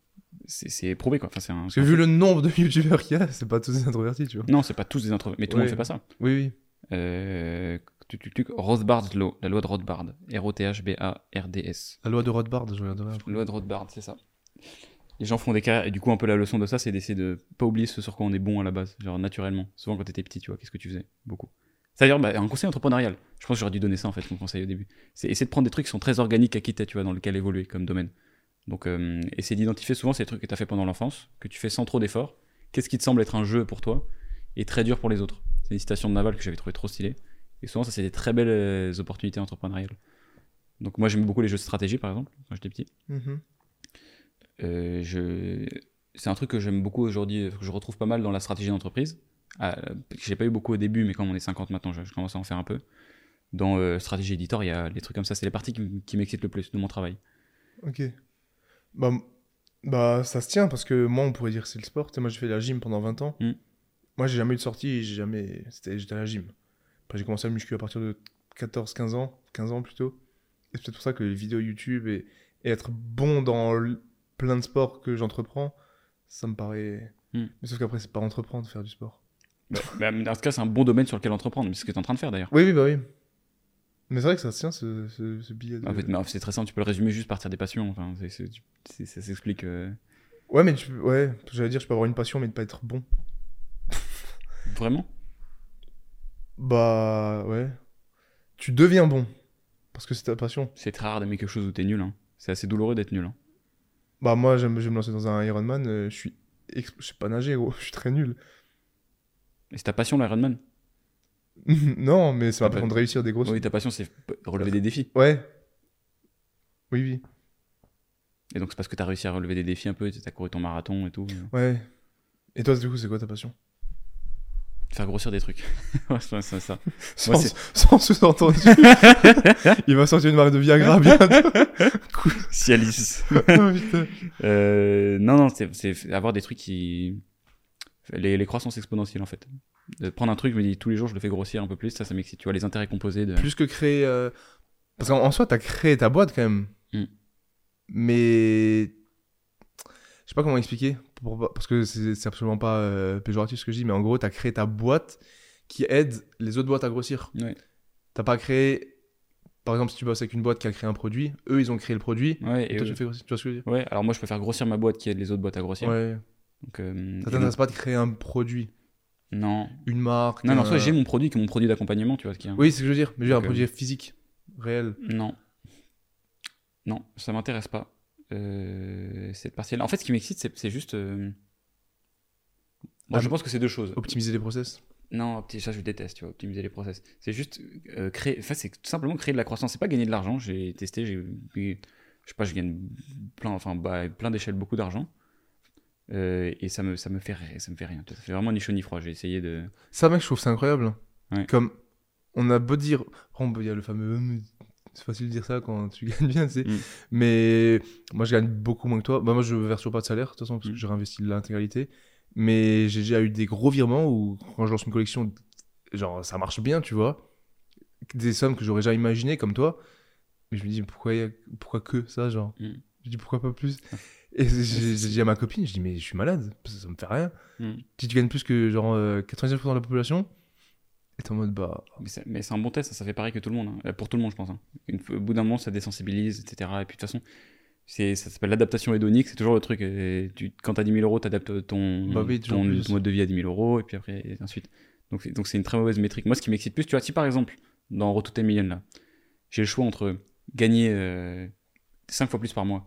c'est c'est éprouvé quoi. Enfin c'est un. Parce que vu le nombre de youtubeurs qu'il y a, c'est pas tous des introvertis, tu vois. Non c'est pas tous des introvertis, mais tout le Ouais. monde fait pas ça. Oui, oui. Euh, tuc, tuc, tuc, Rothbard's Law, la loi de Rothbard, R-O-T-H-B-A-R-D-S. La loi de Rothbard, je regarderai après. Loi de Rothbard, c'est ça. Les gens font des carrières, et du coup, un peu la leçon de ça, c'est d'essayer de pas oublier ce sur quoi on est bon à la base, genre naturellement. Souvent, quand t'étais petit, tu vois, qu'est-ce que tu faisais? Beaucoup. C'est-à-dire, bah, un conseil entrepreneurial. Je pense que j'aurais dû donner ça, en fait, comme conseil au début. C'est essayer de prendre des trucs qui sont très organiques à quitter, tu vois, dans lequel évoluer comme domaine. Donc, euh, essayer d'identifier souvent ces trucs que t'as fait pendant l'enfance, que tu fais sans trop d'efforts. Qu'est-ce qui te semble être un jeu pour toi et très dur pour les autres? C'est une citation de Naval que j'avais trouvé trop stylée. Et souvent, ça, c'est des très belles euh, opportunités entrepreneuriales. Donc, moi, j'aime beaucoup les jeux de stratégie, par exemple, quand j'étais petit. Mhm. Euh, je... C'est un truc que j'aime beaucoup aujourd'hui, que je retrouve pas mal dans la stratégie d'entreprise. Ah, que j'ai pas eu beaucoup au début, mais comme on est 50 maintenant, je, je commence à en faire un peu. Dans euh, stratégie éditoriale, les trucs comme ça, c'est les parties qui, m'excitent le plus de mon travail. Ok. Bah, bah, ça se tient, parce que moi, on pourrait dire que c'est le sport. Moi, j'ai fait la gym pendant 20 ans. Mm. Moi, j'ai jamais eu de sortie, j'ai jamais... J'étais à la gym. Après, j'ai commencé à muscu à partir de 14-15 ans, 15 ans plutôt. Et c'est peut-être pour ça que les vidéos YouTube et, et être bon dans plein de sports que j'entreprends, ça me paraît... Mm. Mais sauf qu'après, c'est pas entreprendre, faire du sport. Bah, bah, en tout cas, c'est un bon domaine sur lequel entreprendre, mais c'est ce que tu es en train de faire d'ailleurs. Oui, oui, bah oui. Mais c'est vrai que ça se tient, ce, ce, ce billet. de- En fait, c'est très simple, tu peux le résumer juste par partir des passions. Enfin, ça s'explique. euh, Ouais, mais tu, ouais, j'allais dire, je peux avoir une passion, mais ne pas être bon. Vraiment? Bah, ouais. Tu deviens bon. Parce que c'est ta passion. C'est très rare d'aimer quelque chose où t'es nul. hein. C'est assez douloureux d'être nul. hein. Bah, moi, je vais me lancer dans un Ironman. euh, je suis. Je sais pas nager, gros. Je suis très nul. Et c'est ta passion, l'Ironman non, mais c'est ma Ah bah, passion de réussir des grosses. Oui, ta passion, c'est relever des défis. Ouais. Oui, oui. Et donc, c'est parce que t'as réussi à relever des défis un peu, t'as couru ton marathon et tout. euh, Ouais. Et toi, du coup, c'est quoi ta passion? Faire grossir des trucs. ouais, c'est ça. Sans, Moi, sans sous-entendu. Il va sortir une marque de Viagra bientôt. Cialis. Oh. Euh, non, non, c'est- avoir des trucs qui. Les, les croissances exponentielles, en fait. De prendre un truc, je me dis tous les jours, je le fais grossir un peu plus, ça, ça m'excite. Tu vois, les intérêts composés de. Plus que créer. euh, Parce qu'en en soi, t'as créé ta boîte quand même. Mm. Mais. Je sais pas comment expliquer. Pour Parce que c'est absolument pas euh, péjoratif ce que je dis, mais en gros, t'as créé ta boîte qui aide les autres boîtes à grossir. Ouais. T'as pas créé. Par exemple, si tu bosses avec une boîte qui a créé un produit, eux, ils ont créé le produit. Ouais, Et, et toi, euh, tu fais grossir. Tu vois ce que je veux dire? Ouais, alors moi, je peux faire grossir ma boîte qui aide les autres boîtes à grossir. Ouais. Donc, euh, Ça t'intéresse pas de créer un produit, Non. une marque. Non, non, un- soit j'ai mon produit qui est mon produit d'accompagnement, tu vois. Qui est un- Oui, c'est ce que je veux dire. Mais je veux dire, un produit physique, réel. Non. Non, ça m'intéresse pas. Euh, cette partie En fait, ce qui m'excite, c'est c'est juste. euh, Moi, Ah, je pense que c'est deux choses. Optimiser les process. Non, ça je déteste, tu vois, optimiser les process. C'est juste euh, créer. Enfin, c'est tout simplement créer de la croissance. C'est pas gagner de l'argent. J'ai testé, j'ai. Je sais pas, je gagne plein, enfin, bah, plein d'échelles, beaucoup d'argent. Euh, et ça me, ça me fait, ça me fait rien. Ça fait vraiment ni chaud ni froid. J'ai essayé de. Ça, mec, je trouve ça incroyable. Ouais. Comme on a beau dire, on peut- il y a le fameux, c'est facile de dire ça quand tu gagnes bien, tu sais. Mm. Mais moi, je gagne beaucoup moins que toi. Bah, moi, je verse toujours pas de salaire, de toute façon, parce Mm. que j'ai réinvesti l'intégralité. Mais j'ai déjà eu des gros virements où, quand je lance une collection, genre, ça marche bien, tu vois. Des sommes que j'aurais jamais imaginées, comme toi. Mais je me dis, pourquoi, pourquoi que ça, genre? Mm. Je dis, pourquoi pas plus? Et j'ai j'ai dit à ma copine, je dis, mais je suis malade, ça, ça me fait rien. Mm. Si tu gagnes plus que genre euh, 99% de la population, et en mode bah. Mais c'est un bon test, ça, ça fait pareil que tout le monde. hein. Euh, Pour tout le monde, je pense. hein. Une au bout d'un moment, ça désensibilise, etc. Et puis de toute façon, ça s'appelle l'adaptation hédonique. C'est toujours le truc. euh, Tu, quand t'as 10 000 euros, t'adaptes ton, Bah oui, ton, mode de vie à 10 000 euros. Et puis après, et ainsi de suite. Donc c'est- donc c'est une très mauvaise métrique. Moi, ce qui m'excite plus, tu vois, si par exemple, dans 10 Million, là, j'ai le choix entre gagner 5 fois plus par mois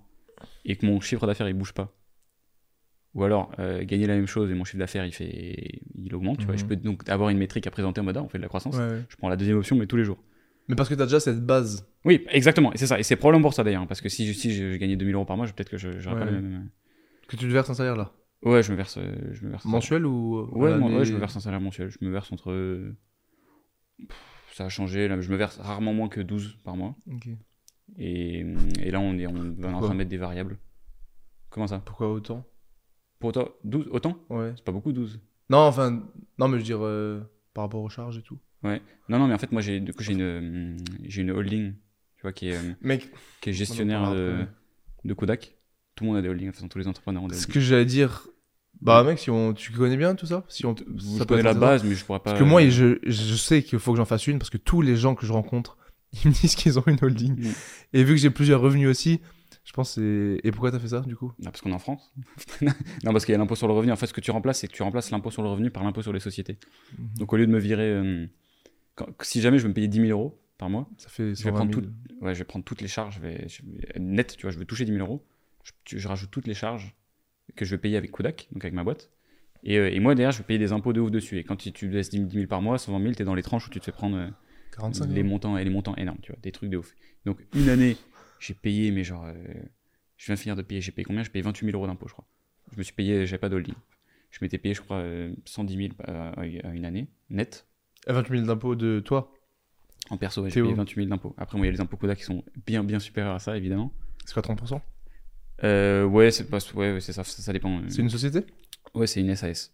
et que mon chiffre d'affaires il bouge pas. Ou alors euh, gagner la même chose et mon chiffre d'affaires il fait il augmente, tu vois. Mhm. Je peux donc avoir une métrique à présenter en mode ah, on fait de la croissance. Ouais, ouais. Je prends la deuxième option mais tous les jours. Mais parce que t'as déjà cette base. Oui, exactement, et c'est ça. Et c'est probablement pour ça d'ailleurs, hein, parce que si, je- si je, je gagnais 2000 euros par mois, peut-être que je Ouais. pas le même. Que tu te verses un salaire là. Ouais, je me verse. euh, Je me verse Mensuel ou. Ouais, moi, je me verse un salaire mensuel. Je me verse entre. euh, pff, Ça a changé, là, je me verse rarement moins que 12 par mois. Ok. Et, et là, on est, on est en train de mettre des variables. Comment ça? Pourquoi autant? Pour toi, 12 Autant Ouais. C'est pas beaucoup, 12. Non, enfin. Non, mais je veux dire euh, par rapport aux charges et tout. Non, non, mais en fait, moi, j'ai du coup, j'ai une, euh, j'ai une holding, tu vois, qui est, euh, Mec, qui est gestionnaire de, de Kodak. Tout le monde a des holdings, enfin, tous les entrepreneurs ont des ce holdings. que j'allais dire. Bah, mec, si on... tu connais bien tout ça si on... Ça peut être la intéressant. base, mais je pourrais pas. Parce que moi, je, je sais qu'il faut que j'en fasse une parce que tous les gens que je rencontre, ils me disent qu'ils ont une holding. Mm. Et vu que j'ai plusieurs revenus aussi, je pense que c'est. Et pourquoi t'as fait ça du coup? Ah, parce qu'on est en France. non, parce qu'il y a l'impôt sur le revenu. En fait, ce que tu remplaces, c'est que tu remplaces l'impôt sur le revenu par l'impôt sur les sociétés. Mhm. Donc, au lieu de me virer. euh, quand- si jamais je veux me payer 10 000 euros par mois, Ça fait je vais 120 prendre 000. tout- ouais, je vais prendre toutes les charges. Je vais, je vais- net, tu vois, je veux toucher 10 000 euros. Je, tu- je rajoute toutes les charges que je vais payer avec Kodak, donc avec ma boîte. Et, euh, et moi, derrière, je vais payer des impôts de ouf dessus. Et quand tu, tu laisses 10 000 par mois, 120 000, t'es dans les tranches où tu te fais prendre. euh, 45 les euros. montants et les montants énormes, tu vois, des trucs de ouf. Donc une année, j'ai payé, mais genre, euh, je viens de finir de payer, j'ai payé combien? J'ai payé 28 000 euros d'impôts, je crois. Je me suis payé, j'avais pas d'holding. Je m'étais payé, je crois, euh, 110 000 à, à une année, net. Et 28 000 d'impôts de toi? En perso, ouais, j'ai payé 28 000 d'impôts. Après, moi, il y a les impôts Kodak qui sont bien, bien supérieurs à ça, évidemment. C'est quoi 30% Euh, ouais, c'est pas, ouais, ouais, c'est ça, ça, ça dépend. C'est une société? Ouais, c'est une SAS.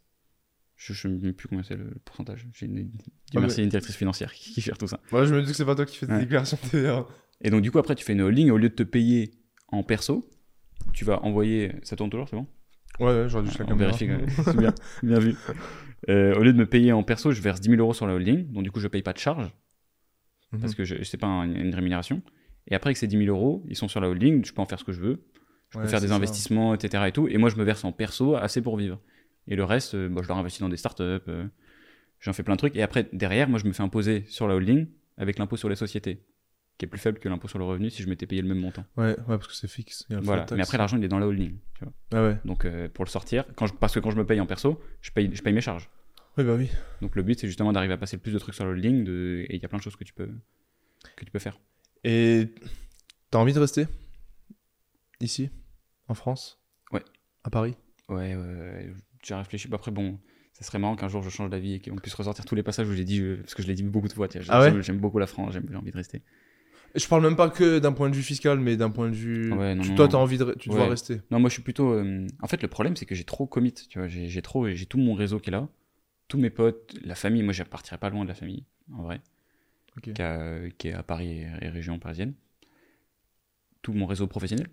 Je ne sais plus combien c'est le, pourcentage. J'ai une... Ah, mais- une directrice financière qui, qui gère tout ça. Moi, je me dis que c'est pas toi qui fais tes Ouais. déclarations TVA. Et donc, du coup, après, tu fais une holding. Au lieu de te payer en perso, tu vas envoyer. Ça tourne toujours, c'est bon? Ouais, ouais, j'aurais dû juste la caméra. vérifie. C'est bien, bien vu. Euh, au lieu de me payer en perso, je verse 10 000 euros sur la holding. Donc, du coup, je paye pas de charge. Mhm. parce que je- c'est pas un- une rémunération. Et après, avec ces 10 000 euros, ils sont sur la holding, je peux en faire ce que je veux. Je peux faire des ça. investissements, etc. Et, tout, et moi, je me verse en perso assez pour vivre. Et le reste, euh, bah, je leur investis dans des startups, euh, j'en fais plein de trucs. Et après, derrière, moi, je me fais imposer sur la holding avec l'impôt sur les sociétés, qui est plus faible que l'impôt sur le revenu si je m'étais payé le même montant. Ouais, ouais, parce que c'est fixe. il y a le Voilà. Mais après, l'argent, il est dans la holding. Tu vois. Ah ouais. Donc, euh, pour le sortir, quand je- parce que quand je me paye en perso, je paye, je paye mes charges. Oui, bah oui. Donc, le but, c'est justement d'arriver à passer le plus de trucs sur la holding. De... Et il y a plein de choses que tu peux, que tu peux faire. Et t'as envie de rester ici, en France? Ouais. À Paris? Ouais, ouais, j'ai réfléchi. Bah, Après, bon, ça serait marrant qu'un jour je change d'avis et qu'on puisse ressortir tous les passages où j'ai dit, je- parce que je l'ai dit beaucoup de fois. sais, Ah ouais? J'aime- J'aime beaucoup la France, j'aime- j'ai envie de rester. Je parle même pas que d'un point de vue fiscal, mais d'un point de vue. Ouais, non, tu, toi, t'as envie de. Tu dois rester. Non, moi je suis plutôt. euh, En fait, le problème, c'est que j'ai trop commit. Tu vois, j'ai trop, j'ai tout mon réseau qui est là, tous mes potes, la famille. Moi, je partirais pas loin de la famille, en vrai, Ok. qui, a- qui est à Paris et, et région parisienne. Tout mon réseau professionnel.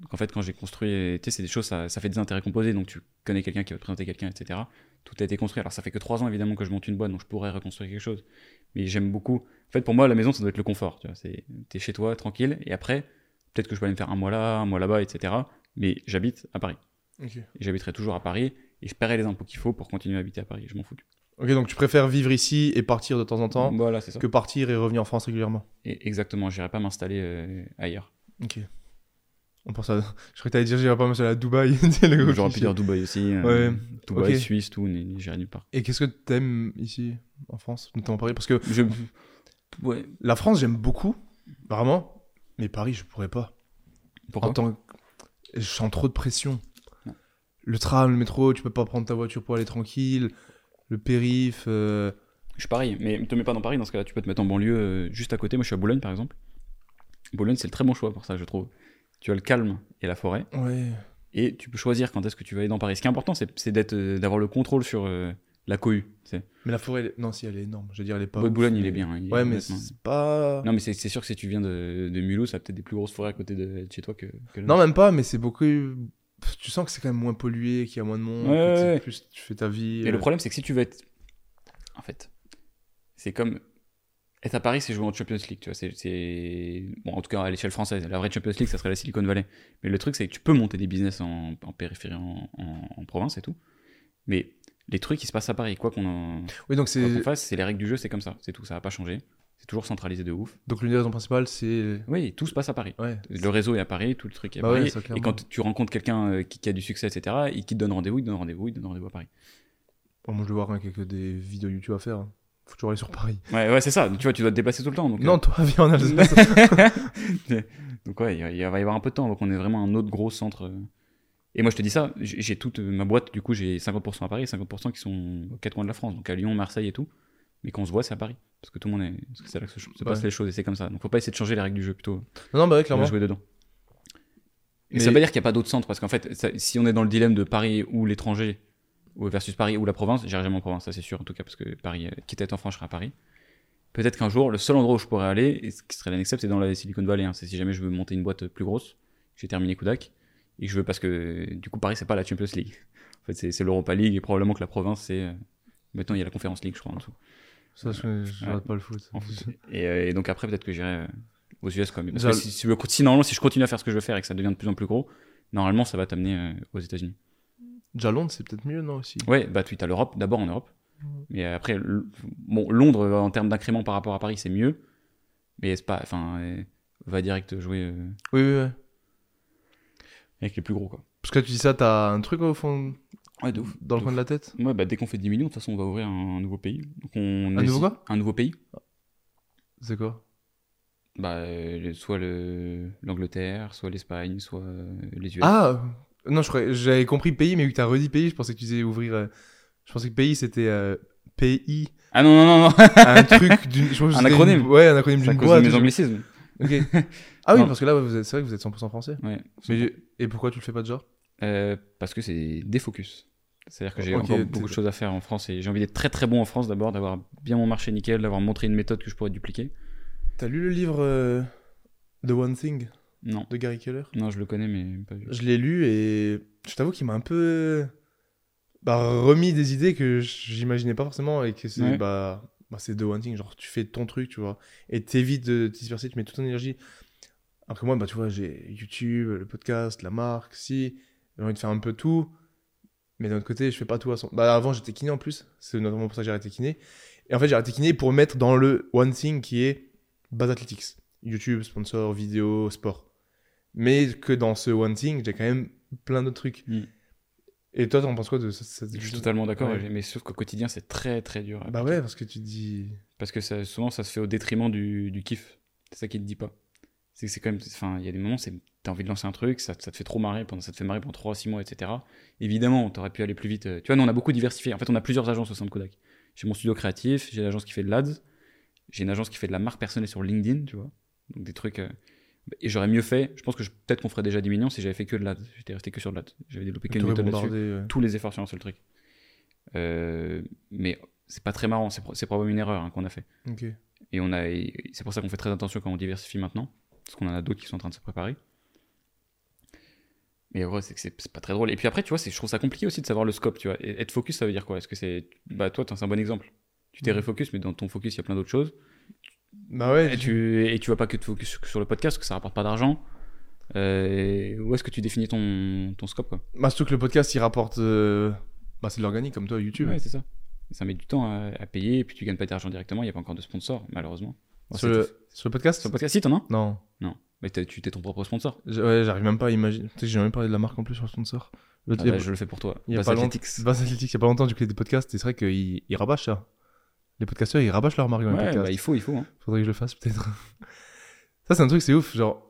Donc en fait, quand j'ai construit, tu sais, c'est des choses, ça, ça fait des intérêts composés. Donc tu connais quelqu'un qui va te présenter quelqu'un, etc. Tout a été construit. Alors ça fait que trois ans évidemment que je monte une boîte, donc je pourrais reconstruire quelque chose. Mais j'aime beaucoup. En fait, pour moi, la maison, ça doit être le confort. Tu vois, c'est t'es chez toi, tranquille, et après, peut-être que je peux aller me faire un mois là, un mois là-bas, etc. Mais j'habite à Paris. Et j'habiterai toujours à Paris et je paierai les impôts qu'il faut pour continuer à habiter à Paris. Je m'en fous. Ok, donc tu préfères vivre ici et partir de temps en temps Voilà, c'est ça. que partir et revenir en France régulièrement. Et exactement, j'irai pas m'installer euh, ailleurs. Ok. On pense à. Je crois que t'allais dire, j'irai pas m'installer à Dubaï. J'aurais pu dire Dubaï aussi. euh, Ouais. Dubaï. Suisse, tout, j'irai nulle part. Et qu'est-ce que t'aimes ici, en France, notamment Paris? Parce que Je... Ouais. la France, j'aime beaucoup, vraiment, mais Paris, je pourrais pas. Pourquoi? En tant que... Je sens trop de pression. Le tram, le métro, tu peux pas prendre ta voiture pour aller tranquille. Le périph. euh, Je suis pareil, mais te mets pas dans Paris, dans ce cas-là, tu peux te mettre en banlieue euh, juste à côté. Moi, je suis à Boulogne, par exemple. Boulogne, c'est le très bon choix pour ça, je trouve. Tu as le calme et la forêt, Ouais. et tu peux choisir quand est-ce que tu vas aller dans Paris. Ce qui est important, c'est d'être, euh, d'avoir le contrôle sur euh, la cohue. Mais la forêt, elle non, si elle est énorme. Je veux dire, elle est pas. Ouais, ouf, Boulogne, il mais- est bien. hein, il est Ouais, mais c'est pas. Non, mais c'est sûr que si tu viens de, de Mulhouse, ça a peut-être des plus grosses forêts à côté de, de chez toi que, que Non, même pas, mais c'est beaucoup. Tu sens que c'est quand même moins pollué, qu'il y a moins de monde. Ouais, que. Plus tu fais ta vie. Et euh, le problème, c'est que si tu veux être. En fait, c'est comme. Être à Paris, c'est jouer en Champions League, tu vois. c'est-. Bon, en tout cas, à l'échelle française. La vraie Champions League, ça serait la Silicon Valley. Mais le truc, c'est que tu peux monter des business en, en périphérie, en, en- en province et tout. Mais les trucs, ils se passent à Paris. Quoi qu'on en... Oui, donc c'est. fasse, c'est les règles du jeu, c'est comme ça. C'est tout, ça va pas changer. C'est toujours centralisé de ouf. Donc l'une des raisons principales, c'est. Oui, tout se passe à Paris. Ouais. Le réseau est à Paris, tout le truc est à Bah ouais, Paris. ça, et quand tu rencontres quelqu'un euh, qui, qui a du succès, etc., et qui te donne rendez-vous, il te donne rendez-vous, il te donne rendez-vous à Paris. Bon, moi, je vais voir rien que des vidéos YouTube à faire. hein. Faut toujours aller sur Paris. Ouais, ouais, c'est ça. Tu vois, tu dois te déplacer tout le temps. Donc, Non, toi, viens en Alsace. donc ouais, il va y avoir un peu de temps. Donc on est vraiment un autre gros centre. euh. Et moi, je te dis ça, j'ai toute euh, ma boîte, du coup, j'ai 50% à Paris, 50% qui sont aux quatre coins de la France, donc à Lyon, Marseille et tout. Mais quand on se voit, c'est à Paris. Parce que tout le monde est. Parce que c'est là que se, se passent les choses et c'est comme ça. Donc faut pas essayer de changer les règles du jeu, plutôt. non, non, bah ouais, On clairement. va jouer dedans. Mais, Mais- ça veut pas dire qu'il n'y a pas d'autres centres, parce qu'en fait, ça- si on est dans le dilemme de Paris ou l'étranger, versus Paris ou la province, j'irai jamais en province, ça c'est sûr, en tout cas, parce que Paris, euh, quitte à être en France, je serai à Paris. Peut-être qu'un jour, le seul endroit où je pourrais aller, et ce qui serait l'annexep, c'est dans la Silicon Valley. hein. C'est si jamais je veux monter une boîte plus grosse, j'ai terminé Kudak, et je veux, parce que du coup, Paris, c'est pas la Champions League. En fait, c'est l'Europa League, et probablement que la province, c'est. euh, Maintenant, il y a la Conference League, je crois, en dessous. Ça, je, je Ouais. regarde pas le foot. En foot. Et, euh, et donc après, peut-être que j'irai euh, aux US quand même. Parce Ça- que si, si, normalement, si je continue à faire ce que je veux faire et que ça devient de plus en plus gros, normalement, ça va t'amener euh, aux États-Unis. Déjà Londres, c'est peut-être mieux, non aussi? Ouais, bah tu as l'Europe, d'abord en Europe. Mais après, bon, Londres, en termes d'incrément par rapport à Paris, c'est mieux. Mais c'est pas. Enfin, euh, va direct jouer euh, Oui, oui, oui. avec les plus gros, quoi. Parce que tu dis ça, t'as un truc au fond, Ouais, de ouf. dans le coin de la tête? Ouais, bah dès qu'on fait 10 millions, de toute façon, on va ouvrir un, nouveau pays. Donc on Un nouveau quoi? Un nouveau pays. C'est quoi? Bah, euh, soit le- l'Angleterre, soit l'Espagne, soit euh, les US. Ah Non, je croyais- j'avais compris pays, mais vu que t'as redit pays, je pensais que tu disais ouvrir. euh, Je pensais que pays, c'était euh, pays, Ah non, non, non, non. un truc d'une. je pense que Un acronyme. une- Ouais, un acronyme d'une boîte. de mes anglicismes. Ok. Ah oui, Non. parce que là, ouais, vous êtes- c'est vrai que vous êtes 100% français. Ouais. Mais et pourquoi tu le fais pas déjà Euh, parce que c'est défocus. C'est-à-dire que j'ai encore beaucoup de choses à faire en France et j'ai envie d'être très très bon en France d'abord, d'avoir bien mon marché nickel, d'avoir montré une méthode que je pourrais dupliquer. T'as lu le livre euh, The One Thing? Non, de Gary Keller non, je le connais mais pas vu. Je l'ai lu et je t'avoue qu'il m'a un peu bah, remis des idées que j'imaginais pas forcément et que c'est Ouais. bah bah, c'est de one thing. Genre, tu fais ton truc, tu vois. Et t'évites de te disperser, tu mets toute ton énergie. Après moi, bah, tu vois, j'ai YouTube, le podcast, la marque, si. J'ai envie de faire un peu tout. Mais d'un autre côté, je fais pas tout à son. Bah, avant, j'étais kiné en plus. C'est notamment pour ça que j'ai arrêté kiné. Et en fait, j'ai arrêté kiné pour mettre dans le one thing qui est base athletics. YouTube, sponsor, vidéo, sport. Mais que dans ce one thing, j'ai quand même plein d'autres trucs. Mm. Et toi, t'en penses quoi de ça, Je suis totalement d'accord, Ouais. mais sauf qu'au quotidien, c'est très très dur. Bah ouais, parce que tu dis. Parce que ça, souvent, ça se fait au détriment du, du kiff. C'est ça qui te dit pas. C'est que c'est quand même. Enfin, il y a des moments, t'as envie de lancer un truc, ça, ça te fait trop marrer, pendant, ça te fait marrer pendant 3 6 mois, etc. Évidemment, t'aurais pu aller plus vite. euh, Tu vois, nous, on a beaucoup diversifié. En fait, on a plusieurs agences au sein de Kodak. J'ai mon studio créatif, j'ai l'agence qui fait de l'ADS, j'ai une agence qui fait de la marque personnelle sur LinkedIn, tu vois. Donc des trucs. euh, Et j'aurais mieux fait, je pense que peut-être qu'on ferait déjà 10 millions si j'avais fait que de l'ADS. J'étais resté que sur de l'ADS. J'avais développé qu'une méthode là-dessus ouais. tous les efforts sur un seul truc. Euh, mais c'est pas très marrant, c'est pro- c'est probablement une erreur hein, qu'on a fait. Ok. Et on a, c'est pour ça qu'on fait très attention quand on diversifie maintenant, parce qu'on en a d'autres qui sont en train de se préparer. Mais ouais, c'est que c'est c'est pas très drôle. Et puis après, tu vois, c'est- je trouve ça compliqué aussi de savoir le scope, tu vois. Et être focus, ça veut dire quoi? Est-ce que c'est, bah toi, t'es un bon exemple. Tu t'es Mhm. refocus, mais dans ton focus, il y a plein d'autres choses. Bah ouais. Et tu, et tu vas pas que te focus sur- le podcast, que ça rapporte pas d'argent. Euh, où est-ce que tu définis ton, ton scope, quoi? Bah, surtout que le podcast, il rapporte. euh, Bah, c'est de l'organique comme toi, YouTube. Ouais, c'est ça. Ça met du temps à, à payer, et puis tu gagnes pas d'argent directement, il n'y a pas encore de sponsor, malheureusement. Bon, sur, c'est- le... sur le podcast? Sur le podcast, si, t'en as un? Non. Mais t'as- tu t'es ton propre sponsor. J- Ouais, j'arrive même pas à imaginer. Tu sais que j'ai même parlé de la marque en plus sur le sponsor. Le- Ah il y a- bah, je le fais pour toi. il y a pas longtemps. Athletics. Il y a pas longtemps, j'écoutais des podcasts et c'est vrai qu'ils ils rabâchent ça. Les podcasteurs, ils rabâchent leur marque dans les Ouais, podcasts. bah, il faut, il faut. hein. Faudrait que je le fasse peut-être. ça, c'est un truc, c'est ouf. Genre,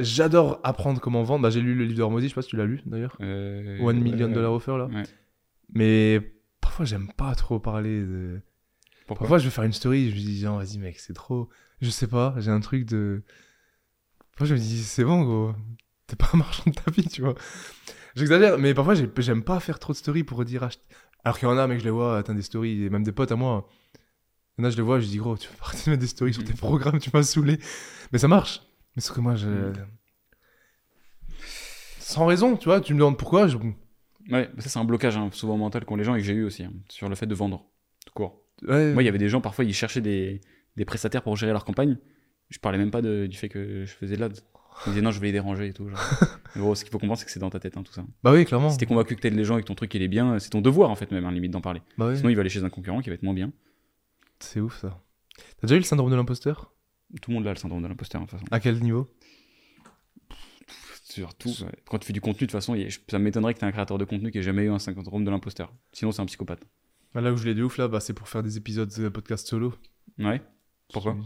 j'adore apprendre comment vendre. Bah, j'ai lu le livre de Hormozy, je sais pas si tu l'as lu d'ailleurs. Euh, One Million ouais, Dollar Offer là. ouais. Mais parfois, j'aime pas trop parler de. Pourquoi Parfois, je vais faire une story, je me dis, genre, vas-y, mec, c'est trop. Je sais pas, j'ai un truc de. Parfois, je me dis, c'est bon, gros. T'es pas un marchand de tapis, tu vois. J'exagère, mais parfois, j'ai- j'aime pas faire trop de stories pour dire. Alors qu'il y en a, mec, je les vois, atteindre des stories, et même des potes à moi. Il y en a, je les vois, je dis, gros, tu pas arrêter de mettre des stories sur tes Mhm. programmes, tu m'as saoulé. Mais ça marche. Mais sauf que moi, je. Mhm. Sans raison, tu vois, tu me demandes pourquoi, je. Ouais, ça, c'est un blocage hein, souvent mental qu'ont les gens et que j'ai eu aussi, hein, sur le fait de vendre. Tout court. Ouais, Moi, il y avait des gens, parfois, ils cherchaient des, des prestataires pour gérer leur campagne. Je parlais même pas de- du fait que je faisais de l'ad. Ils disaient non, je vais les déranger et tout. Genre. Mais gros, ce qu'il faut comprendre, c'est que c'est dans ta tête, hein, tout ça. Bah oui, clairement. Si t'es convaincu que t'aides les gens et que ton truc il est bien, c'est ton devoir en fait, même, hein, limite d'en parler. Bah oui. Sinon, il va aller chez un concurrent qui va être moins bien. C'est ouf, ça. T'as déjà eu le syndrome de l'imposteur? Tout le monde a le syndrome de l'imposteur, de toute façon. À quel niveau? Surtout, ouais. quand tu fais du contenu, de toute façon, il ça m'étonnerait que tu un créateur de contenu qui ait jamais eu un syndrome de l'imposteur. Sinon, c'est un psychopathe. Bah, Là où je l'ai de ouf, là, bah, c'est pour faire des épisodes de podcast solo. Ouais. Pourquoi?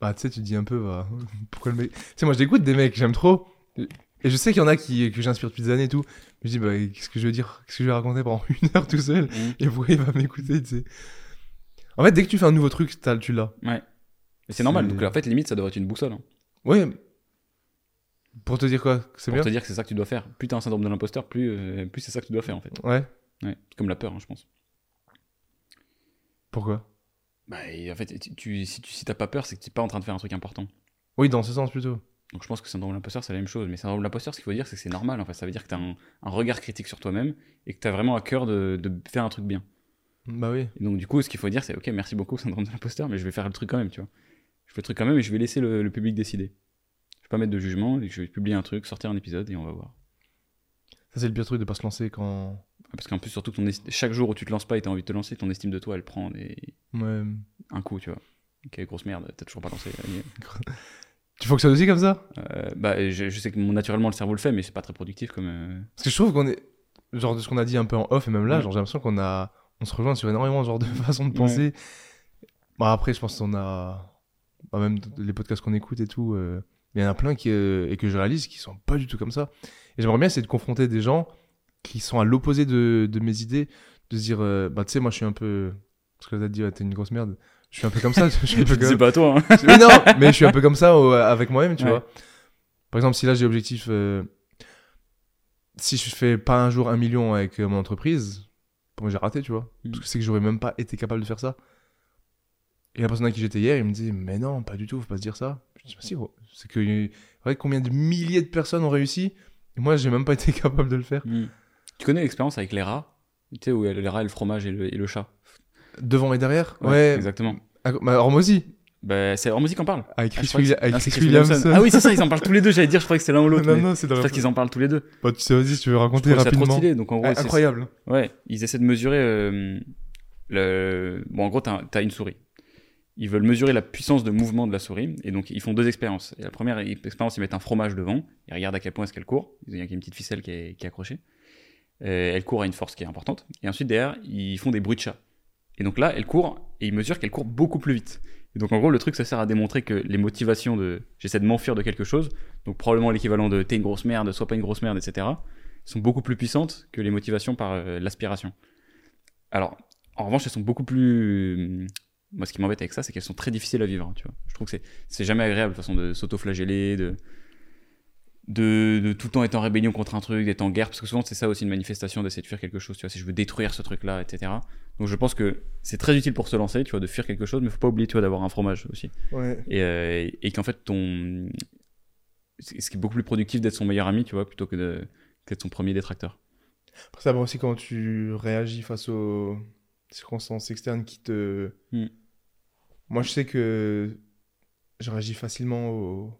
Bah, tu sais, tu dis un peu, bah, pourquoi le mec. Tu sais, moi, je l'écoute des mecs, j'aime trop. Et je sais qu'il y en a qui, que j'inspire depuis des années et tout. Je me dis, bah, qu'est-ce que je veux dire? Qu'est-ce que je vais raconter pendant une heure tout seul? Mmh. Et pourquoi il va m'écouter, tu sais? En fait, dès que tu fais un nouveau truc, t'as- tu l'as. Ouais. Mais c'est normal. Donc, en fait, limite, ça devrait être une boussole. hein. Ouais. Pour te dire quoi? C'est Pour bien te dire que c'est ça que tu dois faire. Plus t'as un syndrome de l'imposteur, plus, euh, plus c'est ça que tu dois faire, en fait. Ouais. Ouais. Comme la peur, hein, je pense. Pourquoi? Bah, en fait, tu, si tu si t'as pas peur, c'est que t'es pas en train de faire un truc important. Oui, dans ce sens plutôt. Donc je pense que syndrome de l'imposteur, c'est la même chose. Mais syndrome de l'imposteur, ce qu'il faut dire, c'est que c'est normal. En fait, ça veut dire que tu as un, un regard critique sur toi-même et que tu as vraiment à cœur de, de faire un truc bien. Bah oui. Et donc du coup, ce qu'il faut dire, c'est ok, merci beaucoup syndrome de l'imposteur, mais je vais faire le truc quand même, tu vois. Je fais le truc quand même et je vais laisser le, le public décider. Je vais pas mettre de jugement je vais publier un truc, sortir un épisode et on va voir. Ça, c'est le pire truc de pas se lancer quand. Parce qu'en plus, surtout, que ton est- chaque jour où tu te lances pas et tu as envie de te lancer, ton estime de toi, elle prend des... Ouais. un coup, tu vois. Ok, grosse merde, t'as toujours pas lancé. Tu fonctionnes aussi comme ça? Euh, bah, je, je sais que mon- naturellement le cerveau le fait, mais c'est pas très productif comme. euh, Parce que je trouve qu'on est. Genre de ce qu'on a dit un peu en off et même là, Ouais. genre j'ai l'impression qu'on a. On se rejoint sur énormément genre de façons de penser. Bon, après, je pense qu'on a. bah, même les podcasts qu'on écoute et tout. euh, Il y en a plein qui, euh, et que je réalise qui sont pas du tout comme ça. Et j'aimerais bien essayer de confronter des gens qui sont à l'opposé de, de mes idées. De se dire, euh, bah tu sais, moi je suis un peu. Parce que t'as dit, ouais, t'es une grosse merde. Je suis un peu comme ça. je suis un peu C'est comme... pas toi, hein. Mais non, mais je suis un peu comme ça avec moi-même, tu Ouais. vois. Par exemple, si là j'ai l'objectif, euh, si je fais pas un jour un million avec euh, mon entreprise, pour moi j'ai raté, tu vois. Mm. Parce que c'est que j'aurais même pas été capable de faire ça. Et la personne à qui j'étais hier, il me dit, mais non, pas du tout, faut pas se dire ça. Je dis, bah si, gros. c'est que, regarde combien de milliers de personnes ont réussi, et moi j'ai même pas été capable de le faire. Mm. Tu connais l'expérience avec les rats Tu sais, où il y a les rats et le fromage et le, et le chat? Devant et derrière? Ouais. Exactement. Ah, bah, Hormozy, Bah, c'est Hormozy qui en parle. avec Ah, Chris, Willi- c'est- avec ah, c'est Chris Chris Williamson. Ah oui, c'est ça, ils en parlent tous les deux. J'allais dire, je croyais que c'était l'un ou l'autre. Non, non, c'est crois qu'ils en parlent tous les deux. Bah, tu sais, vas-y, si tu veux raconter trouve ça trop rapidement. stylé. Donc en gros, Ah, c'est- incroyable. Ouais, ils essaient de mesurer euh, le. Bon, en gros, t'as as une souris. Ils veulent mesurer la puissance de mouvement de la souris, et donc ils font deux expériences. Et la première expérience, ils mettent un fromage devant, ils regardent à quel point est-ce qu'elle court. Il y a une petite ficelle qui est, qui est accrochée. Euh, elle court à une force qui est importante. Et ensuite, derrière, ils font des bruits de chat. Et donc là, elle court, et ils mesurent qu'elle court beaucoup plus vite. Et donc en gros, le truc, ça sert à démontrer que les motivations de j'essaie de m'enfuir de quelque chose, donc probablement l'équivalent de t'es une grosse merde, sois pas une grosse merde, etc., sont beaucoup plus puissantes que les motivations par euh, l'aspiration. Alors, en revanche, elles sont beaucoup plus. Moi, ce qui m'embête avec ça, c'est qu'elles sont très difficiles à vivre. hein, tu vois. Je trouve que c'est- jamais agréable, de façon de s'auto-flageller, de... De, de tout le temps être en rébellion contre un truc, d'être en guerre, parce que souvent c'est ça aussi une manifestation d'essayer de fuir quelque chose, tu vois, si je veux détruire ce truc-là, etc. Donc je pense que c'est très utile pour se lancer, tu vois, de fuir quelque chose, mais faut pas oublier, tu vois, d'avoir un fromage aussi. Ouais. Et, euh, et qu'en fait, ton. Ce qui est beaucoup plus productif d'être son meilleur ami, tu vois, plutôt que de- qu'être son premier détracteur. Après, ça va aussi comment tu réagis face aux circonstances externes qui te. Hmm. Moi, je sais que je réagis facilement au,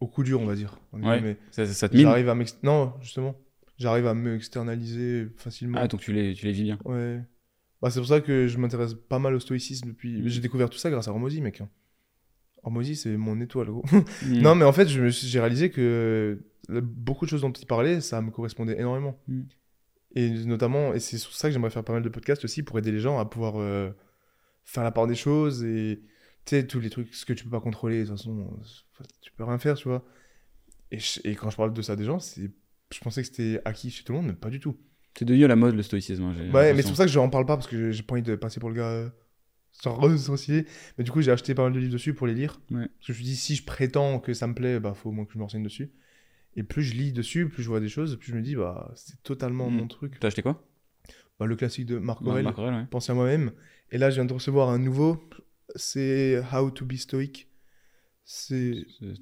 au coup dur, on va dire. Ouais. guillemets. Ça, ça- ça te mine. J'arrive à m'ex... Non, justement. J'arrive à me externaliser facilement. Ah, donc tu les, tu les vis bien. Ouais. Bah, c'est pour ça que je m'intéresse pas mal au stoïcisme depuis. Mhm. J'ai découvert tout ça grâce à Hormozy, mec. hein. Hormozy, c'est mon étoile, gros. Mm. Non, mais en fait, je me suis- j'ai réalisé que beaucoup de choses dont il parlait, ça me correspondait énormément. Mm. Et notamment, et c'est sur ça que j'aimerais faire pas mal de podcasts aussi pour aider les gens à pouvoir euh, faire la part des choses et tu sais, tous les trucs, ce que tu peux pas contrôler, de toute façon, euh, tu peux rien faire, tu vois. Et, je- et quand je parle de ça à des gens, c'est, je pensais que c'était acquis chez tout le monde, mais pas du tout. C'est devenu la mode le stoïcisme. hein, Ouais, mais c'est pour ça que je en parle pas parce que j'ai pas envie de passer pour le gars euh, euh, sorcier. Mais du coup, j'ai acheté pas mal de livres dessus pour les lire. Ouais. Parce que je me suis dit, si je prétends que ça me plaît, bah faut au moins que je me renseigne dessus. Et plus je lis dessus, plus je vois des choses, plus je me dis, bah c'est totalement Mm. mon truc. T'as acheté quoi? Bah, le classique de Marc Mar- Aurèle, Marc Aurèle, ouais. Penser à moi-même. Et là, je viens de recevoir un nouveau. C'est How to be Stoic. C'est.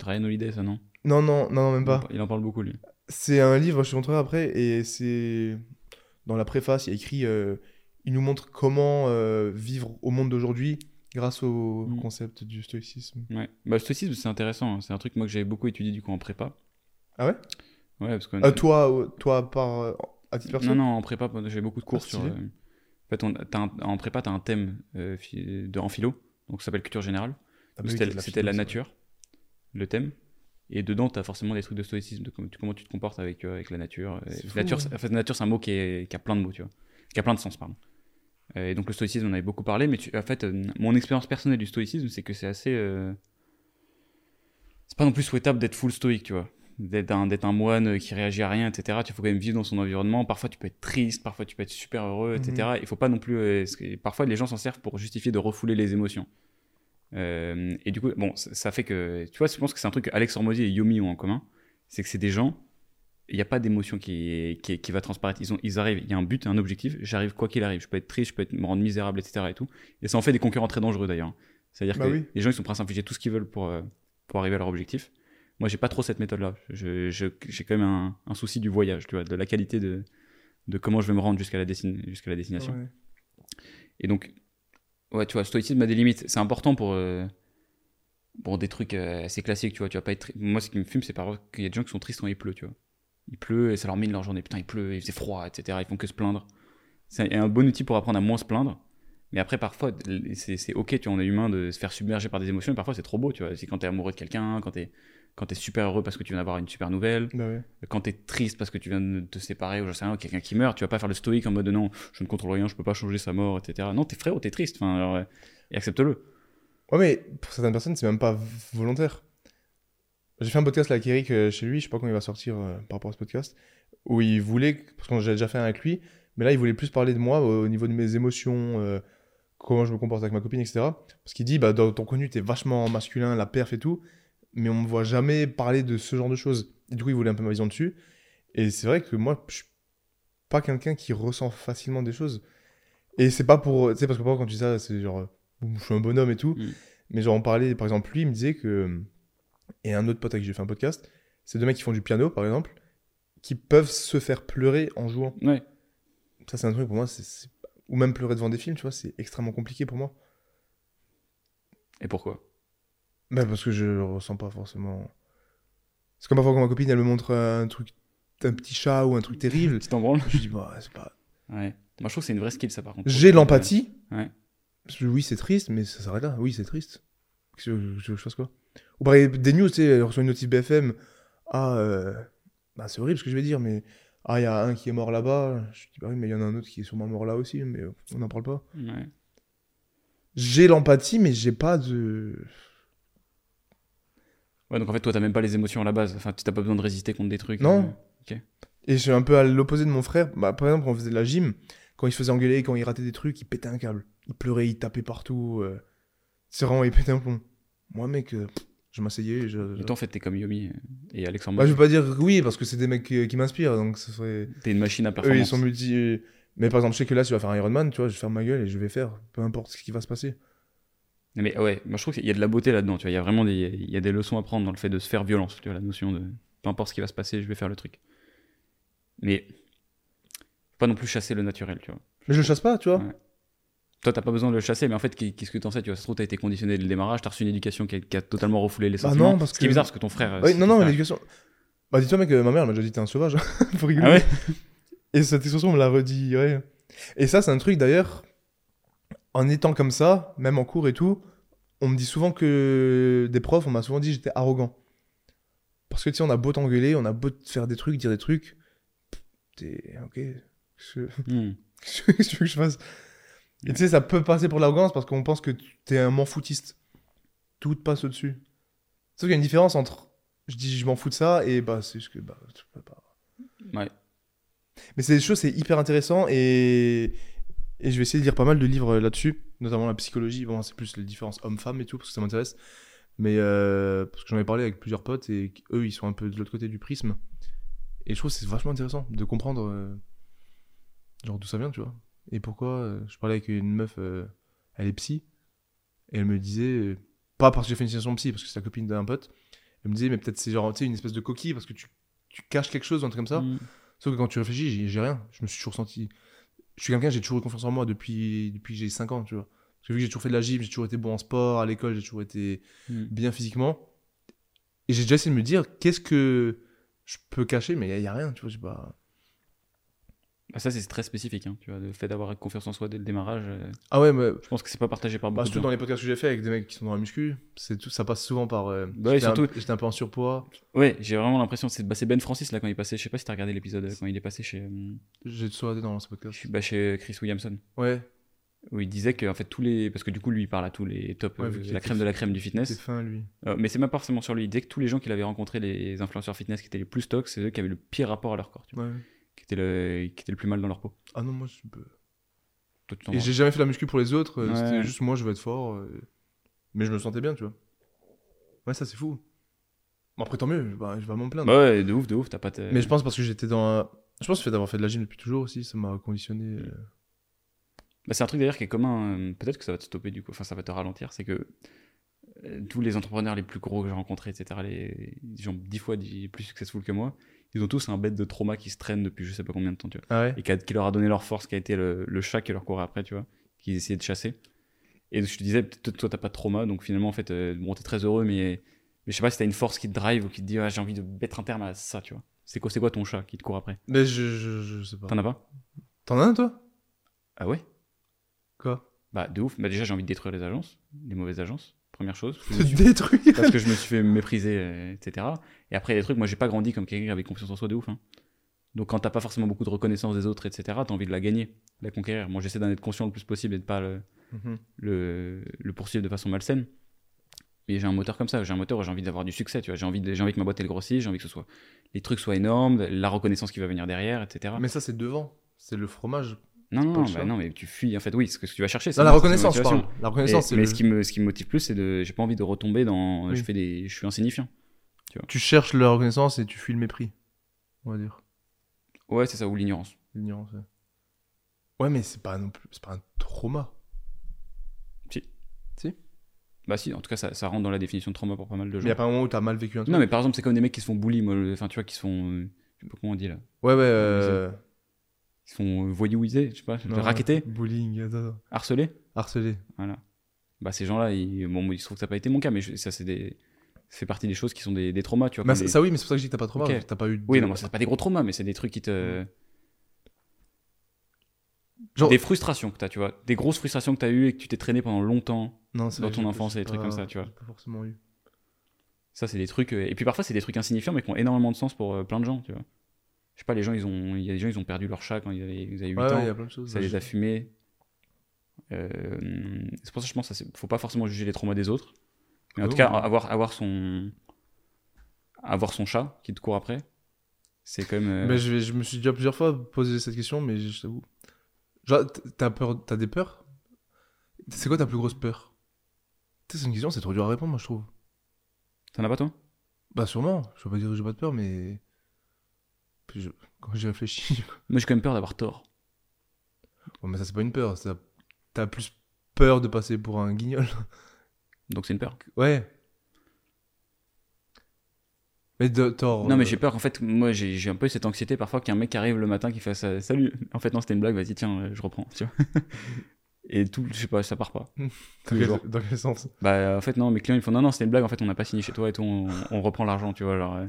Ryan Holiday, ça, non? Non, non, non, même pas. Il en parle beaucoup, lui. C'est un livre, je te montrerai après, et c'est. Dans la préface, il y a écrit euh, il nous montre comment euh, vivre au monde d'aujourd'hui grâce au Mm. concept du stoïcisme. Ouais. Bah, le stoïcisme, c'est intéressant. hein. C'est un truc, moi, que j'avais beaucoup étudié, du coup, en prépa. Ah ouais? Ouais, parce que. Euh, toi, euh, toi, par. à titre perso? Non, non, en prépa, j'avais beaucoup de cours Ah, sur. En fait, on- t'as un- en prépa, tu as un thème de, en philo, donc ça s'appelle culture générale. Ah bah C'était la nature, le thème. Et dedans, tu as forcément des trucs de stoïcisme, de comment tu, te comportes avec, euh, avec la nature. Fou, nature, ouais. fait, nature, c'est un mot qui, est- qui a plein de mots, tu vois. Qui a plein de sens, pardon. Et donc, le stoïcisme, on avait beaucoup parlé, mais tu- en fait, euh, mon expérience personnelle du stoïcisme, c'est que c'est assez. euh, C'est pas non plus souhaitable d'être full stoïque, tu vois. D'être un, moine qui réagit à rien, etc. Tu faut quand même vivre dans son environnement. Parfois, tu peux être triste, parfois, tu peux être super heureux, etc. Il faut pas non plus. euh, parfois, les gens s'en servent pour justifier de refouler les émotions. Euh, et du coup, bon, ça, ça fait que. Tu vois, je pense que c'est un truc que Alex Hormozy et Yomi ont en commun. C'est que c'est des gens. Il n'y a pas d'émotion qui, qui, qui va transparaître. Ils, ont, ils arrivent, il y a un but, un objectif. J'arrive quoi qu'il arrive. Je peux être triste, je peux être, me rendre misérable, etc. Et, tout. et ça en fait des concurrents très dangereux d'ailleurs. C'est-à-dire Bah que oui. les gens ils sont prêts à s'infliger tout ce qu'ils veulent pour, euh, pour arriver à leur objectif. Moi, j'ai pas trop cette méthode-là. Je- je- J'ai quand même un, un souci du voyage, tu vois, de la qualité de, de comment je vais me rendre jusqu'à la, jusqu'à la destination. Ouais. Et donc, ouais, tu vois, stoïcisme a des limites. C'est important pour, euh, pour des trucs euh, assez classiques, tu vois. Tu vas pas être. Moi, ce qui me fume, c'est par exemple qu'il y a des gens qui sont tristes quand il pleut, tu vois. Il pleut et ça leur mine leur journée. Putain, il pleut, il fait froid, etc. Ils font que se plaindre. C'est un bon outil pour apprendre à moins se plaindre. Mais après, parfois, c'est c'est ok, tu vois, on est humain de se faire submerger par des émotions, mais parfois c'est trop beau, tu vois. C'est quand t'es amoureux de quelqu'un, quand t'es quand t'es super heureux parce que tu viens d'avoir une super nouvelle, Bah ouais. quand t'es triste parce que tu viens de te séparer ou j'en sais rien, quelqu'un qui meurt, tu vas pas faire le stoïque en mode non, je ne contrôle rien, je peux pas changer sa mort, etc. Non, t'es frérot, t'es triste, enfin, alors, euh, et accepte-le. Ouais, mais pour certaines personnes, c'est même pas volontaire. J'ai fait un podcast là avec Eric euh, chez lui, je sais pas quand il va sortir euh, par rapport à ce podcast, où il voulait, parce que j'ai déjà fait un avec lui, mais là il voulait plus parler de moi au niveau de mes émotions, euh, comment je me comporte avec ma copine, etc. Parce qu'il dit, bah dans ton contenu, t'es vachement masculin, la perf et tout, mais on me voit jamais parler de ce genre de choses. Et du coup, il voulait un peu ma vision dessus. Et c'est vrai que moi, je suis pas quelqu'un qui ressent facilement des choses. Et c'est pas pour. Tu sais, parce que parfois, quand tu dis ça, c'est genre. je suis un bonhomme et tout. Mm. Mais genre, on parlait, par exemple, lui, il me disait que. Et un autre pote avec qui j'ai fait un podcast, c'est deux mecs qui font du piano, par exemple, qui peuvent se faire pleurer en jouant. Ouais. Ça, c'est un truc pour moi, c'est ou même pleurer devant des films, tu vois, c'est extrêmement compliqué pour moi. Et pourquoi? Bah parce que je le ressens pas forcément. C'est comme parfois quand ma copine elle me montre un truc, un petit chat ou un truc terrible, Tu t'en branles je dis bah c'est pas. Ouais. Moi, je trouve que c'est une vraie skill, ça, par contre. J'ai l'empathie. Ouais. Oui c'est triste, mais ça s'arrête là. Oui c'est triste. Qu'est-ce que je, fasse quoi? Ou pareil des news, tu sais, elle reçoit une notice BFM. Ah, euh, bah c'est horrible ce que je vais dire, mais ah il y a un qui est mort là-bas. Je dis bah oui mais il y en a un autre qui est sûrement mort là aussi, mais on n'en parle pas. Ouais. J'ai l'empathie, mais j'ai pas de. Ouais, donc en fait, toi, t'as même pas les émotions à la base. Enfin, tu t'as pas besoin de résister contre des trucs. Non. euh, Et je suis un peu à l'opposé de mon frère. Bah, par exemple, on faisait de la gym, quand il se faisait engueuler, quand il ratait des trucs, il pétait un câble. Il pleurait, il tapait partout. euh. C'est vraiment, il pétait un plomb. Moi, mec, euh, je m'asseyais. et Je, je- Et toi, en fait, t'es comme Yomi et Alexandre. Bah, je veux pas dire oui, parce que c'est des mecs qui, qui m'inspirent. Donc, ce serait. T'es une machine à Eux, performance. ils sont multi. Mais par exemple, je sais que là, si tu vas faire un Ironman, tu vois, je vais faire ma gueule et je vais faire. Peu importe ce qui va se passer. Mais ouais, moi je trouve qu'il y a de la beauté là-dedans, tu vois. Il y a vraiment des, il y a des leçons à prendre dans le fait de se faire violence, tu vois, la notion de peu importe ce qui va se passer, je vais faire le truc. Mais faut pas non plus chasser le naturel, tu vois. Mais je le chasse pas, tu vois. Ouais. Toi, t'as pas besoin de le chasser, mais en fait, qu'est-ce que t'en sais, tu vois? Ça se trouve, t'as été conditionné dès le démarrage, t'as reçu une éducation qui a, qui a totalement refoulé les Bah sentiments. non, parce Ce qui est que- bizarre, parce que ton frère. c'est- non, non, mais ouais. l'éducation. Bah, dis-toi, mec, euh, ma mère, m'a déjà dit t'es un sauvage. Faut rigoler. Ah ouais? Et cette expression, on me l'a redit, ouais. Et ça, c'est un truc d'ailleurs, en étant comme ça, même en cours et tout, on me dit souvent que des profs, on m'a souvent dit j'étais arrogant. Parce que tu sais, on a beau t'engueuler, on a beau te faire des trucs, dire des trucs, t'es ok. Qu'est-ce que Hmm. veux que je fasse? Et tu sais, ça peut passer pour l'arrogance parce qu'on pense que tu- t'es un m'en foutiste. Tout te passe au-dessus. Sauf qu'il y a une différence entre je dis je m'en fous de ça et bah c'est juste que bah tu peux pas. Ouais. Mais c'est des choses, c'est hyper intéressant et... et je vais essayer de lire pas mal de livres là-dessus, notamment la psychologie. Bon, c'est plus les différences hommes-femmes et tout, parce que ça m'intéresse. Mais euh, parce que j'en ai parlé avec plusieurs potes et eux, ils sont un peu de l'autre côté du prisme. Et je trouve que c'est vachement intéressant de comprendre euh, genre d'où ça vient, tu vois. Et pourquoi euh, je parlais avec une meuf, euh, elle est psy, et elle me disait, euh, pas parce que j'ai fait une session psy, parce que c'est la copine d'un pote, elle me disait, mais peut-être c'est genre, tu sais, une espèce de coquille parce que tu, tu caches quelque chose, un truc comme ça. Hmm. Sauf que quand tu réfléchis, j'ai rien. Je me suis toujours senti. Je suis quelqu'un, j'ai toujours eu confiance en moi depuis, depuis que j'ai 5 ans, tu vois. Parce que vu que j'ai toujours fait de la gym, j'ai toujours été bon en sport, à l'école, j'ai toujours été Hmm. bien physiquement. Et j'ai déjà essayé de me dire, qu'est-ce que je peux cacher, mais il n'y a, rien, tu vois. j'ai Pas... Ah, ça, c'est très spécifique, hein, tu vois, le fait d'avoir confiance en soi dès le démarrage. euh, Ah ouais, mais je pense que c'est pas partagé par bah, beaucoup surtout dans les podcasts que j'ai fait avec des mecs qui sont dans la muscu, c'est tout, ça passe souvent par. euh, Bah j'étais un- surtout- J'étais un peu en surpoids. Ouais, j'ai vraiment l'impression, c'est bah, c'est Ben Francis là quand il est passé, je sais pas si t'as regardé l'épisode euh, quand il est passé chez, euh, J'ai sauté dans ce podcast. bah, chez Chris Williamson, Ouais, où il disait que en fait tous les, parce que du coup lui il parle à tous les top, Ouais, euh, la crème de la crème du c'est fitness, fin, lui. Euh, mais c'est même pas forcément sur lui, il disait que tous les gens qu'il avait rencontrés, les influenceurs fitness qui étaient les plus stocks, c'est eux qui avaient le pire rapport à leur corps, tu vois, Ouais. Qui étaient le, qui étaient le plus mal dans leur peau. Ah non, moi, je. Toi, tu t'en Et j'ai jamais fait la muscu pour les autres, euh, Ouais. c'était juste moi, je veux être fort. euh, Mais je me sentais bien, tu vois. Ouais, ça c'est fou. Bon, après, tant mieux, je vais, je vais m'en plaindre. Bah ouais, de ouf, de ouf, t'as pas. Mais je pense parce que j'étais dans. un- Je pense que le fait d'avoir fait de la gym depuis toujours aussi, ça m'a conditionné. euh. Bah, c'est un truc d'ailleurs qui est commun, euh, peut-être que ça va te stopper du coup, enfin ça va te ralentir, c'est que euh, tous les entrepreneurs les plus gros que j'ai rencontrés, etc., les gens dix fois dix- plus successful que moi, ils ont tous un bête de trauma qui se traîne depuis je sais pas combien de temps, tu vois. Ah ouais Et qui, a- qui leur a donné leur force, qui a été le, le chat qui leur courait après, tu vois, qu'ils essayaient de chasser. Et je te disais, peut-être toi t'as pas de trauma, donc finalement en fait, euh, bon t'es très heureux, mais, mais je sais pas si t'as une force qui te drive ou qui te dit, ah, j'ai envie de mettre un terme à ça, tu vois. C'est quoi, c'est quoi ton chat qui te court après? Mais je, je, je sais pas. T'en as pas? T'en as un, toi? Ah ouais? Quoi? Bah de ouf, bah déjà j'ai envie de détruire les agences, les mauvaises agences, première chose. Me Se suis- détruire parce que je me suis fait mépriser, euh, etc. Et après, il y a des trucs, moi, j'ai pas grandi comme quelqu'un qui avait confiance en soi de ouf. hein. Donc, quand t'as pas forcément beaucoup de reconnaissance des autres, etc., t'as envie de la gagner, de la conquérir. Moi, j'essaie d'en être conscient le plus possible et de pas le, Mhm. le, le poursuivre de façon malsaine. Mais j'ai un moteur comme ça, j'ai un moteur où j'ai envie d'avoir du succès, tu vois. J'ai envie, de- j'ai envie que ma boîte elle grossisse, j'ai envie que ce soit, les trucs soient énormes, la reconnaissance qui va venir derrière, etc. Mais ça, c'est devant. C'est le fromage. Non, non, bah non, mais tu fuis, en fait, oui, ce que tu vas chercher. c'est la reconnaissance. La reconnaissance, mais le- ce qui me ce qui me motive plus c'est de j'ai pas envie de retomber dans Oui. je fais des je suis insignifiant Tu cherches la reconnaissance et tu fuis le mépris. On va dire. ouais c'est ça ou l'ignorance L'ignorance. Ouais. Ouais, mais c'est pas non plus. C'est pas un trauma. bah si en tout cas ça, ça rentre dans la définition de trauma pour pas mal de gens y a pas un moment où t'as mal vécu un truc. non mais par exemple c'est comme des mecs qui se font bully moi enfin tu vois qui se font euh, je sais pas comment on dit là Ouais, ouais. euh, Ils sont voyouisés, je sais pas, Non, rackettés, Bullying, harcelés. harcelé. Voilà. Bah, ces gens-là, ils... bon, il se trouve que ça n'a pas été mon cas, mais je- ça, c'est des... fait partie des choses qui sont des, des traumas, tu vois. Bah, ça, des- ça, oui, mais c'est pour ça que je dis que t'as pas. Ok. T'as pas eu. de- Oui, non, c'est pas des gros traumas, mais c'est des trucs qui te. Genre- Des frustrations que t'as, tu vois. Des grosses frustrations que t'as eues et que tu t'es traîné pendant longtemps. Non, dans vrai, ton enfance et des trucs pas- comme ça, tu vois. Pas forcément eu. Ça, c'est des trucs. euh, Et puis parfois, c'est des trucs insignifiants, mais qui ont énormément de sens pour euh, plein de gens, tu vois. Je sais pas, les gens, ils ont. Il y a des gens, ils ont perdu leur chat quand ils avaient, ils avaient 8 Ouais, ans. il y a plein de choses. ça les a fumés. Euh, c'est pour ça que je pense ça, c'est- faut pas forcément juger les traumas des autres. Mais en Ah tout cas, avoir, avoir, son, avoir son chat qui te court après, c'est quand même. euh, Mais je, vais- je me suis déjà plusieurs fois posé cette question, mais je t'avoue. Genre, t'as peur, t'as des peurs? C'est quoi ta plus grosse peur? C'est une question, c'est trop dur à répondre, moi, je trouve. T'en as pas toi? Bah, sûrement. Je vais pas dire que j'ai pas de peur, mais. Je- Quand j'y réfléchis. Moi, j'ai quand même peur d'avoir tort. Bon, mais ça, c'est pas une peur. ça- T'as plus peur de passer pour un guignol. Donc c'est une peur. Ouais. Mais de tort. Non, mais euh, j'ai peur qu'en fait, moi, j'ai un peu cette anxiété parfois qu'un mec arrive le matin qui fasse Salut. En fait, non, c'était une blague, vas-y, tiens, euh, je reprends. Tu vois Et tout, je sais pas, ça part pas. Dans quel, dans quel sens? Bah, en fait, non, mes clients, ils font Non, non, c'était une blague, en fait, on n'a pas signé chez toi et tout, on, on reprend l'argent, tu vois. Genre, euh,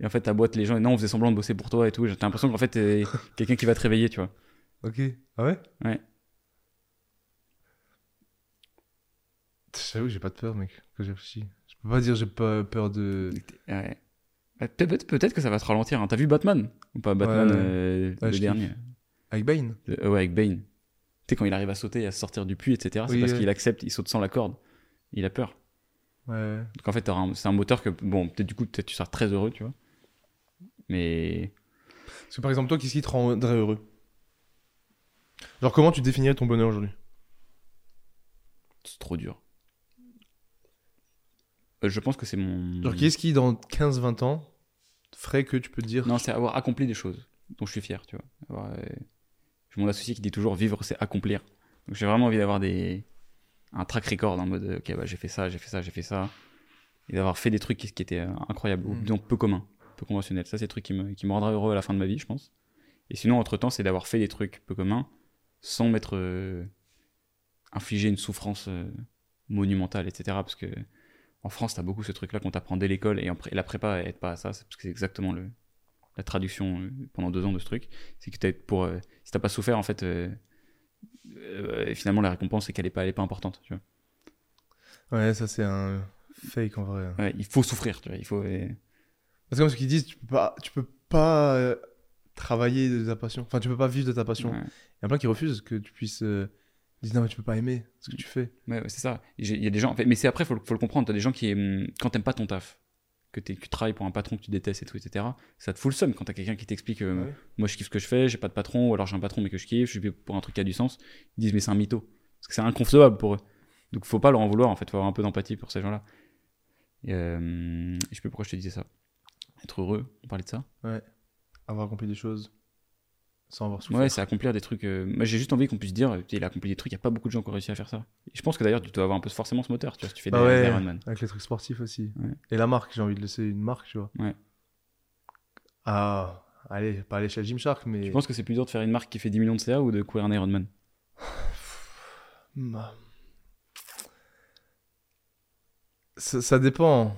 et en fait, ta boîte, les gens, non, on faisait semblant de bosser pour toi et tout. J'ai l'impression qu'en fait, t'es quelqu'un qui va te réveiller, tu vois. Ok. Ah ouais? Ouais. J'avoue, j'ai pas de peur, mec, quand j'ai réfléchi. Je peux pas dire j'ai pas peur de. Ouais. Bah, peut- peut- Peut-être que ça va te ralentir. hein. T'as vu Batman? Ou pas Batman, Ouais. euh, Ouais, le dernier Avec Bane? Euh, Ouais, avec Bane. Tu sais, quand il arrive à sauter à sortir du puits, etc., c'est Oui, parce ouais. qu'il accepte, il saute sans la corde. Il a peur. Ouais. Donc en fait, c'est un moteur que, bon, peut-être du coup, peut-être tu seras très heureux, tu vois. Mais Parce que par exemple, toi, qu'est-ce qui te rendrait heureux? Genre, comment tu définirais ton bonheur aujourd'hui? C'est trop dur. Euh, Je pense que c'est mon. Genre, qu'est-ce qui, dans 15-20 ans, ferait que tu peux te dire. Non, c'est avoir accompli des choses dont je suis fier, tu vois. Avoir, euh, J'ai mon associé qui dit toujours vivre, c'est accomplir. Donc j'ai vraiment envie d'avoir des un track record en mode ok, bah, j'ai fait ça, j'ai fait ça, j'ai fait ça. Et d'avoir fait des trucs qui, qui étaient euh, incroyables, ou Mm. disons peu communs, peu conventionnels. Ça, c'est des trucs qui me, qui me rendra heureux à la fin de ma vie, je pense. Et sinon, entre-temps, c'est d'avoir fait des trucs peu communs sans m'être euh, infligé une souffrance euh, monumentale, etc. Parce que en France, t'as beaucoup ce truc-là qu'on t'apprend dès l'école et, et la prépa aide pas à ça, c'est parce que c'est exactement le, la traduction euh, pendant deux ans de ce truc. C'est que pour, euh, si t'as pas souffert, en fait, finalement, la récompense, c'est qu'elle est pas, elle est pas importante. Tu vois. Ouais, ça, c'est un fake en vrai. Ouais, il faut souffrir, tu vois. Il faut. Parce que comme ce qu'ils disent, tu peux pas, tu peux pas euh, travailler de ta passion. Enfin, tu peux pas vivre de ta passion. Il ouais. y a plein qui refusent que tu puisses. Euh, disent non, mais tu peux pas aimer ce que tu fais. Ouais, ouais, c'est ça. Il y a des gens, en fait, mais c'est après, faut, faut le comprendre. T'as des gens qui, quand t'aimes pas ton taf, que, tu travailles pour un patron que tu détestes et tout, etc., ça te fout le seum quand t'as quelqu'un qui t'explique euh, Ouais. moi je kiffe ce que je fais, j'ai pas de patron, ou alors j'ai un patron mais que je kiffe, je suis pour un truc qui a du sens. Ils disent mais c'est un mytho. Parce que c'est inconcevable pour eux. Donc faut pas leur en vouloir en fait, faut avoir un peu d'empathie pour ces gens-là. Euh, je sais plus pourquoi je te disais ça. Être heureux, on parlait de ça. Avoir accompli des choses sans avoir souffert. Ouais, c'est accomplir des trucs. euh, Moi j'ai juste envie qu'on puisse dire, il a accompli des trucs, il y a pas beaucoup de gens qui ont réussi à faire ça. Et je pense que d'ailleurs tu dois avoir un peu forcément ce moteur, tu vois, si tu fais Bah des, ouais. des Ironman. Avec les trucs sportifs aussi. Ouais. Et la marque, j'ai envie de laisser une marque, tu vois. Ouais. Ah, allez, pas à l'échelle Gymshark, mais. Tu penses que c'est plus dur de faire une marque qui fait 10 millions de CA ou de courir un Ironman Bah. Ça, ça dépend.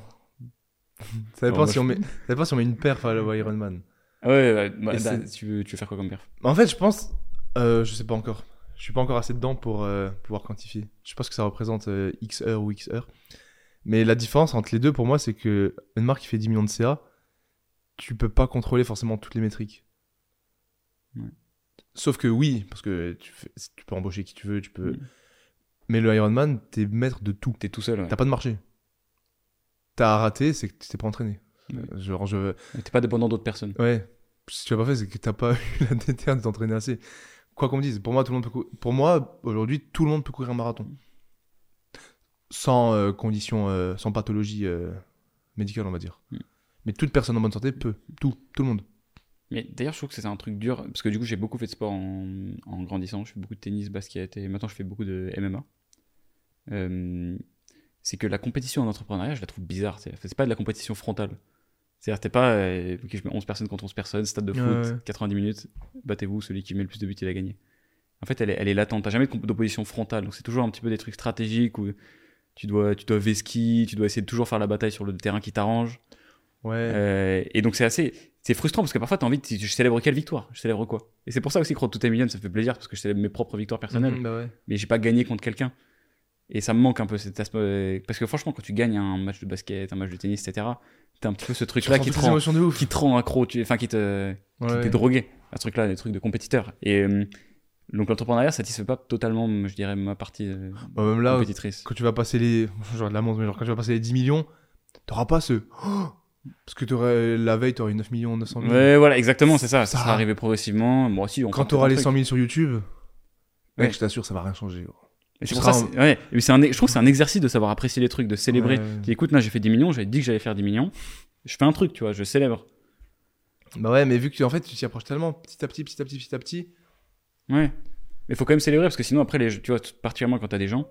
Ça, dépend si on met, ça dépend si on met une perf à la Ironman. Ah Ouais, ouais, bah, bah, tu, veux, tu veux faire quoi comme perf? En fait, je pense. euh, je sais pas encore. Je suis pas encore assez dedans pour euh, pouvoir quantifier. Je sais pas ce que ça représente euh, X heures ou X heures. Mais la différence entre les deux, pour moi, c'est que une marque qui fait 10 millions de CA, tu peux pas contrôler forcément toutes les métriques. Ouais. Sauf que oui, parce que tu, fais- tu peux embaucher qui tu veux, tu peux. Mm. Mais le Ironman, t'es maître de tout. T'es tout seul, ouais. T'as pas de marché. T'as raté, c'est que tu t'es pas entraîné. Euh, Genre, je. T'es pas dépendant d'autres personnes. Ouais. Si tu l'as pas fait, c'est que t'as pas eu la déter de t'entraîner assez. Quoi qu'on me dise, pour moi, tout le monde peut cou- Pour moi, aujourd'hui, tout le monde peut courir un marathon. Sans euh, conditions, euh, sans pathologie euh, médicale, on va dire. Mm. Mais toute personne en bonne santé peut. Tout, tout le monde. Mais d'ailleurs, je trouve que c'est un truc dur, parce que du coup, j'ai beaucoup fait de sport en, en grandissant. Je fais beaucoup de tennis, basket, et maintenant, je fais beaucoup de MMA. Euh, c'est que la compétition en entrepreneuriat, je la trouve bizarre. C'est pas de la compétition frontale. C'est-à-dire, t'es pas, euh, ok, je mets 11 personnes contre 11 personnes, stade de foot, Ouais, ouais. 90 minutes, battez-vous, celui qui met le plus de buts, il a gagné. En fait, elle est, elle est latente. T'as jamais d'opposition frontale. Donc, c'est toujours un petit peu des trucs stratégiques où tu dois, tu dois vesquiller, tu dois essayer de toujours faire la bataille sur le terrain qui t'arrange. Ouais. Euh, et donc, c'est assez, c'est frustrant parce que parfois, t'as envie de, je célèbre quelle victoire? Je célèbre quoi? Et c'est pour ça aussi que tout est million, ça me fait plaisir parce que je célèbre mes propres victoires personnelles Mhm, bah ouais. mais j'ai pas gagné contre quelqu'un. Et ça me manque un peu cet aspect. Parce que franchement, quand tu gagnes un match de basket, un match de tennis, etc., t'as un petit peu ce truc-là qui te rend, qui te rend accro, tu- enfin qui te, qui Ouais. t'es drogué. Un truc-là, des trucs de compétiteur. Et euh, donc l'entrepreneuriat satisfait pas totalement, je dirais, ma partie euh, Bah, même là, compétitrice. quand tu vas passer les. Genre de la montre, mais genre quand tu vas passer les 10 millions, t'auras pas ce. Oh Parce que t'aurais... la veille, t'aurais eu 9 millions, 900 000. Ouais, voilà, exactement, c'est ça. Ça Ça- sera arrivé progressivement. Moi aussi, on Quand t'auras les un 100 000 sur YouTube, mec, Ouais. je t'assure, ça va rien changer. gros. C'est pour ça, ouais. C'est un, je trouve que c'est un exercice de savoir apprécier les trucs, de célébrer. Ouais. Dis, écoute, là, j'ai fait 10 millions, j'avais dit que j'allais faire 10 millions. Je fais un truc, tu vois, je célèbre. Bah ouais, mais vu que tu, en fait, tu t'y approches tellement petit à petit, petit à petit, petit à petit. Ouais. Mais faut quand même célébrer parce que sinon, après, les, tu vois, particulièrement quand t'as des gens,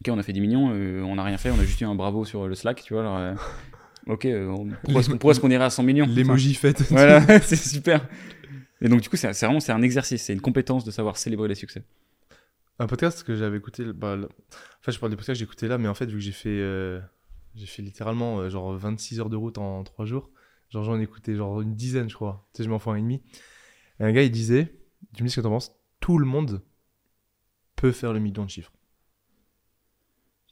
ok, on a fait 10 millions, euh, on n'a rien fait, on a juste eu un bravo sur le Slack, tu vois. Alors, euh, ok, euh, on- pourquoi est-ce qu'on irait à 100 millions L'emoji fête. Voilà, c'est super. Et donc, du coup, c'est c'est vraiment c'est un exercice, c'est une compétence de savoir célébrer les succès. Un podcast que j'avais écouté. Bah, là- Enfin, je parle des podcasts que j'ai écouté là, mais en fait, vu que j'ai fait. euh, J'ai fait littéralement euh, genre 26 heures de route en 3 jours. Genre, j'en ai écouté genre une dizaine, je crois. Tu sais, je m'en fais un et demi. Et un gars, il disait Tu me dis ce que t'en penses Tout le monde peut faire le million de chiffres.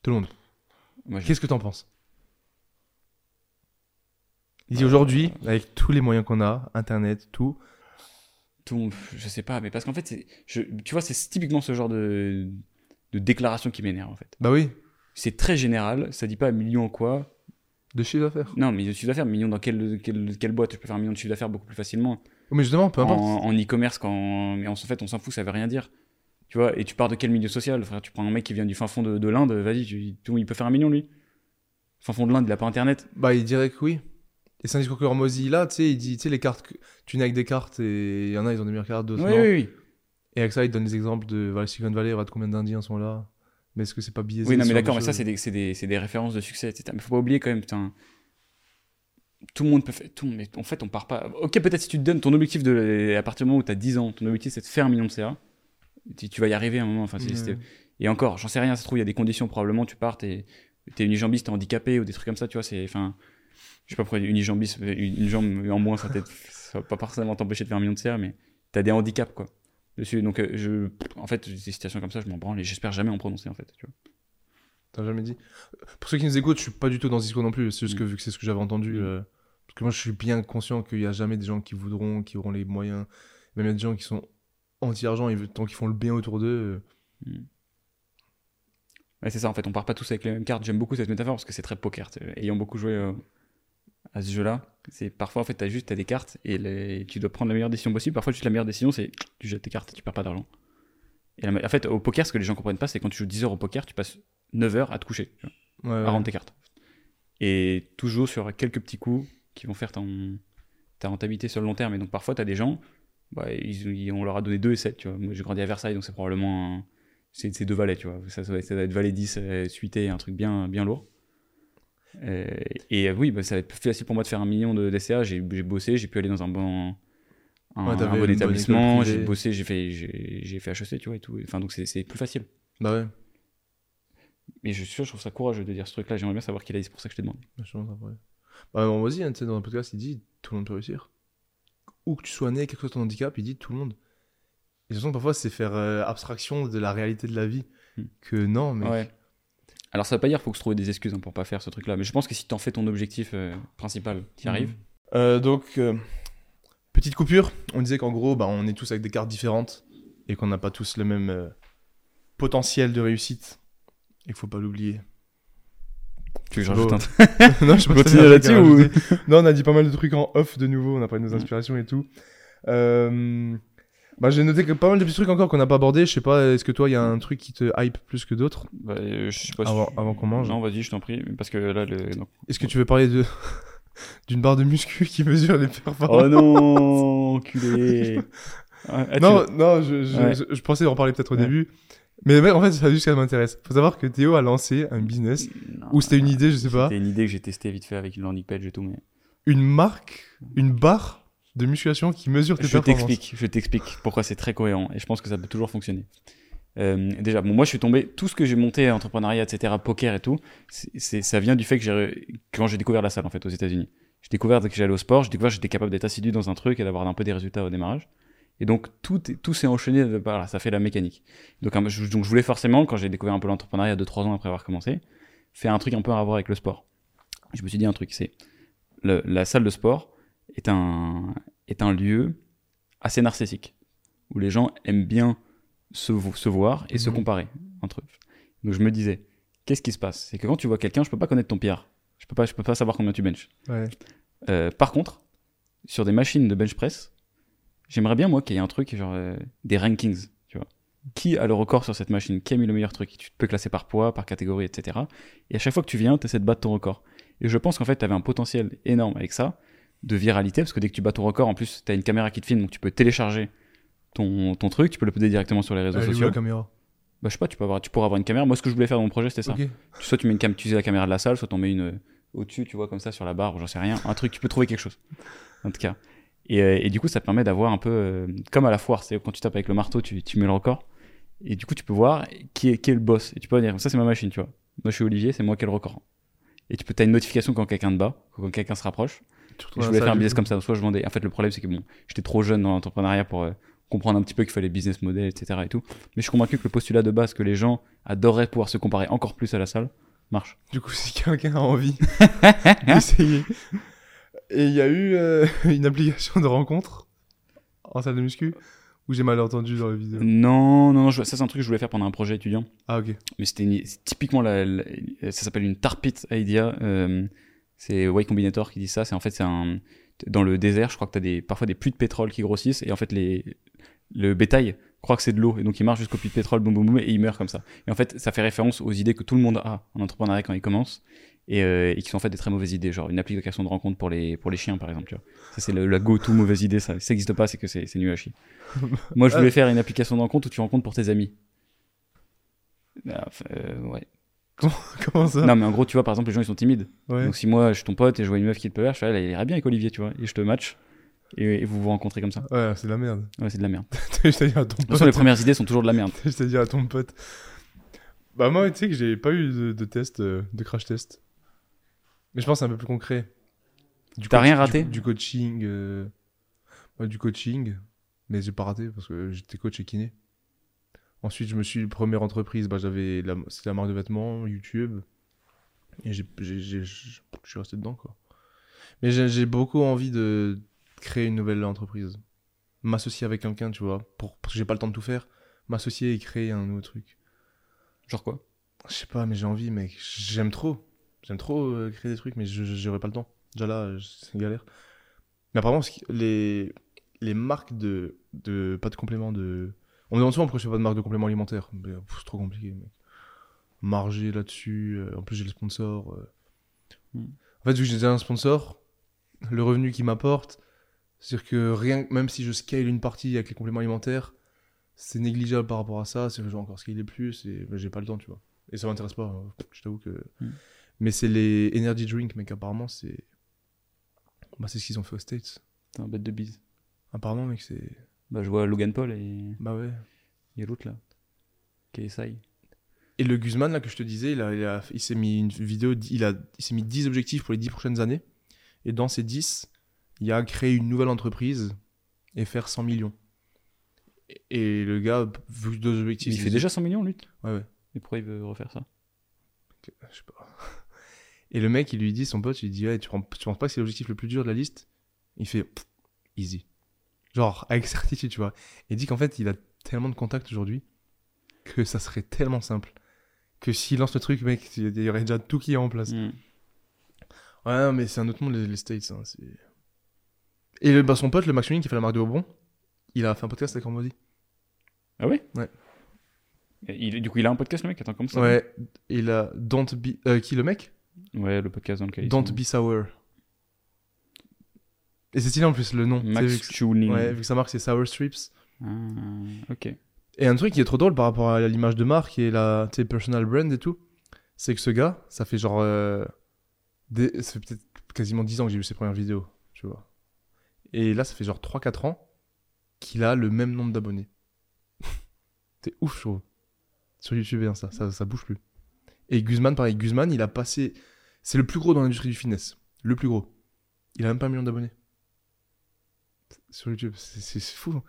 Tout le monde. Qu'est-ce que t'en penses? Il dit aujourd'hui, avec tous les moyens qu'on a, internet, tout, tout je sais pas, mais parce qu'en fait, je- tu vois, c'est typiquement ce genre de, de déclaration qui m'énerve, en fait. bah oui, C'est très général, ça dit pas million en quoi. de chiffre d'affaires. Non, mais de chiffre d'affaires, million dans quelle, quelle, quelle boîte Je peux faire un million de chiffre d'affaires beaucoup plus facilement. Oh, Mais justement, peu importe. en, e-commerce quand mais en fait on s'en fout ça veut rien dire tu vois et tu pars de quel milieu social frère? Tu prends un mec qui vient du fin fond de, de l'Inde vas-y il peut faire un million lui fin fond de l'Inde il a pas internet Bah, il dirait que oui. Et c'est un discours que Mozilla, tu sais, il dit, tu sais, les cartes, tu nais avec des cartes et il y en a, ils ont des meilleures cartes, d'autres oui, non. oui oui Et avec ça, il donne des exemples de voilà, Silicon Valley, regarde combien d'Indiens sont là. Mais est-ce que c'est pas biaisé oui non mais d'accord mais ça c'est des, des, des références de succès etc. mais faut pas oublier quand même putain tout le monde peut faire tout mais en fait on part pas ok peut-être si tu te donnes ton objectif de à partir du moment où tu as 10 ans ton objectif c'est de faire un million de CA tu, tu vas y arriver à un moment enfin et encore j'en sais rien ça se trouve il y a des conditions probablement tu pars t'es t'es unijambiste t'es handicapé ou des trucs comme ça tu vois c'est enfin je sais pas pourquoi unijambiste une, une jambe en moins ça ça va pas forcément t'empêcher de faire un million de CA mais t'as des handicaps quoi dessus donc euh, je en fait des situations comme ça je m'en branle et j'espère jamais en prononcer en fait tu vois T'as jamais dit. Pour ceux qui nous écoutent, je suis pas du tout dans ce discours non plus. C'est juste que vu que c'est ce que j'avais entendu. Mm. euh, parce que moi, je suis bien conscient qu'il y a jamais des gens qui voudront, qui auront les moyens. Même il y a des gens qui sont anti-argent, et tant qu'ils font le bien autour d'eux. euh, Ouais, c'est ça, en fait, on part pas tous avec les mêmes cartes. J'aime beaucoup cette métaphore parce que c'est très poker. Ayant beaucoup joué à ce jeu-là, c'est parfois, en fait, t'as juste t'as des cartes et les- tu dois prendre la meilleure décision possible. Parfois, juste la meilleure décision, c'est tu jettes tes cartes et tu perds pas d'argent. Et la- en fait, au poker, ce que les gens comprennent pas, c'est quand tu joues 10 heures au poker, tu passes 9 heures à te coucher, tu vois, ouais, à ouais. rendre tes cartes. Et toujours sur quelques petits coups qui vont faire ton, ta rentabilité sur le long terme. Et donc, parfois, t'as des gens, bah, ils- ils- on leur a donné 2 et 7, tu vois. Moi, j'ai grandi à Versailles, donc c'est probablement. un- c'est c'est deux valets, tu vois. Ça, ça, être- doit être valet 10 euh, suité, un truc bien, bien lourd. Euh, et euh, oui, bah, ça va être plus facile pour moi de faire un million de DCA. J'ai bossé, j'ai pu aller dans un bon, un, Ouais, bon établissement, j'ai bossé, j'ai fait, j'ai fait HEC, tu vois, et tout. Enfin, donc c'est plus facile. Bah ouais. Mais je suis sûr, je trouve ça courageux de dire ce truc-là. J'aimerais bien savoir qui l'a dit, c'est pour ça que je te demande. Je pense après. Bah, bon, vas-y, hein, tu sais, dans un podcast, il dit tout le monde peut réussir. Où que tu sois né, quel que soit ton handicap, il dit tout le monde. Et de toute façon, parfois, c'est faire euh, abstraction de la réalité de la vie. Hmm. Que non, mais. Ouais. Alors ça veut pas dire qu'il faut que se trouver des excuses hein, pour pas faire ce truc-là. Mais je pense que si t'en fais ton objectif euh, principal, t'y arrives. Mhm. Euh, donc, euh, petite coupure. On disait qu'en gros, bah, on est tous avec des cartes différentes et qu'on n'a pas tous le même euh, potentiel de réussite. Il faut pas l'oublier. Tu veux que rajoute un truc non, je Continue là-dessus ou-. Non, on a dit pas mal de trucs en off de nouveau. On a parlé de nos Mm. inspirations et tout. Euh, Bah, j'ai noté que pas mal de petits trucs encore qu'on n'a pas abordé. Je sais pas, est-ce que toi, il y a un truc qui te hype plus que d'autres Bah, euh, je sais pas si- Avant- avant qu'on mange. Non, vas-y, je t'en prie. Parce que là, le. non. Est-ce que tu veux parler de d'une barre de muscu qui mesure les performances Oh non, enculé. Ah, Non, non, je, je, Ouais. je, je pensais en parler peut-être au Ouais. début. Mais en fait, ça juste ça m'intéresse. Faut savoir que Théo a lancé un business ou c'était une idée, je sais pas. C'était une idée que j'ai testée vite fait avec une landing page et tout, mais une marque, une barre de musculation qui mesure tes Je t'explique, je t'explique pourquoi c'est très cohérent et je pense que ça peut toujours fonctionner. Euh, déjà, bon, moi je suis tombé, tout ce que j'ai monté, entrepreneuriat, etc., poker et tout, c'est, ça vient du fait que j'ai, quand j'ai découvert la salle en fait aux États-Unis. J'ai découvert que j'allais au sport, j'ai découvert que j'étais capable d'être assidu dans un truc et d'avoir un peu des résultats au démarrage. Et donc tout, tout s'est enchaîné, voilà, ça fait la mécanique. Donc, un- je, donc je voulais forcément, quand j'ai découvert un peu l'entrepreneuriat 2-3 ans après avoir commencé, faire un truc un peu à voir avec le sport. Je me suis dit un truc, c'est le- la salle de sport est un, est un lieu assez narcissique, où les gens aiment bien se, vo- se voir et se Mhm. comparer entre eux. Donc je me disais, qu'est-ce qui se passe? C'est que quand tu vois quelqu'un, je peux pas connaître ton PR. Je peux pas, je peux pas savoir combien tu benches. Ouais. Euh, par contre, sur des machines de bench press, j'aimerais bien moi qu'il y ait un truc genre euh, des rankings, tu vois. Qui a le record sur cette machine? Qui a mis le meilleur truc? Tu peux classer par poids, par catégorie, etc. Et à chaque fois que tu viens, tu essaies de battre ton record. Et je pense qu'en fait, tu avais un potentiel énorme avec ça de viralité, parce que dès que tu bats ton record, en plus, tu as une caméra qui te filme, donc tu peux télécharger ton, ton truc, tu peux le poser directement sur les réseaux Elle sociaux. la caméra? Bah, je sais pas, tu, peux avoir, tu pourras avoir une caméra. Moi, ce que je voulais faire dans mon projet, c'était ça. Ok. Soit tu mets une cam, tu utilises la caméra de la salle, soit tu en mets une euh, au-dessus, tu vois, comme ça, sur la barre, ou j'en sais rien. Un truc, tu peux trouver quelque chose. En tout cas. Et, euh, et du coup, ça te permet d'avoir un peu, euh, comme à la foire, c'est quand tu tapes avec le marteau, tu, tu mets le record. Et du coup, tu peux voir qui est, qui est le boss. Et tu peux dire, ça, c'est ma machine, tu vois. Moi, je suis Olivier, c'est moi qui ai le record. Et tu peux, as une notification quand quelqu'un te bat, quand quelqu'un se rapproche. Je la voulais faire un business comme ça. Soit je vendais. En fait, le problème, c'est que bon, j'étais trop jeune dans l'entrepreneuriat pour euh, comprendre un petit peu qu'il fallait business model, etc. et tout. Mais je suis convaincu que le postulat de base que les gens adoreraient pouvoir se comparer encore plus à la salle marche. Du coup, si quelqu'un a envie d'essayer. Et il y a eu euh, une application de rencontre en salle de muscu où j'ai mal entendu dans la vidéo. Non, non, non, je- ça c'est un truc que je voulais faire pendant un projet étudiant. Ah, ok. Mais c'était typiquement la, la- ça s'appelle une tar pit idea. euh, c'est Y Combinator qui dit ça. C'est en fait c'est un dans le désert. Je crois que t'as des parfois des puits de pétrole qui grossissent et en fait les le bétail croit que c'est de l'eau et donc il marche jusqu'au puits de pétrole, boum boum boum et il meurt comme ça. Et en fait ça fait référence aux idées que tout le monde a en entrepreneuriat quand il commence et, euh, et qui sont en fait des très mauvaises idées. Genre une application de rencontre pour les pour les chiens par exemple. Tu vois. Ça c'est la go to mauvaise idée. Ça ça existe pas, c'est que c'est nul à chier. Moi je voulais faire une application de rencontre où tu rencontres pour tes amis. Ah, enfin, euh, ouais. Comment ça Non, mais en gros, tu vois, par exemple, les gens ils sont timides. Ouais. Donc, si moi je suis ton pote et je vois une meuf qui te plaît, je fais, elle irait bien avec Olivier, tu vois, et je te match, et, et vous vous rencontrez comme ça. Ouais, c'est de la merde. Ouais, c'est de la merde. je t'ai dit à ton De toute façon, les premières idées sont toujours de la merde. je t'ai dit à ton pote. Bah, moi, tu sais que j'ai pas eu de, de test, euh, de crash test. Mais je pense que c'est un peu plus concret. T'as rien du- raté Du, coaching. euh, ouais, du coaching. Mais j'ai pas raté parce que j'étais coach et kiné. Ensuite, je me suis première entreprise. Bah, j'avais la, c'était la marque de vêtements, YouTube. Et j'ai, je suis resté dedans, quoi. Mais j'ai, j'ai beaucoup envie de créer une nouvelle entreprise. M'associer avec quelqu'un, tu vois. Pour, parce que j'ai pas le temps de tout faire. M'associer et créer un nouveau truc. Genre quoi? Je sais pas, mais j'ai envie, mec. J'aime trop. J'aime trop euh, créer des trucs, mais j'aurais pas le temps. Déjà là, c'est une galère. Mais apparemment, les, les marques de, de. Pas de compléments de. On me demande souvent pourquoi je fais pas de marque de compléments alimentaires. Mais, pff, c'est trop compliqué, mec. Marger là-dessus. euh, en plus, j'ai le sponsor. euh. Hmm. En fait, vu que j'ai déjà un sponsor, le revenu qu'il m'apporte, c'est-à-dire que rien, même si je scale une partie avec les compléments alimentaires, c'est négligeable par rapport à ça. C'est que je vais encore scaler plus et ben, j'ai pas le temps, tu vois. Et ça m'intéresse pas. hein. Je t'avoue que. Hmm. Mais c'est les energy drinks, mec. Apparemment, c'est. Bah, c'est ce qu'ils ont fait aux States. T'es un bête de bise. Apparemment, mec, c'est. Bah, je vois Logan Paul et Bah ouais. a l'autre là. KSI. Et le Guzman, là, que je te disais, il, a- il, a- il s'est mis une vidéo, il, a, il s'est mis 10 objectifs pour les 10 prochaines années. Et dans ces 10, il y a créer une nouvelle entreprise et faire 100 millions. Et, et le gars, vu que deux objectifs. Il fait déjà 100 millions, lui Ouais, ouais. Et pourquoi il veut refaire ça? Je sais pas. Et le mec, il lui dit, son pote, il lui dit, ouais, tu, penses- tu penses pas que c'est l'objectif le plus dur de la liste? Il fait, easy. Genre, avec certitude, tu vois. Et il dit qu'en fait, il a tellement de contacts aujourd'hui que ça serait tellement simple. Que s'il lance le truc, mec, il y aurait déjà tout qui est en place. Hmm. Ouais, non, mais c'est un autre monde, les, les States. hein, Et le, bah, son pote, le Max qui fait la marque de Bourbon, il a fait un podcast avec Ormodi. Ah ouais? Ouais. Il- du coup, il a un podcast, le mec Attends, comment ça Ouais, il a Don't Be. euh, qui, le mec? Ouais, le podcast dans lequel ils Don't. Be Sour. Et c'est stylé en plus le nom. Max que- Tuning. Ouais, vu que sa marque c'est Sour Strips. Ah, ok. Et un truc qui est trop drôle par rapport à l'image de marque et la personal brand et tout, c'est que ce gars, ça fait genre. euh, des- ça fait peut-être quasiment 10 ans que j'ai vu ses premières vidéos, tu vois. Et là, ça fait genre 3-4 ans qu'il a le même nombre d'abonnés. C'est ouf, je trouve. Sur YouTube, hein, ça, ça, ça bouge plus. Et Guzman, pareil, Guzman, il a passé. C'est le plus gros dans l'industrie du fitness. Le plus gros. Il a même pas un million d'abonnés. Sur YouTube, c'est fou.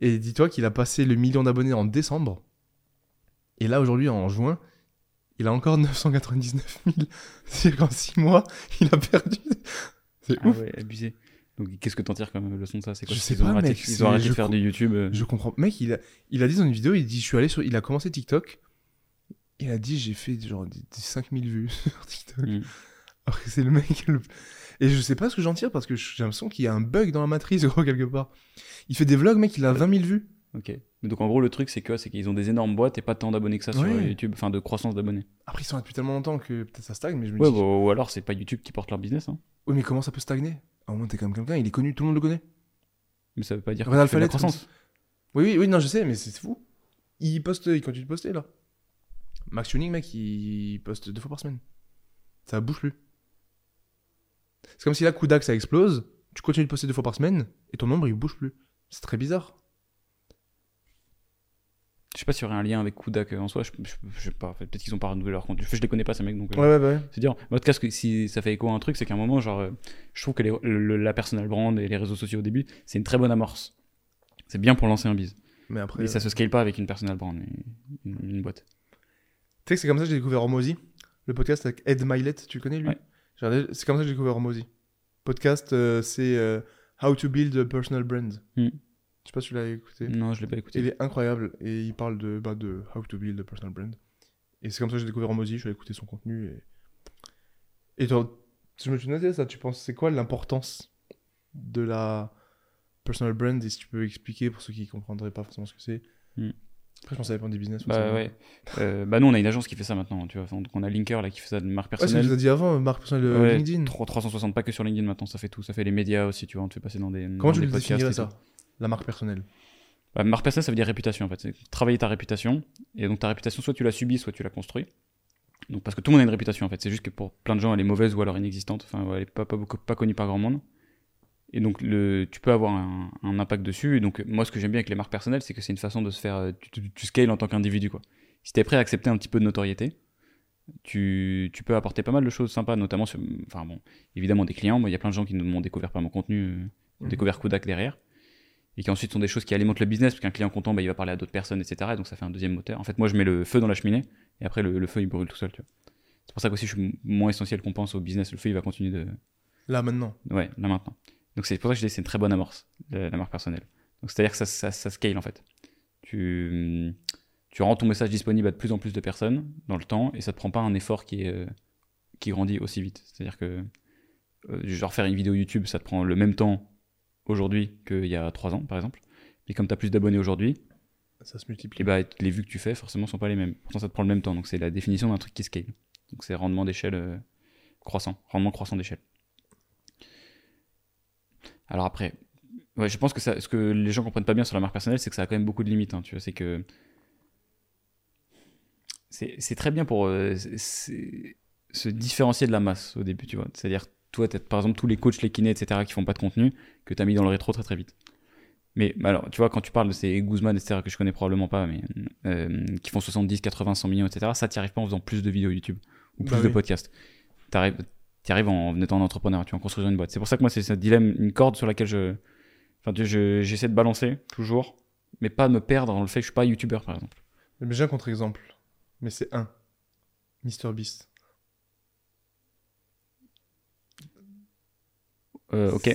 Et dis-toi qu'il a passé le million d'abonnés en décembre. Et là, aujourd'hui, en juin, il a encore 999 000. C'est-à-dire qu'en 6 mois, il a perdu. C'est Ah ouf. ouais, abusé. Donc qu'est-ce que t'en tires comme leçon de ça? C'est quoi Je sais ont pas, arrêté- mec, Ils ont arrêté de faire du YouTube. euh, Je comprends. Mec, il a, il a dit dans une vidéo, il dit, je suis allé sur, il a commencé TikTok. Il a dit, j'ai fait genre des, des 5000 vues sur TikTok. Mm. Alors que c'est le mec. le- Et je sais pas ce que j'en tire parce que j'ai l'impression qu'il y a un bug dans la matrice, gros, quelque part. Il fait des vlogs, mec, il a 20 000 vues. Ok. Mais Donc en gros le truc c'est que c'est qu'ils ont des énormes boîtes et pas tant d'abonnés que ça sur. YouTube, enfin de croissance d'abonnés. Après, ils sont là depuis tellement longtemps que peut-être ça stagne, mais je me Ouais, dis. bah, ou alors c'est pas YouTube qui porte leur business. Hein. Oui, mais comment ça peut stagner? À un moment, t'es quand même quelqu'un, il est connu, tout le monde le connaît. Mais ça veut pas dire que de la croissance. Oui, oui, oui, non, je sais, mais c'est fou. Il poste, il continue de poster là. Max Tuning, mec, il poste deux fois par semaine. Ça bouge plus. C'est comme si là, Kudak, ça explose, tu continues de poster deux fois par semaine, et ton nombre, il bouge plus. C'est très bizarre. Je sais pas s'il y aurait un lien avec Kudak euh, en soi, je, je- je sais pas. Peut-être qu'ils ont pas renouvelé leur compte. Je, je les connais pas ces mecs donc. euh, Ouais, ouais, bah ouais. C'est dire. Mais en tout cas, si ça fait écho à un truc, c'est qu'à un moment, genre, euh, je trouve que les- le- la personal brand et les réseaux sociaux au début, c'est une très bonne amorce. C'est bien pour lancer un biz. Mais après. Mais ça se scale pas avec une personal brand, et une, une boîte. Tu sais que c'est comme ça que j'ai découvert Hormozy, le podcast avec Ed Milet, tu le connais lui? Ouais. C'est comme ça que j'ai découvert Hormozy. Podcast, euh, c'est euh, How to Build a Personal Brand. Hmm. Je sais pas si tu l'as écouté. Non, je l'ai pas écouté. Il est incroyable et il parle de, bah, de How to Build a Personal Brand. Et c'est comme ça que j'ai découvert Hormozy, je suis allé écouter son contenu. Et, et toi, je me suis noté ça, tu penses, c'est quoi l'importance de la personal brand? Et si tu peux expliquer pour ceux qui comprendraient pas forcément ce que c'est Hmm. Après, je ça dépend des business. Bah ouais. Euh, bah nous, on a une agence qui fait ça maintenant, tu vois. Donc on a Linker là qui fait ça de marque Ouais, c'est ce que je personnelle. vous ai dit avant, marque personnelle euh, Ouais, LinkedIn. 3- 360, pas que sur LinkedIn maintenant, ça fait tout. Ça fait les médias aussi, tu vois. On te fait passer dans des. Comment dans tu des le définirais ça. La marque personnelle. Bah, marque personnelle, ça veut dire réputation en fait. C'est travailler ta réputation. Et donc ta réputation, soit tu l'as subie, soit tu l'as construit. Donc parce que tout le monde a une réputation en fait. C'est juste que pour plein de gens, elle est mauvaise ou alors inexistante. Enfin, ouais, elle est pas, pas, beaucoup- pas connue par grand monde. Et donc le, tu peux avoir un, un impact dessus. Et donc moi, ce que j'aime bien avec les marques personnelles, c'est que c'est une façon de se faire. euh, Tu, tu, tu scales en tant qu'individu quoi. Si t'es prêt à accepter un petit peu de notoriété, tu, tu peux apporter pas mal de choses sympas, notamment sur, enfin bon, évidemment des clients. Moi, il y a plein de gens qui m'ont découvert par mon contenu, euh, ont Mhm. découvert Kodak derrière, et qui ensuite sont des choses qui alimentent le business, parce qu'un client content, bah, il va parler à d'autres personnes, etc. Et donc ça fait un deuxième moteur. En fait, moi, je mets le feu dans la cheminée, et après le, le feu il brûle tout seul. tu vois. C'est pour ça qu'aussi je suis moins essentiel qu'on pense au business. Le feu il va continuer de, Là, maintenant. ouais, là maintenant. Donc c'est pour ça que je dis c'est une très bonne amorce, la, la marque personnelle. Donc c'est à dire que ça, ça, ça scale en fait. Tu tu rends ton message disponible à de plus en plus de personnes dans le temps et ça te prend pas un effort qui est euh, qui grandit aussi vite. C'est-à-dire que euh, genre faire une vidéo YouTube, ça te prend le même temps aujourd'hui qu'il y a trois ans par exemple. Mais comme tu as plus d'abonnés aujourd'hui, Ça se multiplie. et bah, les vues que tu fais forcément sont pas les mêmes. Pourtant ça te prend le même temps. Donc c'est la définition d'un truc qui scale. Donc c'est rendement d'échelle euh, croissant, rendement croissant d'échelle. Alors après, ouais, je pense que ça, ce que les gens comprennent pas bien sur la marque personnelle, c'est que ça a quand même beaucoup de limites. hein, tu vois, c'est que c'est très bien pour euh, se différencier de la masse au début, tu vois. C'est-à-dire, toi, par exemple tous les coachs, les kinés, etc., qui font pas de contenu, que tu as mis dans le rétro très très vite. Mais alors, tu vois, quand tu parles de ces Guzman, etc., que je connais probablement pas, mais euh, qui font 70, 80, 100 millions, etc., ça, t'y arrives pas en faisant plus de vidéos YouTube ou plus Bah de oui. podcasts. Y arrives en étant entrepreneur, tu en construisant une boîte. C'est pour ça que moi, c'est ce dilemme, une corde sur laquelle je. Enfin, tu- je- j'essaie de balancer toujours, mais pas me perdre dans le fait que je suis pas youtubeur, par exemple. Mais j'ai un contre-exemple. Mais c'est un. Mr Beast. Euh, ok.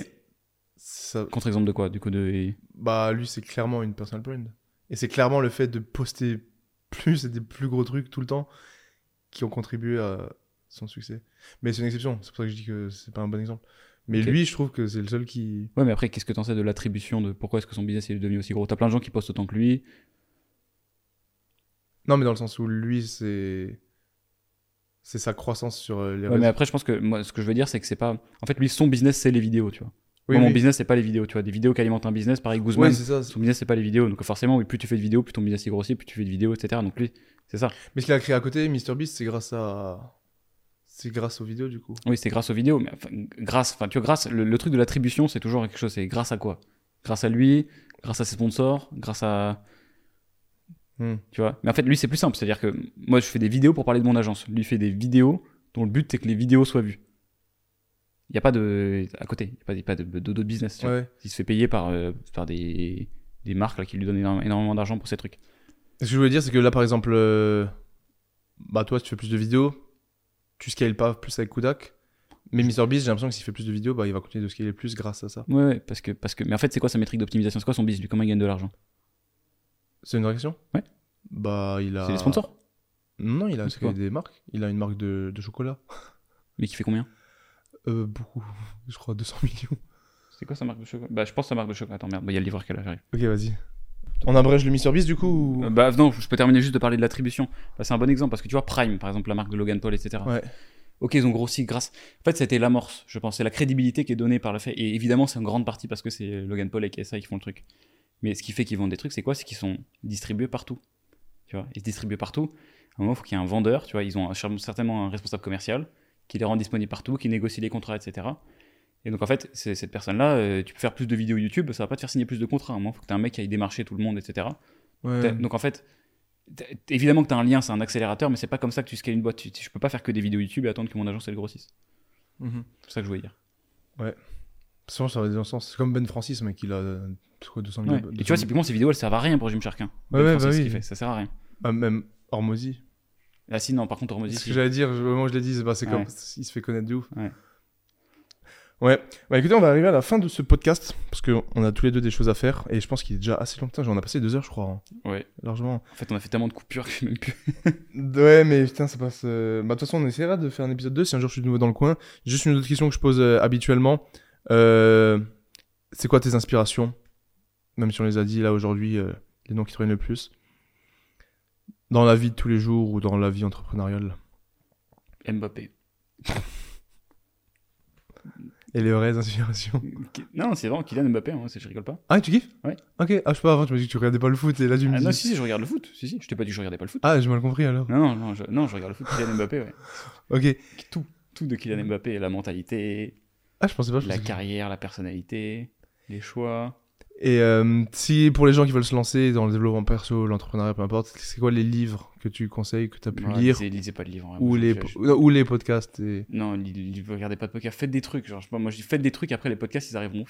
Ça... Contre-exemple de quoi Du coup, de. Bah, lui, c'est clairement une personal brand. Et c'est clairement le fait de poster plus et des plus gros trucs tout le temps qui ont contribué à son succès. Mais c'est une exception. C'est pour ça que je dis que c'est pas un bon exemple. Mais lui, je trouve que c'est le seul qui. Ouais, mais après, qu'est-ce que t'en sais de l'attribution de pourquoi est-ce que son business est devenu aussi gros? T'as plein de gens qui postent autant que lui. Non, mais dans le sens où lui, c'est. C'est sa croissance sur euh, les Ouais, mais après, je pense que moi, ce que je veux dire, c'est que c'est pas. En fait, lui, son business, c'est les vidéos, tu vois. Oui, Moi, mon business, c'est pas les vidéos, tu vois. Des vidéos qui alimentent un business, pareil, Guzman, ça. son business, c'est pas les vidéos. Donc, forcément, oui, plus tu fais de vidéos, plus ton business est grossit, plus tu fais de vidéos, etc. Donc, lui, c'est ça. Mais ce qu'il a créé à côté, MrBeast, c'est grâce à C'est grâce aux vidéos, du coup. Oui, c'est grâce aux vidéos, mais enfin, grâce, enfin, tu vois, grâce, le, le truc de l'attribution, c'est toujours quelque chose. C'est grâce à quoi? Grâce à lui, grâce à ses sponsors, grâce à. Hmm. Tu vois? Mais en fait, lui, c'est plus simple. C'est-à-dire que moi, je fais des vidéos pour parler de mon agence. Lui, il fait des vidéos dont le but, c'est que les vidéos soient vues. Il n'y a pas de. À côté, il n'y a pas, de, d'autres business. tu vois. Ouais. Il se fait payer par, euh, par des, des marques là, qui lui donnent énormément d'argent pour ces trucs. Ce que je voulais dire, c'est que là, par exemple, euh, bah toi, tu fais plus de vidéos, tu scales pas plus avec Kudak. Mais MrBeast, j'ai l'impression que s'il fait plus de vidéos, bah il va continuer de scaler plus grâce à ça. Ouais, ouais, parce que, parce que. Mais en fait, c'est quoi sa métrique d'optimisation? C'est quoi son business lui Comment il gagne de l'argent? C'est une question Ouais. Bah il a. C'est les sponsors? Non, il a scalé des marques. Il a une marque de, de chocolat. Mais qui fait combien? Euh, beaucoup. Je crois 200 millions. C'est quoi sa marque de chocolat? Bah, je pense sa marque de chocolat. Attends, merde, bah, il y a le livreur qui est là, j'arrive. Ok, vas-y. On abrège le MrBeast du coup ou- Euh, Bah non, je peux terminer juste de parler de l'attribution. Bah, c'est un bon exemple parce que tu vois Prime, par exemple, la marque de Logan Paul, etc. Ouais. Ok, ils ont grossi grâce. En fait, c'était l'amorce, je pense. C'est la crédibilité qui est donnée par le fait. Et évidemment, c'est en grande partie parce que c'est Logan Paul et KSI qui font le truc. Mais ce qui fait qu'ils vendent des trucs, c'est quoi? C'est qu'ils sont distribués partout. Tu vois? Ils se distribuent partout. À un moment, il faut qu'il y ait un vendeur. Tu vois Ils ont un- certainement un responsable commercial qui les rend disponibles partout, qui négocie les contrats, etc. Et donc, en fait, cette personne-là, euh, tu peux faire plus de vidéos YouTube, ça va pas te faire signer plus de contrats. Il faut que tu un mec qui aille démarcher tout le monde, etc. Ouais. Donc en fait, évidemment que tu as un lien, c'est un accélérateur, mais c'est pas comme ça que tu scales une boîte. Tu- Je peux pas faire que des vidéos YouTube et attendre que mon agence elle grossisse. Mhm. C'est ça que je voulais dire. Sinon, ça va dans le sens. C'est comme Ben Francis, mec, il a euh, c'est quoi, 200 millions. Ouais. Et tu vois, typiquement, ces vidéos elles servent à rien pour Gymshark. Hein. Ouais, Ben ouais, Francis, bah oui. fait, ça sert à rien. Ah, même Hormozy. Ah si, non, par contre, Hormozy, ce si. que j'allais dire, au moment où je l'ai dit, c'est bah, comme. Ouais. Il se fait connaître de ouf. Ouais. Ouais. Bah écoutez, on va arriver à la fin de ce podcast, parce qu'on a tous les deux des choses à faire, et je pense qu'il est déjà assez long. Putain, j'en ai passé deux heures, je crois, hein, Ouais. largement. En fait, on a fait tellement de coupures que même plus. Ouais, mais putain, ça passe. euh, Bah, de toute façon, on essaiera de faire un épisode 2 si un jour je suis de nouveau dans le coin. Juste une autre question que je pose euh, habituellement. Euh, C'est quoi tes inspirations? Même si on les a dit là aujourd'hui, les noms qui te reviennent le plus. Dans la vie de tous les jours ou dans la vie entrepreneuriale? Mbappé. Et les vraies inspirations. Non, c'est vraiment Kylian Mbappé, hein, je rigole pas. Ah, tu kiffes? Ouais. Ok, ah, je sais pas, avant, tu m'as dit que tu regardais pas le foot et là tu me Ah, dis. non, si, si, je regarde le foot. Si, si, je t'ai pas dit que je regardais pas le foot. Ah, j'ai mal compris alors. Non, non, non, je, non, je regarde le foot. Kylian Mbappé, ouais. Ok. Tout, tout de Kylian Mbappé, la mentalité, Ah, je pensais pas. je la pensais que- carrière, la personnalité, les choix. Et euh, si pour les gens qui veulent se lancer dans le développement perso, l'entrepreneuriat, peu importe, c'est quoi les livres que tu conseilles, que tu as pu Ouais, lire lisez, lisez pas de livres. hein. ou les, je- je- ou les podcasts et... Non, regardez pas de podcast, faites des trucs. Genre, je sais pas, moi je dis faites des trucs, après les podcasts ils arriveront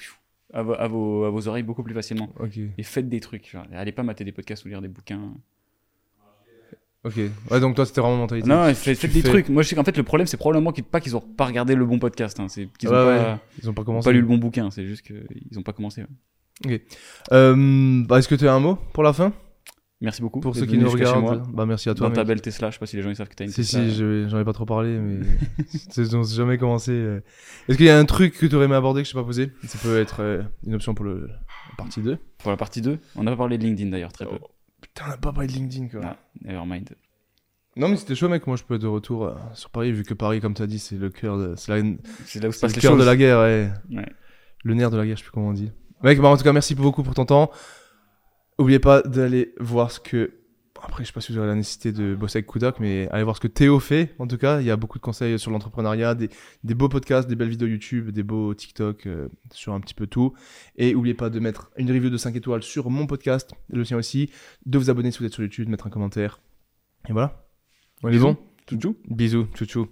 à, vo- à vos, à vos oreilles beaucoup plus facilement. Ok. Et faites des trucs. Genre, allez pas mater des podcasts ou lire des bouquins. Ok. Ouais, donc toi, c'était vraiment mentalité. Non, Tu- faites, tu faites des fais- truc. Moi je sais qu'en fait le problème c'est probablement qu'ils- pas qu'ils ont pas regardé le bon podcast. hein. C'est qu'ils ont Ouais, pas, Ils ont pas ont commencé. pas lu le bon bouquin. C'est juste qu'ils ont pas commencé. ouais. Euh, bah, Est-ce que tu as un mot pour la fin? Merci beaucoup. Pour ceux qui nous regardent, bah merci à toi. Dans ta mec. belle Tesla, je sais pas si les gens ils savent que t'as une Si, Tesla. si, je- j'en ai pas trop parlé, mais on s'est jamais commencé. euh. Est-ce qu'il y a un truc que tu aurais aimé aborder que je t'ai pas posé? Ça peut être euh, une option pour le, la partie 2. Pour la partie 2, on n'a pas parlé de LinkedIn d'ailleurs, très peu. Putain, on a pas parlé de LinkedIn, quoi. Ah, nevermind. Non, mais c'était chaud, mec. Moi, je peux être de retour euh, sur Paris, vu que Paris, comme tu as dit, c'est le cœur de, c'est la- C'est là où se c'est passent le les cœur choses. de la guerre, ouais. Ouais. Le nerf de la guerre, je sais plus comment on dit. Mec, bah, en tout cas, merci beaucoup pour ton temps. Oubliez pas d'aller voir ce que. Après, je sais pas si vous aurez la nécessité de bosser avec Kudak, mais allez voir ce que Théo fait. En tout cas, il y a beaucoup de conseils sur l'entrepreneuriat, des, des beaux podcasts, des belles vidéos YouTube, des beaux TikTok, euh, sur un petit peu tout. Et oubliez pas de mettre une review de 5 étoiles sur mon podcast, le sien aussi, de vous abonner si vous êtes sur YouTube, de mettre un commentaire. Et voilà. On est Bisous. bon? Tout Bisous, tchou tchou.